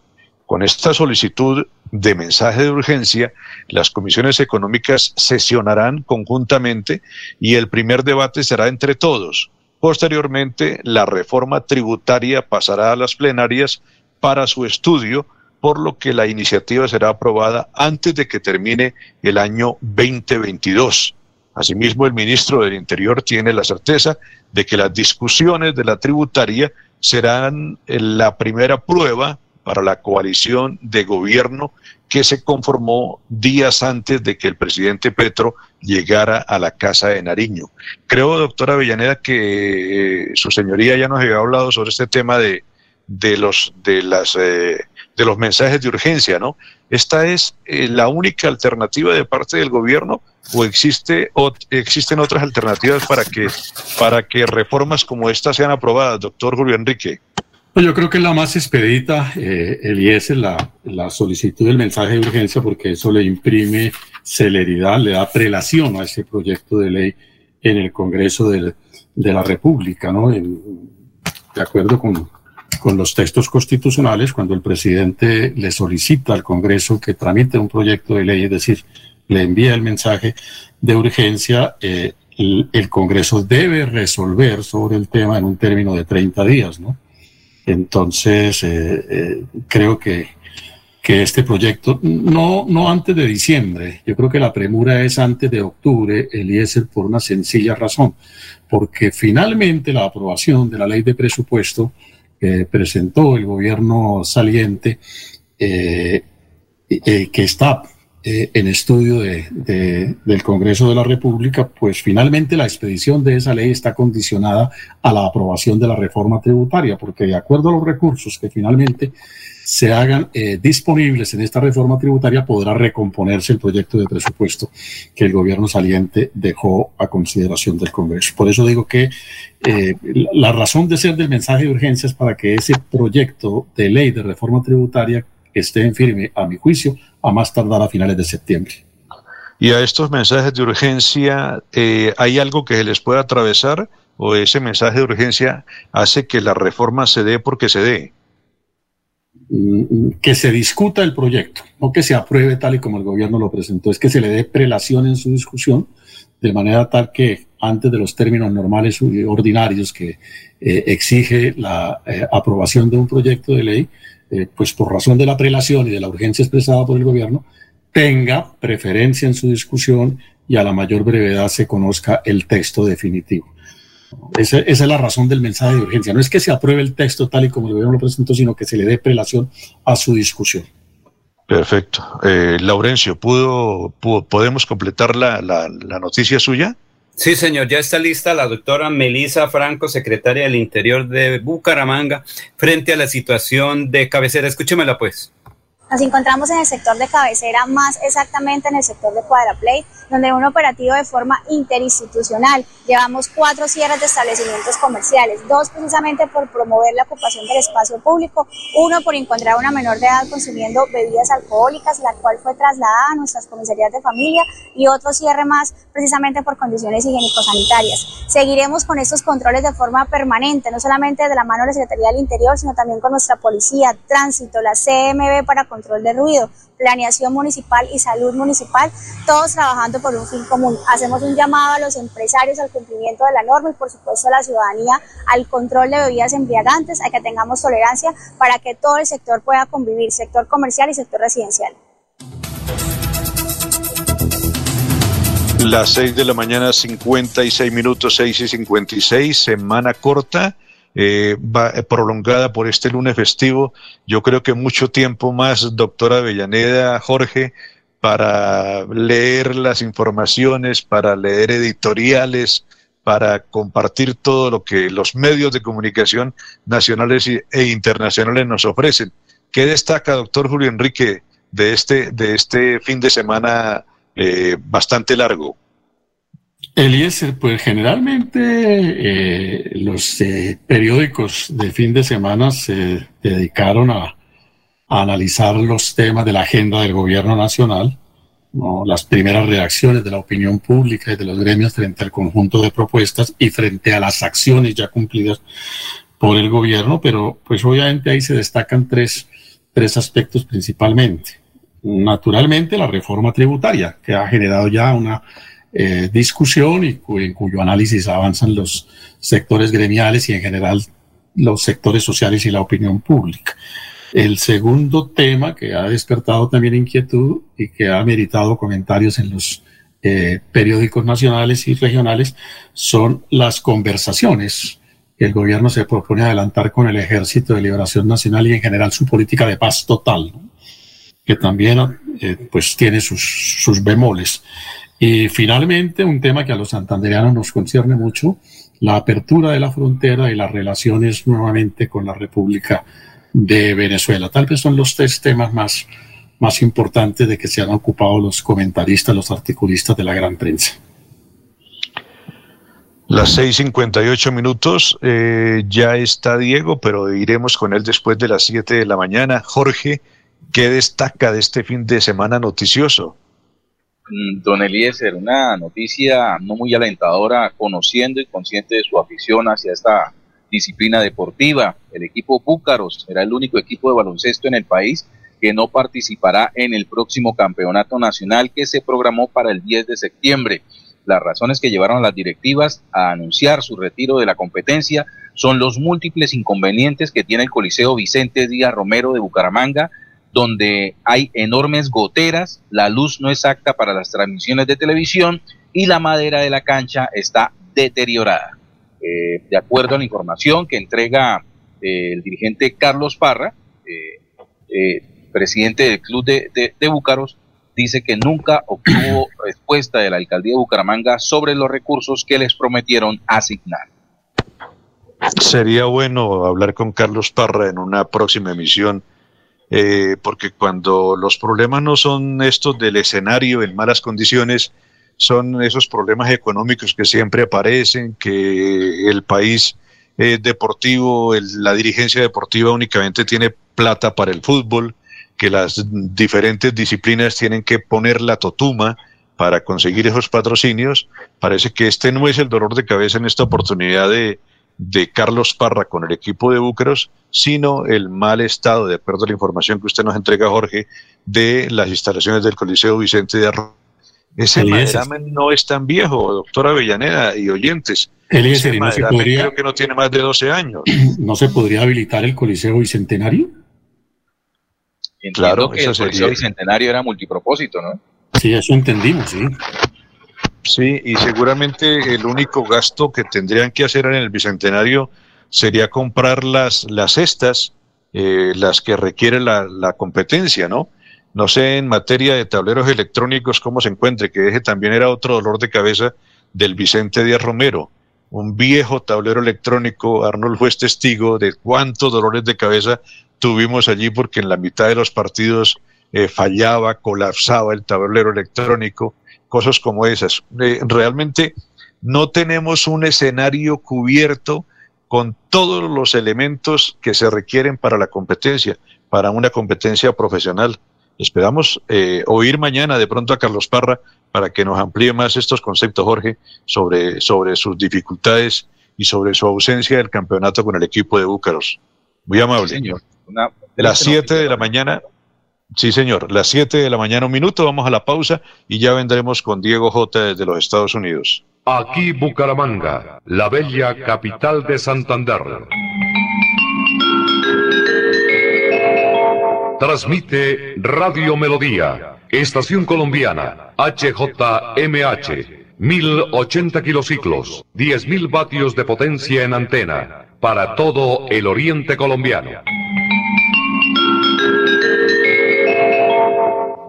Con esta solicitud de mensaje de urgencia, las comisiones económicas sesionarán conjuntamente y el primer debate será entre todos. Posteriormente, la reforma tributaria pasará a las plenarias para su estudio, por lo que la iniciativa será aprobada antes de que termine el año 2022. Asimismo, el ministro del Interior tiene la certeza de que las discusiones de la tributaria serán la primera prueba para la coalición de gobierno que se conformó días antes de que el presidente Petro llegara a la Casa de Nariño. Creo, doctora Avellaneda, que eh, su señoría ya nos había hablado sobre este tema de, de los, de las, eh, de los mensajes de urgencia, ¿no? ¿Esta es eh, la única alternativa de parte del gobierno o existe o existen otras alternativas para que para que reformas como esta sean aprobadas, doctor Julio Enrique? Pues yo creo que la más expedita, eh, es la, la solicitud del mensaje de urgencia, porque eso le imprime celeridad, le da prelación a ese proyecto de ley en el Congreso de, de la República, ¿no? de acuerdo con, con los textos constitucionales, cuando el presidente le solicita al Congreso que tramite un proyecto de ley, es decir, le envía el mensaje de urgencia, eh, el, el, Congreso debe resolver sobre el tema en un término de 30 días, ¿no? Entonces, eh, eh, creo que, que este proyecto, no, no antes de diciembre, yo creo que la premura es antes de octubre, Eliezer, por una sencilla razón, porque finalmente la aprobación de la ley de presupuesto que presentó el gobierno saliente, eh, eh, que está eh, en estudio de, del Congreso de la República, pues finalmente la expedición de esa ley está condicionada a la aprobación de la reforma tributaria, porque de acuerdo a los recursos que finalmente se hagan eh, disponibles en esta reforma tributaria, podrá recomponerse el proyecto de presupuesto que el gobierno saliente dejó a consideración del Congreso. Por eso digo que eh, la razón de ser del mensaje de urgencia es para que ese proyecto de ley de reforma tributaria esté en firme, a mi juicio, a más tardar a finales de septiembre. Y a estos mensajes de urgencia, eh, ¿hay algo que se les pueda atravesar o ese mensaje de urgencia hace que la reforma se dé porque se dé? Mm, que se discuta el proyecto, no que se apruebe tal y como el gobierno lo presentó, es que se le dé prelación en su discusión, de manera tal que antes de los términos normales y ordinarios que eh, exige la eh, aprobación de un proyecto de ley, eh, pues por razón de la prelación y de la urgencia expresada por el gobierno, tenga preferencia en su discusión y a la mayor brevedad se conozca el texto definitivo. Esa, es la razón del mensaje de urgencia. No es que se apruebe el texto tal y como el gobierno lo presentó, sino que se le dé prelación a su discusión. Perfecto. Eh, Laurencio, ¿pudo, podemos completar la, la, la noticia suya? Sí, señor, ya está lista la doctora Melisa Franco, secretaria del Interior de Bucaramanga, frente a la situación de cabecera. Escúchemela, pues. Nos encontramos en el sector de cabecera, más exactamente en el sector de Cuadraplay, donde un operativo de forma interinstitucional. Llevamos cuatro cierres de establecimientos comerciales, dos precisamente por promover la ocupación del espacio público, uno por encontrar a una menor de edad consumiendo bebidas alcohólicas, la cual fue trasladada a nuestras comisarías de familia, y otro cierre más precisamente por condiciones higiénico-sanitarias. Seguiremos con estos controles de forma permanente, no solamente de la mano de la Secretaría del Interior, sino también con nuestra policía, tránsito, la CMB para control de ruido, planeación municipal y salud municipal, todos trabajando por un fin común. Hacemos un llamado a los empresarios al cumplimiento de la norma y por supuesto a la ciudadanía al control de bebidas embriagantes, a que tengamos tolerancia para que todo el sector pueda convivir, sector comercial y sector residencial. Las 6 de la mañana, 56 minutos, 6 y 56, semana corta, eh, va, eh, prolongada por este lunes festivo. Yo creo que mucho tiempo más, doctora Avellaneda, Jorge, para leer las informaciones, para leer editoriales, para compartir todo lo que los medios de comunicación nacionales e internacionales nos ofrecen. ¿Qué destaca, doctor Julio Enrique, de este, de este fin de semana eh, bastante largo. Eliezer, pues generalmente eh, los eh, periódicos de fin de semana se dedicaron a, analizar los temas de la agenda del gobierno nacional, ¿no? las primeras reacciones de la opinión pública y de los gremios frente al conjunto de propuestas y frente a las acciones ya cumplidas por el gobierno, pero pues obviamente ahí se destacan tres, tres aspectos principalmente naturalmente la reforma tributaria, que ha generado ya una eh, discusión y en cuyo análisis avanzan los sectores gremiales y en general los sectores sociales y la opinión pública. El segundo tema que ha despertado también inquietud y que ha meritado comentarios en los eh, periódicos nacionales y regionales son las conversaciones que el gobierno se propone adelantar con el Ejército de Liberación Nacional y en general su política de paz total. que también eh, pues tiene sus, sus bemoles. Y finalmente, un tema que a los santandereanos nos concierne mucho, la apertura de la frontera y las relaciones nuevamente con la República de Venezuela. Tal vez son los tres temas más, más importantes de que se han ocupado los comentaristas, los articulistas de la gran prensa. Las 6.58 minutos, eh, ya está Diego, pero iremos con él después de las 7 de la mañana. Jorge, ¿Qué destaca de este fin de semana noticioso? Mm, don Eliezer, una noticia no muy alentadora, conociendo y consciente de su afición hacia esta disciplina deportiva. El equipo Búcaros será el único equipo de baloncesto en el país que no participará en el próximo campeonato nacional que se programó para el 10 de septiembre. Las razones que llevaron a las directivas a anunciar su retiro de la competencia son los múltiples inconvenientes que tiene el Coliseo Vicente Díaz Romero de Bucaramanga, donde hay enormes goteras, la luz no es apta para las transmisiones de televisión y la madera de la cancha está deteriorada. Eh, de acuerdo a la información que entrega eh, el dirigente Carlos Parra, eh, presidente del club de, de, Búcaros, dice que nunca obtuvo respuesta de la alcaldía de Bucaramanga sobre los recursos que les prometieron asignar. Sería bueno hablar con Carlos Parra en una próxima emisión eh, porque cuando los problemas no son estos del escenario en malas condiciones, son esos problemas económicos que siempre aparecen, que el país deportivo, la dirigencia deportiva únicamente tiene plata para el fútbol, que las diferentes disciplinas tienen que poner la totuma para conseguir esos patrocinios. Parece que este no es el dolor de cabeza en esta oportunidad de, de Carlos Parra con el equipo de Búcaros, sino el mal estado, de acuerdo a la información que usted nos entrega, Jorge, de las instalaciones del Coliseo Vicente de Arroyo. Ese maderamen no es tan viejo, doctora Avellaneda y oyentes. Ese no creo que no tiene más de 12 años. ¿No se podría habilitar el Coliseo Bicentenario? claro, que el Coliseo Bicentenario era multipropósito, ¿no? Sí, eso entendimos, sí. Sí, y seguramente el único gasto que tendrían que hacer en el Bicentenario sería comprar las, las cestas, eh, las que requiere la, la, competencia, ¿no? No sé en materia de tableros electrónicos cómo se encuentre, que ese también era otro dolor de cabeza del Vicente Díaz Romero. Un viejo tablero electrónico, Arnold fue testigo de cuántos dolores de cabeza tuvimos allí porque en la mitad de los partidos eh, fallaba, colapsaba el tablero electrónico cosas como esas. Eh, realmente no tenemos un escenario cubierto con todos los elementos que se requieren para la competencia, para una competencia profesional. Esperamos eh, oír mañana de pronto a Carlos Parra para que nos amplíe más estos conceptos, Jorge, sobre, sobre sus dificultades y sobre su ausencia del campeonato con el equipo de Búcaros. Muy amable. señor. Una, las 7 de la mañana, Sí, señor. Las 7 de la mañana, un minuto, vamos a la pausa y ya vendremos con Diego J desde los Estados Unidos. Aquí Bucaramanga, la bella capital de Santander. Transmite Radio Melodía, Estación Colombiana, HJMH, 1080 kilociclos, 10.000 vatios de potencia en antena, para todo el oriente colombiano.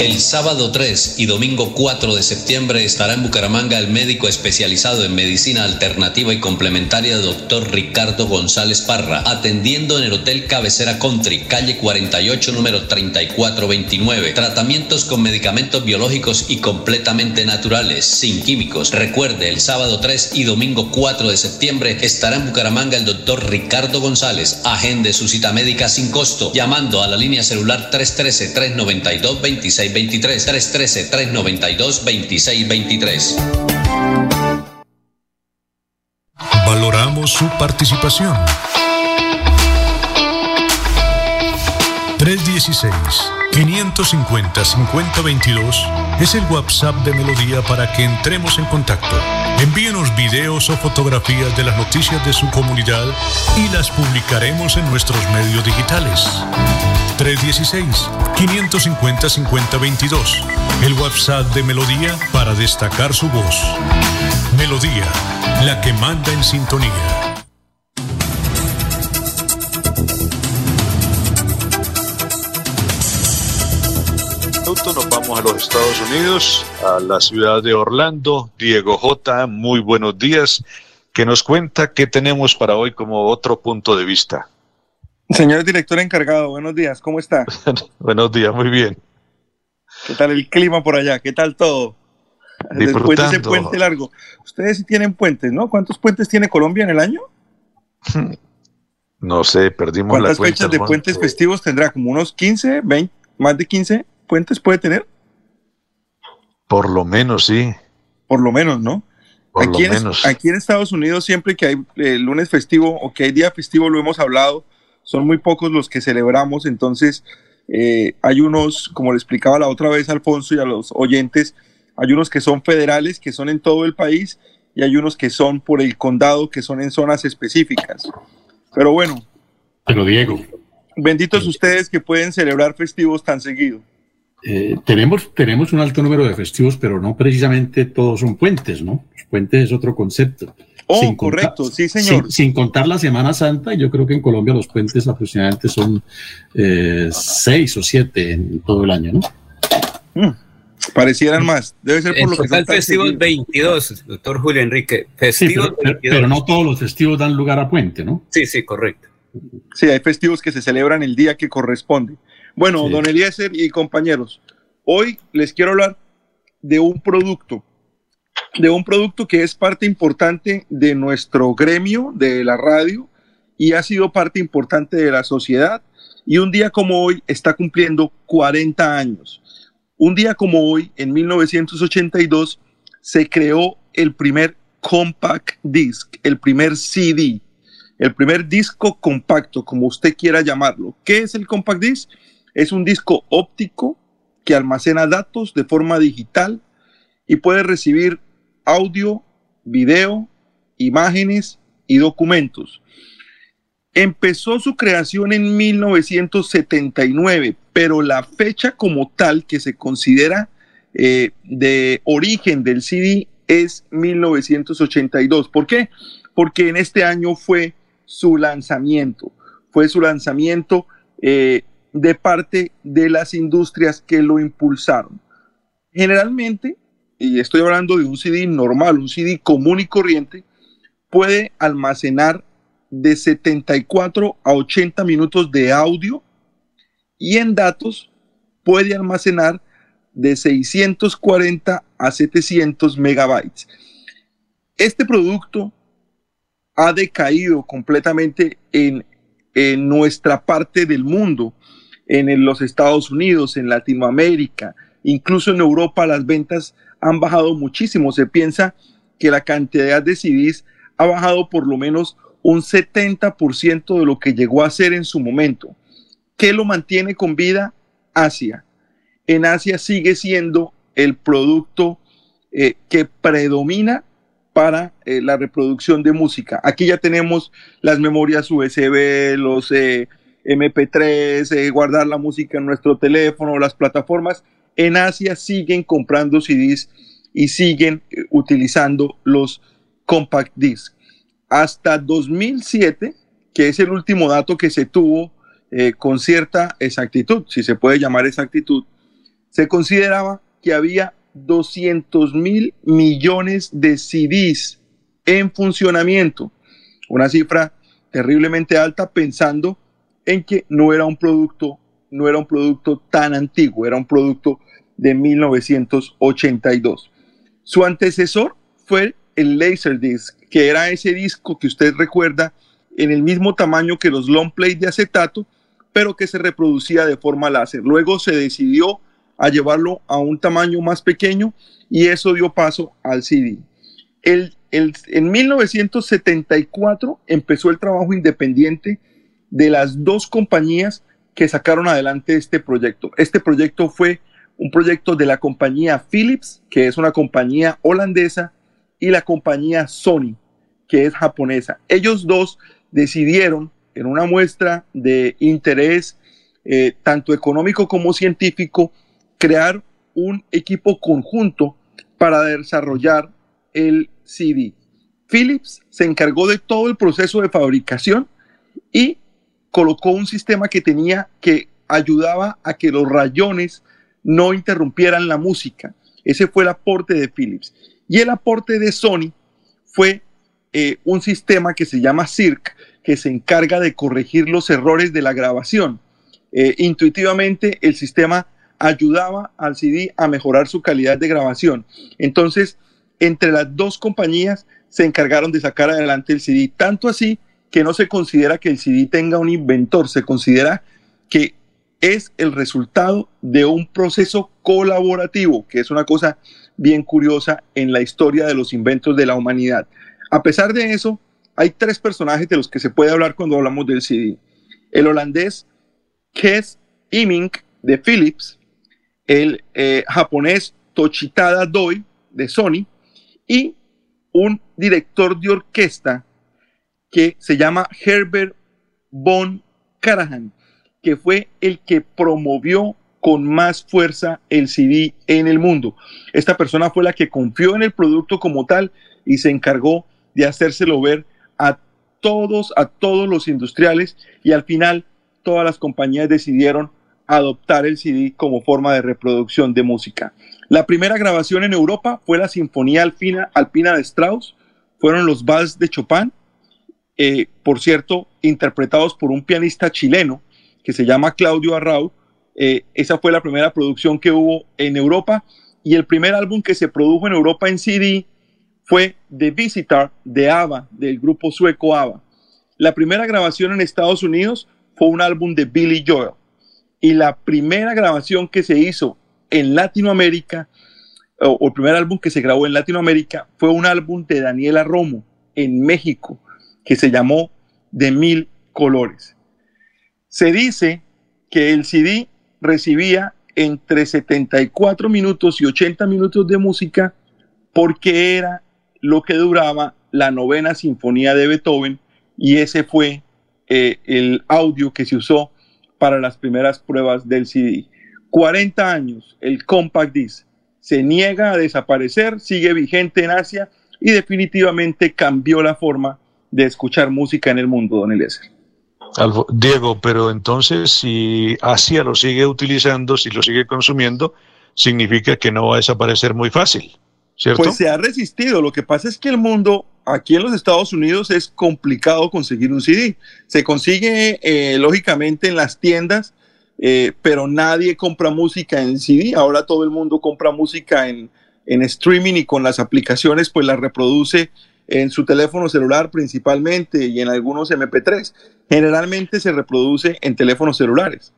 El sábado 3 y domingo 4 de septiembre estará en Bucaramanga el médico especializado en medicina alternativa y complementaria doctor Ricardo González Parra, atendiendo en el Hotel Cabecera Country, calle 48, número 3429. Tratamientos con medicamentos biológicos y completamente naturales, sin químicos. Recuerde, el sábado 3 y domingo 4 de septiembre estará en Bucaramanga el doctor Ricardo González. Agende su cita médica sin costo, llamando a la línea celular 313-392-26 2623 313 392 2623. Valoramos su participación. 316-550-5022 es el WhatsApp de Melodía para que entremos en contacto. Envíenos videos o fotografías de las noticias de su comunidad y las publicaremos en nuestros medios digitales. 316-550-5022. El WhatsApp de Melodía para destacar su voz. Melodía, la que manda en sintonía. Nos vamos a los Estados Unidos, a la ciudad de Orlando. Diego J, muy buenos días. Que nos cuenta qué tenemos para hoy como otro punto de vista. Señor director encargado, buenos días, ¿cómo está? buenos días, muy bien. ¿Qué tal el clima por allá? ¿Qué tal todo? Después de ese puente largo. Ustedes sí tienen puentes, ¿no? ¿Cuántos puentes tiene Colombia en el año? No sé, perdimos la cuenta. ¿Cuántas fechas de puentes festivos tendrá? ¿Como unos 15, 20, más de 15 puentes puede tener? Por lo menos, sí. Por lo menos, ¿no? Por aquí, lo menos. aquí en Estados Unidos, siempre que hay eh, lunes festivo o que hay día festivo, lo hemos hablado, son muy pocos los que celebramos, entonces eh, hay unos, como le explicaba la otra vez Alfonso y a los oyentes, hay unos que son federales, que son en todo el país, y hay unos que son por el condado, que son en zonas específicas. Pero bueno. Pero Diego. Benditos ustedes que pueden celebrar festivos tan seguido. Eh, tenemos, tenemos un alto número de festivos, pero no precisamente todos son puentes, ¿no? Los puentes es otro concepto. Oh, correcto, sí, señor. Sin, contar la Semana Santa, yo creo que en Colombia los puentes aproximadamente son eh, seis o siete en todo el año, ¿no? Mm, parecieran más. Debe ser por lo que el festivo 22, doctor Julio Enrique. Festivo pero, pero, no todos los festivos dan lugar a puente, ¿no? Sí, sí, correcto. Sí, hay festivos que se celebran el día que corresponde. Bueno, don Eliezer y compañeros, hoy les quiero hablar de un producto de un producto que es parte importante de nuestro gremio de la radio y ha sido parte importante de la sociedad y un día como hoy está cumpliendo 40 años. Un día como hoy, en 1982, se creó el primer compact disc, el primer CD, el primer disco compacto, como usted quiera llamarlo. ¿Qué es el compact disc? Es un disco óptico que almacena datos de forma digital y puede recibir audio, video, imágenes y documentos. Empezó su creación en 1979, pero la fecha como tal que se considera eh, de origen del CD es 1982. ¿Por qué? Porque en este año fue su lanzamiento. Fue su lanzamiento eh, de parte de las industrias que lo impulsaron. Generalmente y estoy hablando de un CD normal, un CD común y corriente, puede almacenar de 74 a 80 minutos de audio y en datos puede almacenar de 640 a 700 megabytes. Este producto ha decaído completamente en, en nuestra parte del mundo, en los Estados Unidos, en Latinoamérica, incluso en Europa las ventas han bajado muchísimo. Se piensa que la cantidad de CDs ha bajado por lo menos un 70% de lo que llegó a ser en su momento. ¿Qué lo mantiene con vida? Asia. En Asia sigue siendo el producto eh, que predomina para eh, la reproducción de música. Aquí ya tenemos las memorias USB, los eh, MP3, guardar la música en nuestro teléfono, las plataformas. En Asia siguen comprando CDs y siguen utilizando los compact discs. Hasta 2007, que es el último dato que se tuvo con cierta exactitud, si se puede llamar exactitud, se consideraba que había 200 mil millones de CDs en funcionamiento. Una cifra terriblemente alta pensando en que no era un producto, no era un producto tan antiguo, era un producto de 1982. Su antecesor fue el Laserdisc, que era ese disco que usted recuerda en el mismo tamaño que los long play de acetato, pero que se reproducía de forma láser. Luego se decidió a llevarlo a un tamaño más pequeño y eso dio paso al CD. El, en 1974 empezó el trabajo independiente de las dos compañías que sacaron adelante este proyecto. Este proyecto fue un proyecto de la compañía Philips, que es una compañía holandesa, y la compañía Sony, que es japonesa. Ellos dos decidieron, en una muestra de interés eh, tanto económico como científico, crear un equipo conjunto para desarrollar el CD. Philips se encargó de todo el proceso de fabricación y colocó un sistema que tenía que ayudaba a que los rayones no interrumpieran la música. Ese fue el aporte de Philips. Y el aporte de Sony fue eh, un sistema que se llama CIRC, que se encarga de corregir los errores de la grabación. Eh, intuitivamente el sistema ayudaba al CD a mejorar su calidad de grabación. Entonces, entre las dos compañías se encargaron de sacar adelante el CD, tanto así que no se considera que el CD tenga un inventor, se considera que es el resultado de un proceso colaborativo, que es una cosa bien curiosa en la historia de los inventos de la humanidad. A pesar de eso, hay tres personajes de los que se puede hablar cuando hablamos del CD. El holandés Kes Imink de Philips, el eh, japonés Tochitada Doi de Sony y un director de orquesta que se llama Herbert von Karajan, que fue el que promovió con más fuerza el CD en el mundo. Esta persona fue la que confió en el producto como tal y se encargó de hacérselo ver a todos, a todos los industriales y al final todas las compañías decidieron adoptar el CD como forma de reproducción de música. La primera grabación en Europa fue la Sinfonía Alpina, Alpina de Strauss, fueron los vals de Chopin, eh, por cierto, interpretados por un pianista chileno que se llama Claudio Arrau. Eh, esa fue la primera producción que hubo en Europa y el primer álbum que se produjo en Europa en CD fue The Visitor de ABBA, del grupo sueco ABBA. La primera grabación en Estados Unidos fue un álbum de Billy Joel y la primera grabación que se hizo en Latinoamérica, o, el primer álbum que se grabó en Latinoamérica, fue un álbum de Daniela Romo en México, que se llamó De Mil Colores. Se dice que el CD recibía entre 74 minutos y 80 minutos de música porque era lo que duraba la novena sinfonía de Beethoven y ese fue eh, el audio que se usó para las primeras pruebas del CD. 40 años, el Compact Disc se niega a desaparecer, sigue vigente en Asia y definitivamente cambió la forma de escuchar música en el mundo, don Eliezer. Diego, pero entonces si Asia lo sigue utilizando, si lo sigue consumiendo, significa que no va a desaparecer muy fácil, ¿cierto? Pues se ha resistido. Lo que pasa es que el mundo aquí en los Estados Unidos es complicado conseguir un CD. Se consigue eh, lógicamente en las tiendas, eh, pero nadie compra música en CD. Ahora todo el mundo compra música en, en streaming y con las aplicaciones pues la reproduce en su teléfono celular principalmente y en algunos MP3. Generalmente se reproduce en teléfonos celulares.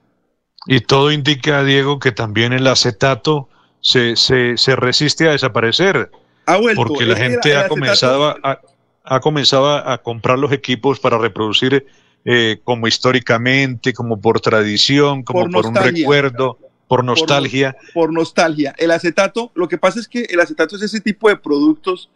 Y todo indica, Diego, que también el acetato se, se, se resiste a desaparecer Ha vuelto. porque la gente ha comenzado a, ha comenzado a comprar los equipos para reproducir eh, como históricamente, como por tradición, como Por por, un recuerdo, por nostalgia. por nostalgia. El acetato, lo que pasa es que el acetato es ese tipo de productos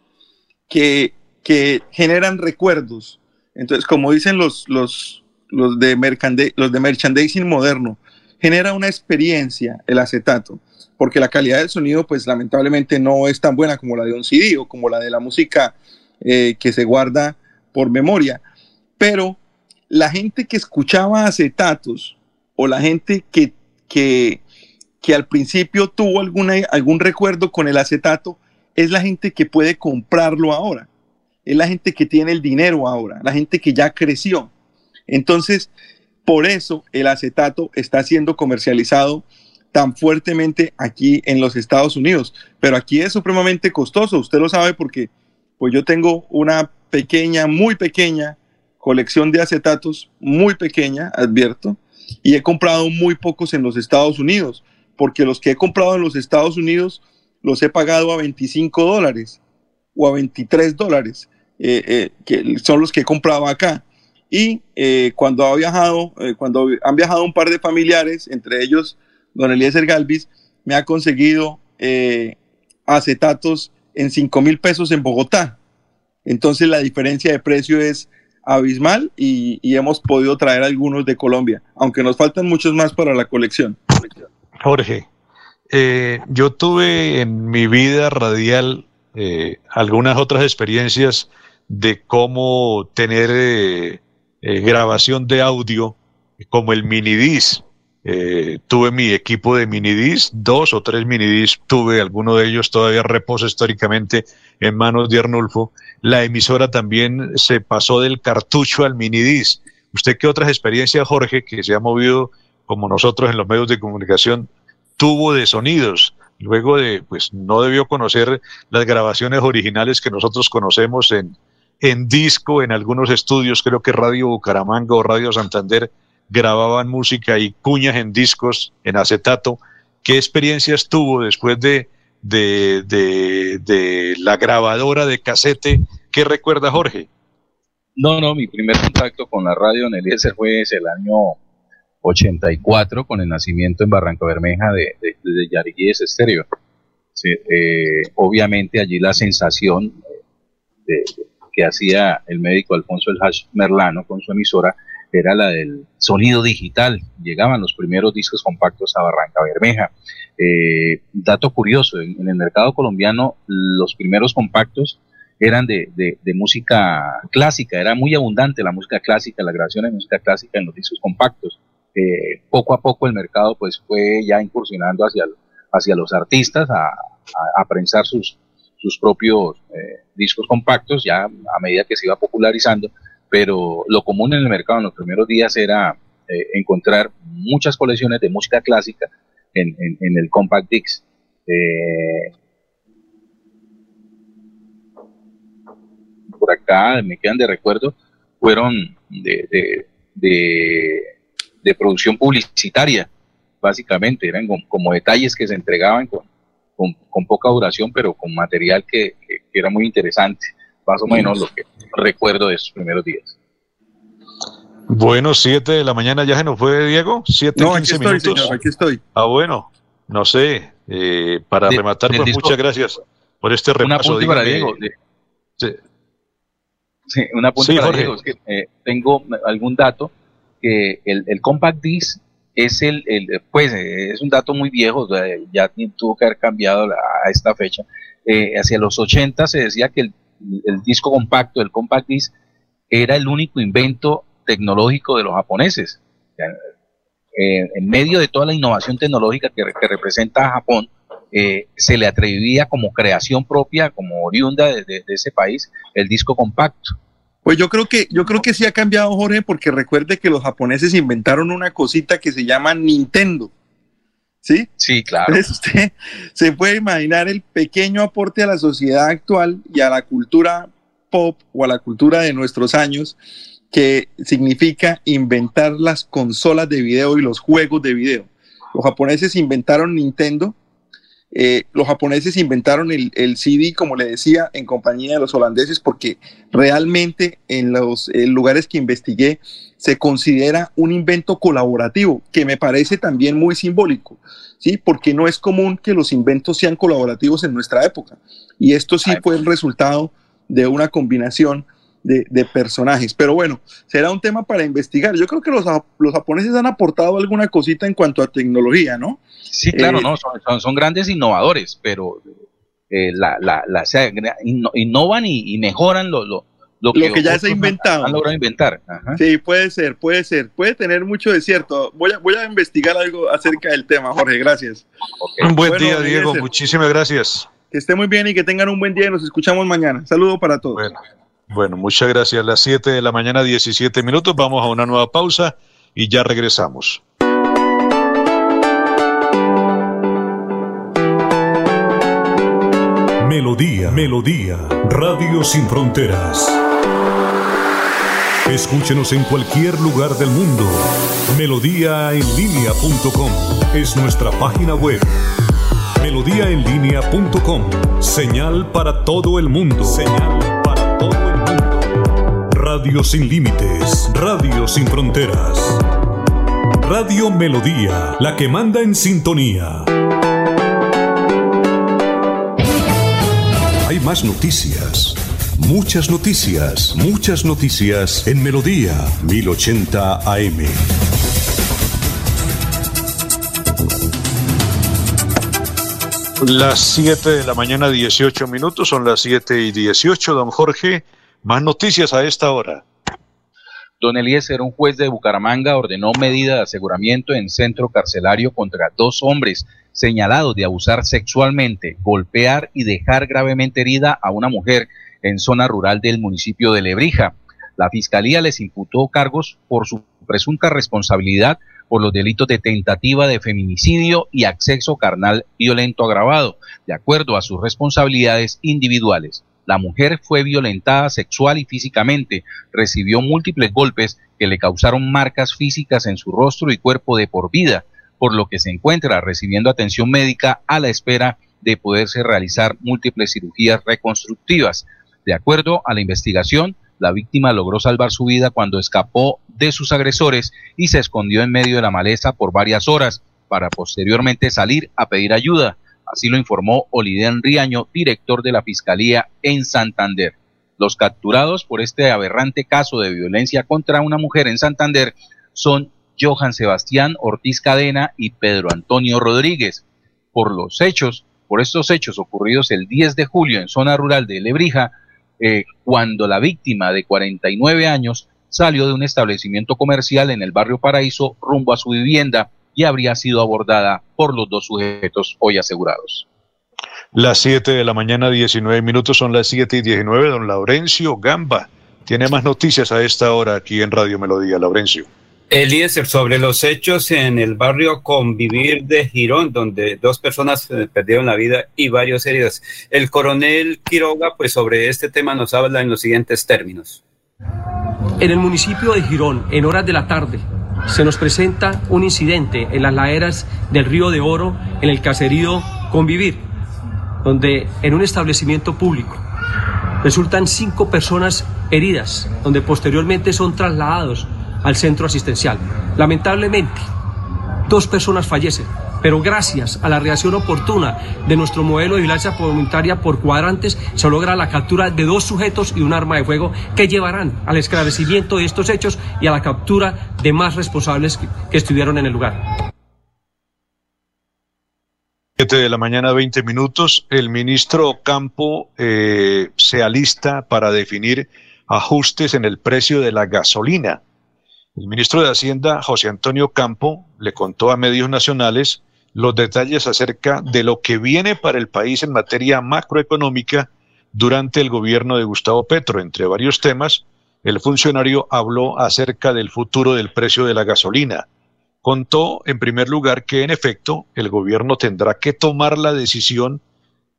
que, que generan recuerdos. Entonces, como dicen los, los, los, de los de merchandising moderno, genera una experiencia el acetato, porque la calidad del sonido, pues lamentablemente no es tan buena como la de un CD o como la de la música eh, que se guarda por memoria. Pero la gente que escuchaba acetatos o la gente que, que, que al principio tuvo alguna, algún recuerdo con el acetato es la gente que puede comprarlo ahora. Es la gente que tiene el dinero ahora, la gente que ya creció. Entonces, por eso el acetato está siendo comercializado tan fuertemente aquí en los Estados Unidos. Pero aquí es supremamente costoso, usted lo sabe porque pues yo tengo una pequeña, muy pequeña colección de acetatos, muy pequeña, advierto, y he comprado muy pocos en los Estados Unidos, porque los que he comprado en los Estados Unidos los he pagado a 25 dólares o a 23 dólares, eh, eh, que son los que he comprado acá. Y eh, cuando ha viajado, cuando han viajado un par de familiares, entre ellos don Eliezer Galvis, me ha conseguido acetatos en 5 mil pesos en Bogotá. Entonces la diferencia de precio es abismal y, hemos podido traer algunos de Colombia, aunque nos faltan muchos más para la colección. Jorge, yo tuve en mi vida radial eh, algunas otras experiencias de cómo tener eh, eh, grabación de audio como el minidisc. Eh, tuve mi equipo de minidisc, dos o tres minidisc, tuve alguno de ellos todavía reposa históricamente en manos de Arnulfo. La emisora también se pasó del cartucho al minidisc. ¿Usted qué otras experiencias, Jorge, que se ha movido como nosotros en los medios de comunicación, tuvo de sonidos? Luego de, pues no debió conocer las grabaciones originales que nosotros conocemos en, en disco, en algunos estudios, creo que Radio Bucaramanga o Radio Santander grababan música y cuñas en discos, en acetato. ¿Qué experiencias tuvo después de, de, de, de la grabadora de casete? ¿Qué recuerda Jorge? No, no, mi primer contacto con la radio en Eliezer fue ese, el año 84, con el nacimiento en Barranca Bermeja de, de, Yariguíes Estéreo. Eh, obviamente allí la sensación de- que hacía el médico Alfonso El Hash Merlano con su emisora era la del sonido digital. Llegaban los primeros discos compactos a Barranca Bermeja. Eh, dato curioso, en, en el mercado colombiano los primeros compactos eran de, de- de música clásica, era muy abundante la música clásica, la grabación de música clásica en los discos compactos. Eh, poco a poco el mercado pues fue ya incursionando hacia, hacia los artistas a, a- prensar sus, sus propios eh, discos compactos ya a medida que se iba popularizando, pero lo común en el mercado en los primeros días era eh, encontrar muchas colecciones de música clásica en, en- el compact disc. Eh, por acá me quedan de recuerdo fueron de, de producción publicitaria, básicamente, eran como, como detalles que se entregaban con, con, con poca duración, pero con material que, que- que era muy interesante, más o menos lo que recuerdo de esos primeros días. Bueno, 7 de la mañana ya se nos fue, Diego. 7 No, aquí 15 estoy, minutos. señor, aquí estoy. Ah, bueno, no sé. eh, para De- rematar, pues disco- muchas gracias por este repaso. apunte para Diego. de- sí. Sí, un apunte Sí, para. Diego, es que eh, tengo algún dato que el, el compact disc es el, el- pues es un dato muy viejo, ya tuvo que haber cambiado a esta fecha. Eh, hacia los 80 se decía que el, el disco compacto, el compact disc, era el único invento tecnológico de los japoneses. Eh, en medio de toda la innovación tecnológica que, que representa a Japón, eh, se le atribuía como creación propia, como oriunda de- de ese país, el disco compacto. Pues yo creo que yo creo que sí ha cambiado, Jorge, porque recuerde que los japoneses inventaron una cosita que se llama Nintendo. ¿Sí? Sí, claro. Entonces usted se puede imaginar el pequeño aporte a la sociedad actual y a la cultura pop o a la cultura de nuestros años que significa inventar las consolas de video y los juegos de video. Los japoneses inventaron Nintendo eh, los japoneses inventaron el, el, CD, como le decía, en compañía de los holandeses, porque realmente en los eh, lugares que investigué se considera un invento colaborativo, que me parece también muy simbólico, ¿sí? Porque no es común que los inventos sean colaborativos en nuestra época. Y esto sí fue el resultado de una combinación de, de, personajes. Pero bueno, será un tema para investigar. Yo creo que los, los japoneses han aportado alguna cosita en cuanto a tecnología, ¿no? Sí, claro, eh, no, son, son, son, grandes innovadores, pero eh, la, la, la, o sea, innovan y, y mejoran lo, lo, lo, que, lo que ya se ha inventado. Han logrado inventar. Ajá. Sí, puede ser, puede ser. Puede tener mucho de cierto. Voy a, voy a investigar algo acerca del tema, Jorge. Gracias. Okay. Un buen bueno, día, Diego. Muchísimas gracias. Que esté muy bien y que tengan un buen día y nos escuchamos mañana. Saludo para todos. Bueno. Bueno, muchas gracias. Las 7 de la mañana, 17 minutos. Vamos a una nueva pausa y ya regresamos. Melodía, Melodía, Radio Sin Fronteras. Escúchenos en cualquier lugar del mundo. Melodíaenlínea.com es nuestra página web. Melodíaenlínea.com, señal para todo el mundo. Señal Radio sin límites, Radio sin fronteras. Radio Melodía, la que manda en sintonía. Hay más noticias. Muchas noticias, muchas noticias en Melodía 1080 AM. Las 7 de la mañana, 18 minutos, son las 7 y 18, don Jorge. Más noticias a esta hora. Don Eliezer, un juez de Bucaramanga ordenó medida de aseguramiento en centro carcelario contra dos hombres señalados de abusar sexualmente, golpear y dejar gravemente herida a una mujer en zona rural del municipio de Lebrija. La fiscalía les imputó cargos por su presunta responsabilidad por los delitos de tentativa de feminicidio y acceso carnal violento agravado, de acuerdo a sus responsabilidades individuales. La mujer fue violentada sexual y físicamente, recibió múltiples golpes que le causaron marcas físicas en su rostro y cuerpo de por vida, por lo que se encuentra recibiendo atención médica a la espera de poderse realizar múltiples cirugías reconstructivas. De acuerdo a la investigación, la víctima logró salvar su vida cuando escapó de sus agresores y se escondió en medio de la maleza por varias horas para posteriormente salir a pedir ayuda. Así lo informó Oliden Riaño, director de la Fiscalía en Santander. Los capturados por este aberrante caso de violencia contra una mujer en Santander son Johan Sebastián Ortiz Cadena y Pedro Antonio Rodríguez. Por los hechos, por estos hechos ocurridos el 10 de julio en zona rural de Lebrija, eh, cuando la víctima de 49 años salió de un establecimiento comercial en el barrio Paraíso rumbo a su vivienda y habría sido abordada por los dos sujetos hoy asegurados. Las 7 de la mañana, 19 minutos, son las 7 y 19. Don Laurencio Gamba tiene más noticias a esta hora aquí en Radio Melodía. Laurencio. Eliezer, sobre los hechos en el barrio Convivir de Girón, donde dos personas perdieron la vida y varios heridos. El coronel Quiroga, pues sobre este tema nos habla en los siguientes términos. En el municipio de Girón, en horas de la tarde, se nos presenta un incidente en las laderas del río de Oro, en el caserío Convivir, donde en un establecimiento público resultan cinco personas heridas, donde posteriormente son trasladados al centro asistencial. Lamentablemente, dos personas fallecen, pero gracias a la reacción oportuna de nuestro modelo de vigilancia voluntaria por cuadrantes, se logra la captura de dos sujetos y un arma de fuego que llevarán al esclarecimiento de estos hechos y a la captura de más responsables que, estuvieron en el lugar. 7 de la mañana, 20 minutos. El ministro Campo eh, se alista para definir ajustes en el precio de la gasolina. El ministro de Hacienda, José Antonio Campo, le contó a medios nacionales los detalles acerca de lo que viene para el país en materia macroeconómica durante el gobierno de Gustavo Petro. Entre varios temas, el funcionario habló acerca del futuro del precio de la gasolina. Contó, en primer lugar, que en efecto el gobierno tendrá que tomar la decisión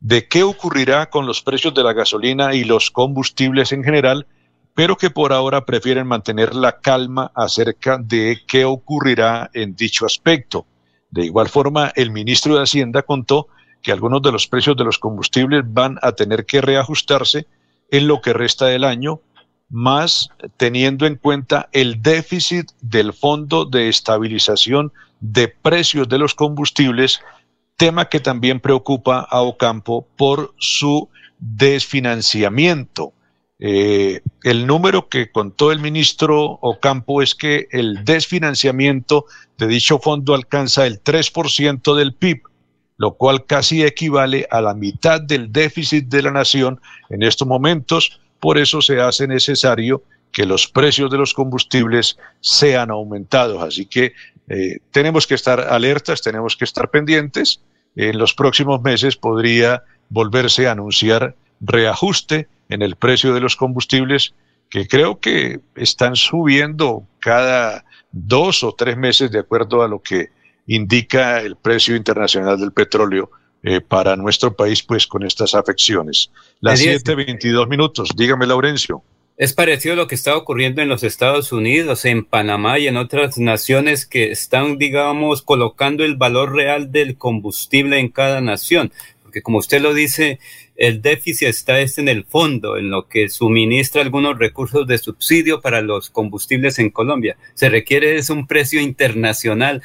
de qué ocurrirá con los precios de la gasolina y los combustibles en general pero que por ahora prefieren mantener la calma acerca de qué ocurrirá en dicho aspecto. De igual forma, el ministro de Hacienda contó que algunos de los precios de los combustibles van a tener que reajustarse en lo que resta del año, más teniendo en cuenta el déficit del Fondo de Estabilización de Precios de los Combustibles, tema que también preocupa a Ocampo por su desfinanciamiento. Eh, el número que contó el ministro Ocampo es que el desfinanciamiento de dicho fondo alcanza el 3% del PIB, lo cual casi equivale a la mitad del déficit de la nación en estos momentos. Por eso se hace necesario que los precios de los combustibles sean aumentados. Así que eh, tenemos que estar alertas, tenemos que estar pendientes. En los próximos meses podría volverse a anunciar reajuste en el precio de los combustibles que creo que están subiendo cada dos o tres meses de acuerdo a lo que indica el precio internacional del petróleo eh, para nuestro país, pues con estas afecciones. Las 7.22 minutos. Dígame, Laurencio. Es parecido a lo que está ocurriendo en los Estados Unidos, en Panamá y en otras naciones que están, digamos, colocando el valor real del combustible en cada nación. Porque como usted lo dice, el déficit está este en el fondo, en lo que suministra algunos recursos de subsidio para los combustibles en Colombia. Se requiere es un precio internacional.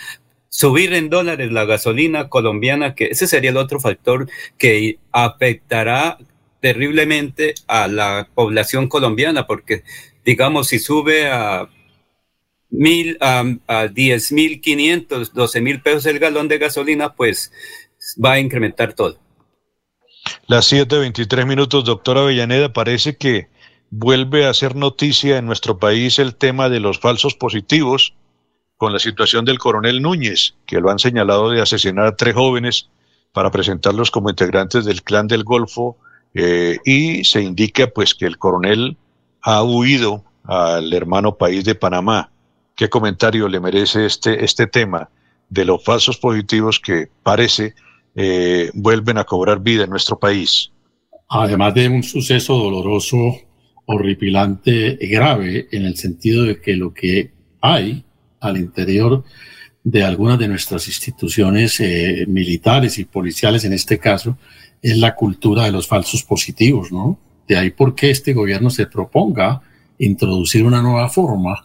Subir en dólares la gasolina colombiana, que ese sería el otro factor que afectará terriblemente a la población colombiana, porque digamos, si sube a mil, a, a diez mil quinientos, doce mil pesos el galón de gasolina, pues va a incrementar todo. Las 7.23 minutos, doctora Avellaneda, parece que vuelve a ser noticia en nuestro país el tema de los falsos positivos con la situación del coronel Núñez, que lo han señalado de asesinar a tres jóvenes para presentarlos como integrantes del clan del Golfo eh, y se indica pues que el coronel ha huido al hermano país de Panamá. ¿Qué comentario le merece este, este tema de los falsos positivos que parece eh, vuelven a cobrar vida en nuestro país. Además de un suceso doloroso, horripilante, grave, en el sentido de que lo que hay al interior de algunas de nuestras instituciones eh, militares y policiales, en este caso, es la cultura de los falsos positivos, ¿no? De ahí por qué este gobierno se proponga introducir una nueva forma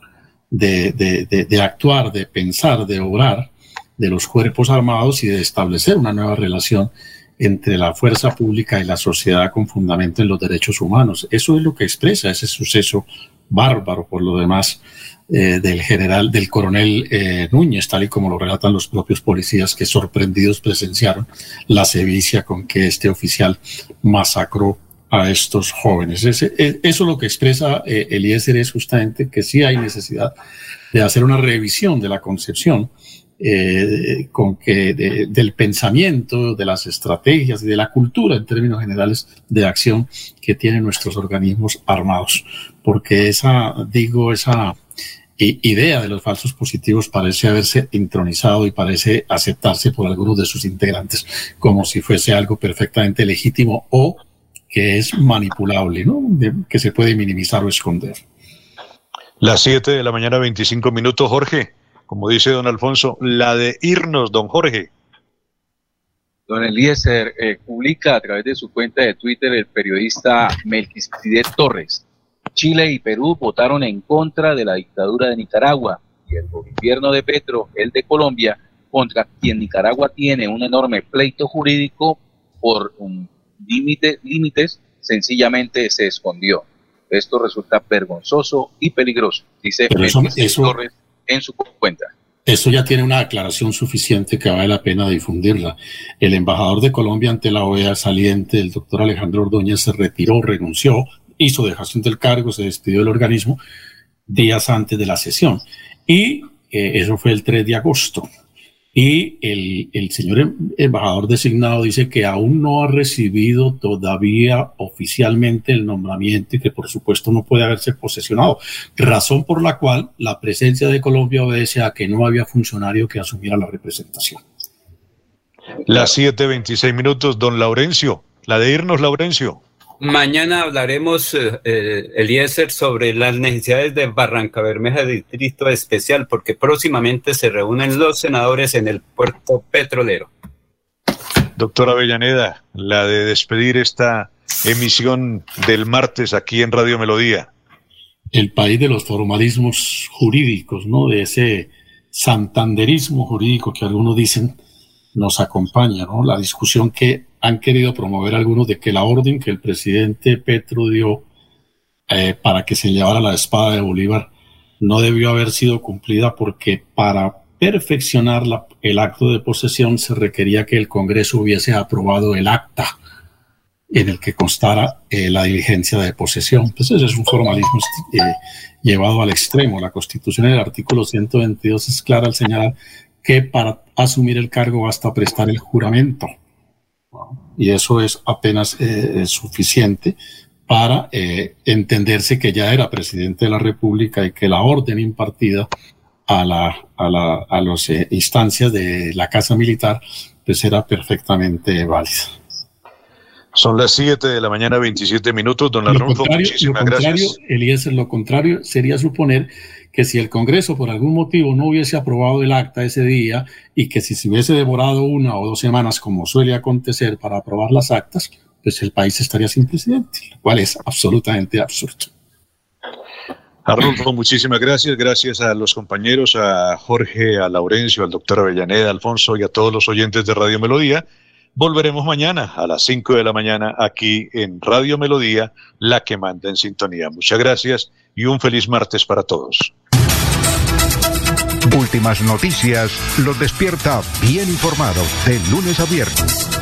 de, de, de actuar, de pensar, de obrar, de los cuerpos armados y de establecer una nueva relación entre la fuerza pública y la sociedad con fundamento en los derechos humanos. Eso es lo que expresa ese suceso bárbaro, por lo demás, eh, del general, del coronel eh, Núñez, tal y como lo relatan los propios policías que sorprendidos presenciaron la sevicia con que este oficial masacró a estos jóvenes. Ese, e, eso lo que expresa eh, Eliezer es justamente que sí hay necesidad de hacer una revisión de la concepción eh, con que del pensamiento, de las estrategias y de la cultura en términos generales de acción que tienen nuestros organismos armados. Porque esa, digo, esa idea de los falsos positivos parece haberse intronizado y parece aceptarse por algunos de sus integrantes como si fuese algo perfectamente legítimo o que es manipulable, ¿no? que se puede minimizar o esconder. Las 7 de la mañana, 25 minutos, Jorge como dice don Alfonso, la de irnos, don Jorge. Don Eliezer eh, publica a través de su cuenta de Twitter el periodista Melquisedec Torres. Chile y Perú votaron en contra de la dictadura de Nicaragua y el gobierno de Petro, el de Colombia, contra quien Nicaragua tiene un enorme pleito jurídico por un límite, límites, sencillamente se escondió. Esto resulta vergonzoso y peligroso, dice Melquisedec Torres en su cuenta. Eso ya tiene una aclaración suficiente que vale la pena difundirla. El embajador de Colombia ante la OEA saliente, el doctor Alejandro Ordóñez, se retiró, renunció, hizo dejación del cargo, se despidió del organismo días antes de la sesión. Y eh, eso fue el 3 de agosto. Y el, el, señor em, embajador designado dice que aún no ha recibido todavía oficialmente el nombramiento y que por supuesto no puede haberse posesionado, razón por la cual la presencia de Colombia obedece a que no había funcionario que asumiera la representación. Las 7.26 minutos, don Laurencio, la de irnos, Laurencio. Mañana hablaremos, eh, eh, Eliezer, sobre las necesidades de Barranca Bermeja Distrito Especial, porque próximamente se reúnen los senadores en el puerto petrolero. Doctor Avellaneda, la de despedir esta emisión del martes aquí en Radio Melodía. El país de los formalismos jurídicos, ¿no? De ese santanderismo jurídico que algunos dicen nos acompaña, ¿no? La discusión que han querido promover algunos de que la orden que el presidente Petro dio eh, para que se llevara la espada de Bolívar no debió haber sido cumplida porque para perfeccionar el acto de posesión se requería que el Congreso hubiese aprobado el acta en el que constara eh, la diligencia de posesión. Pues ese es un formalismo eh, llevado al extremo. La Constitución en el artículo 122 es clara al señalar que para asumir el cargo basta prestar el juramento. Y eso es apenas eh, suficiente para entenderse que ya era presidente de la República y que la orden impartida a, la, a, la, a las instancias de la Casa Militar pues era perfectamente válida. Son las 7 de la mañana, 27 minutos. Don Arnulfo, muchísimas lo gracias. Eliezer, lo contrario sería suponer que si el Congreso por algún motivo no hubiese aprobado el acta ese día y que si se hubiese demorado una o dos semanas, como suele acontecer, para aprobar las actas, pues el país estaría sin presidente, lo cual es absolutamente absurdo. Arnulfo, muchísimas gracias. Gracias a los compañeros, a Jorge, a Laurencio, al doctor Avellaneda, Alfonso y a todos los oyentes de Radio Melodía. Volveremos mañana a las 5 de la mañana aquí en Radio Melodía, la que manda en sintonía. Muchas gracias y un feliz martes para todos. Últimas noticias los despierta bien informados de lunes a viernes.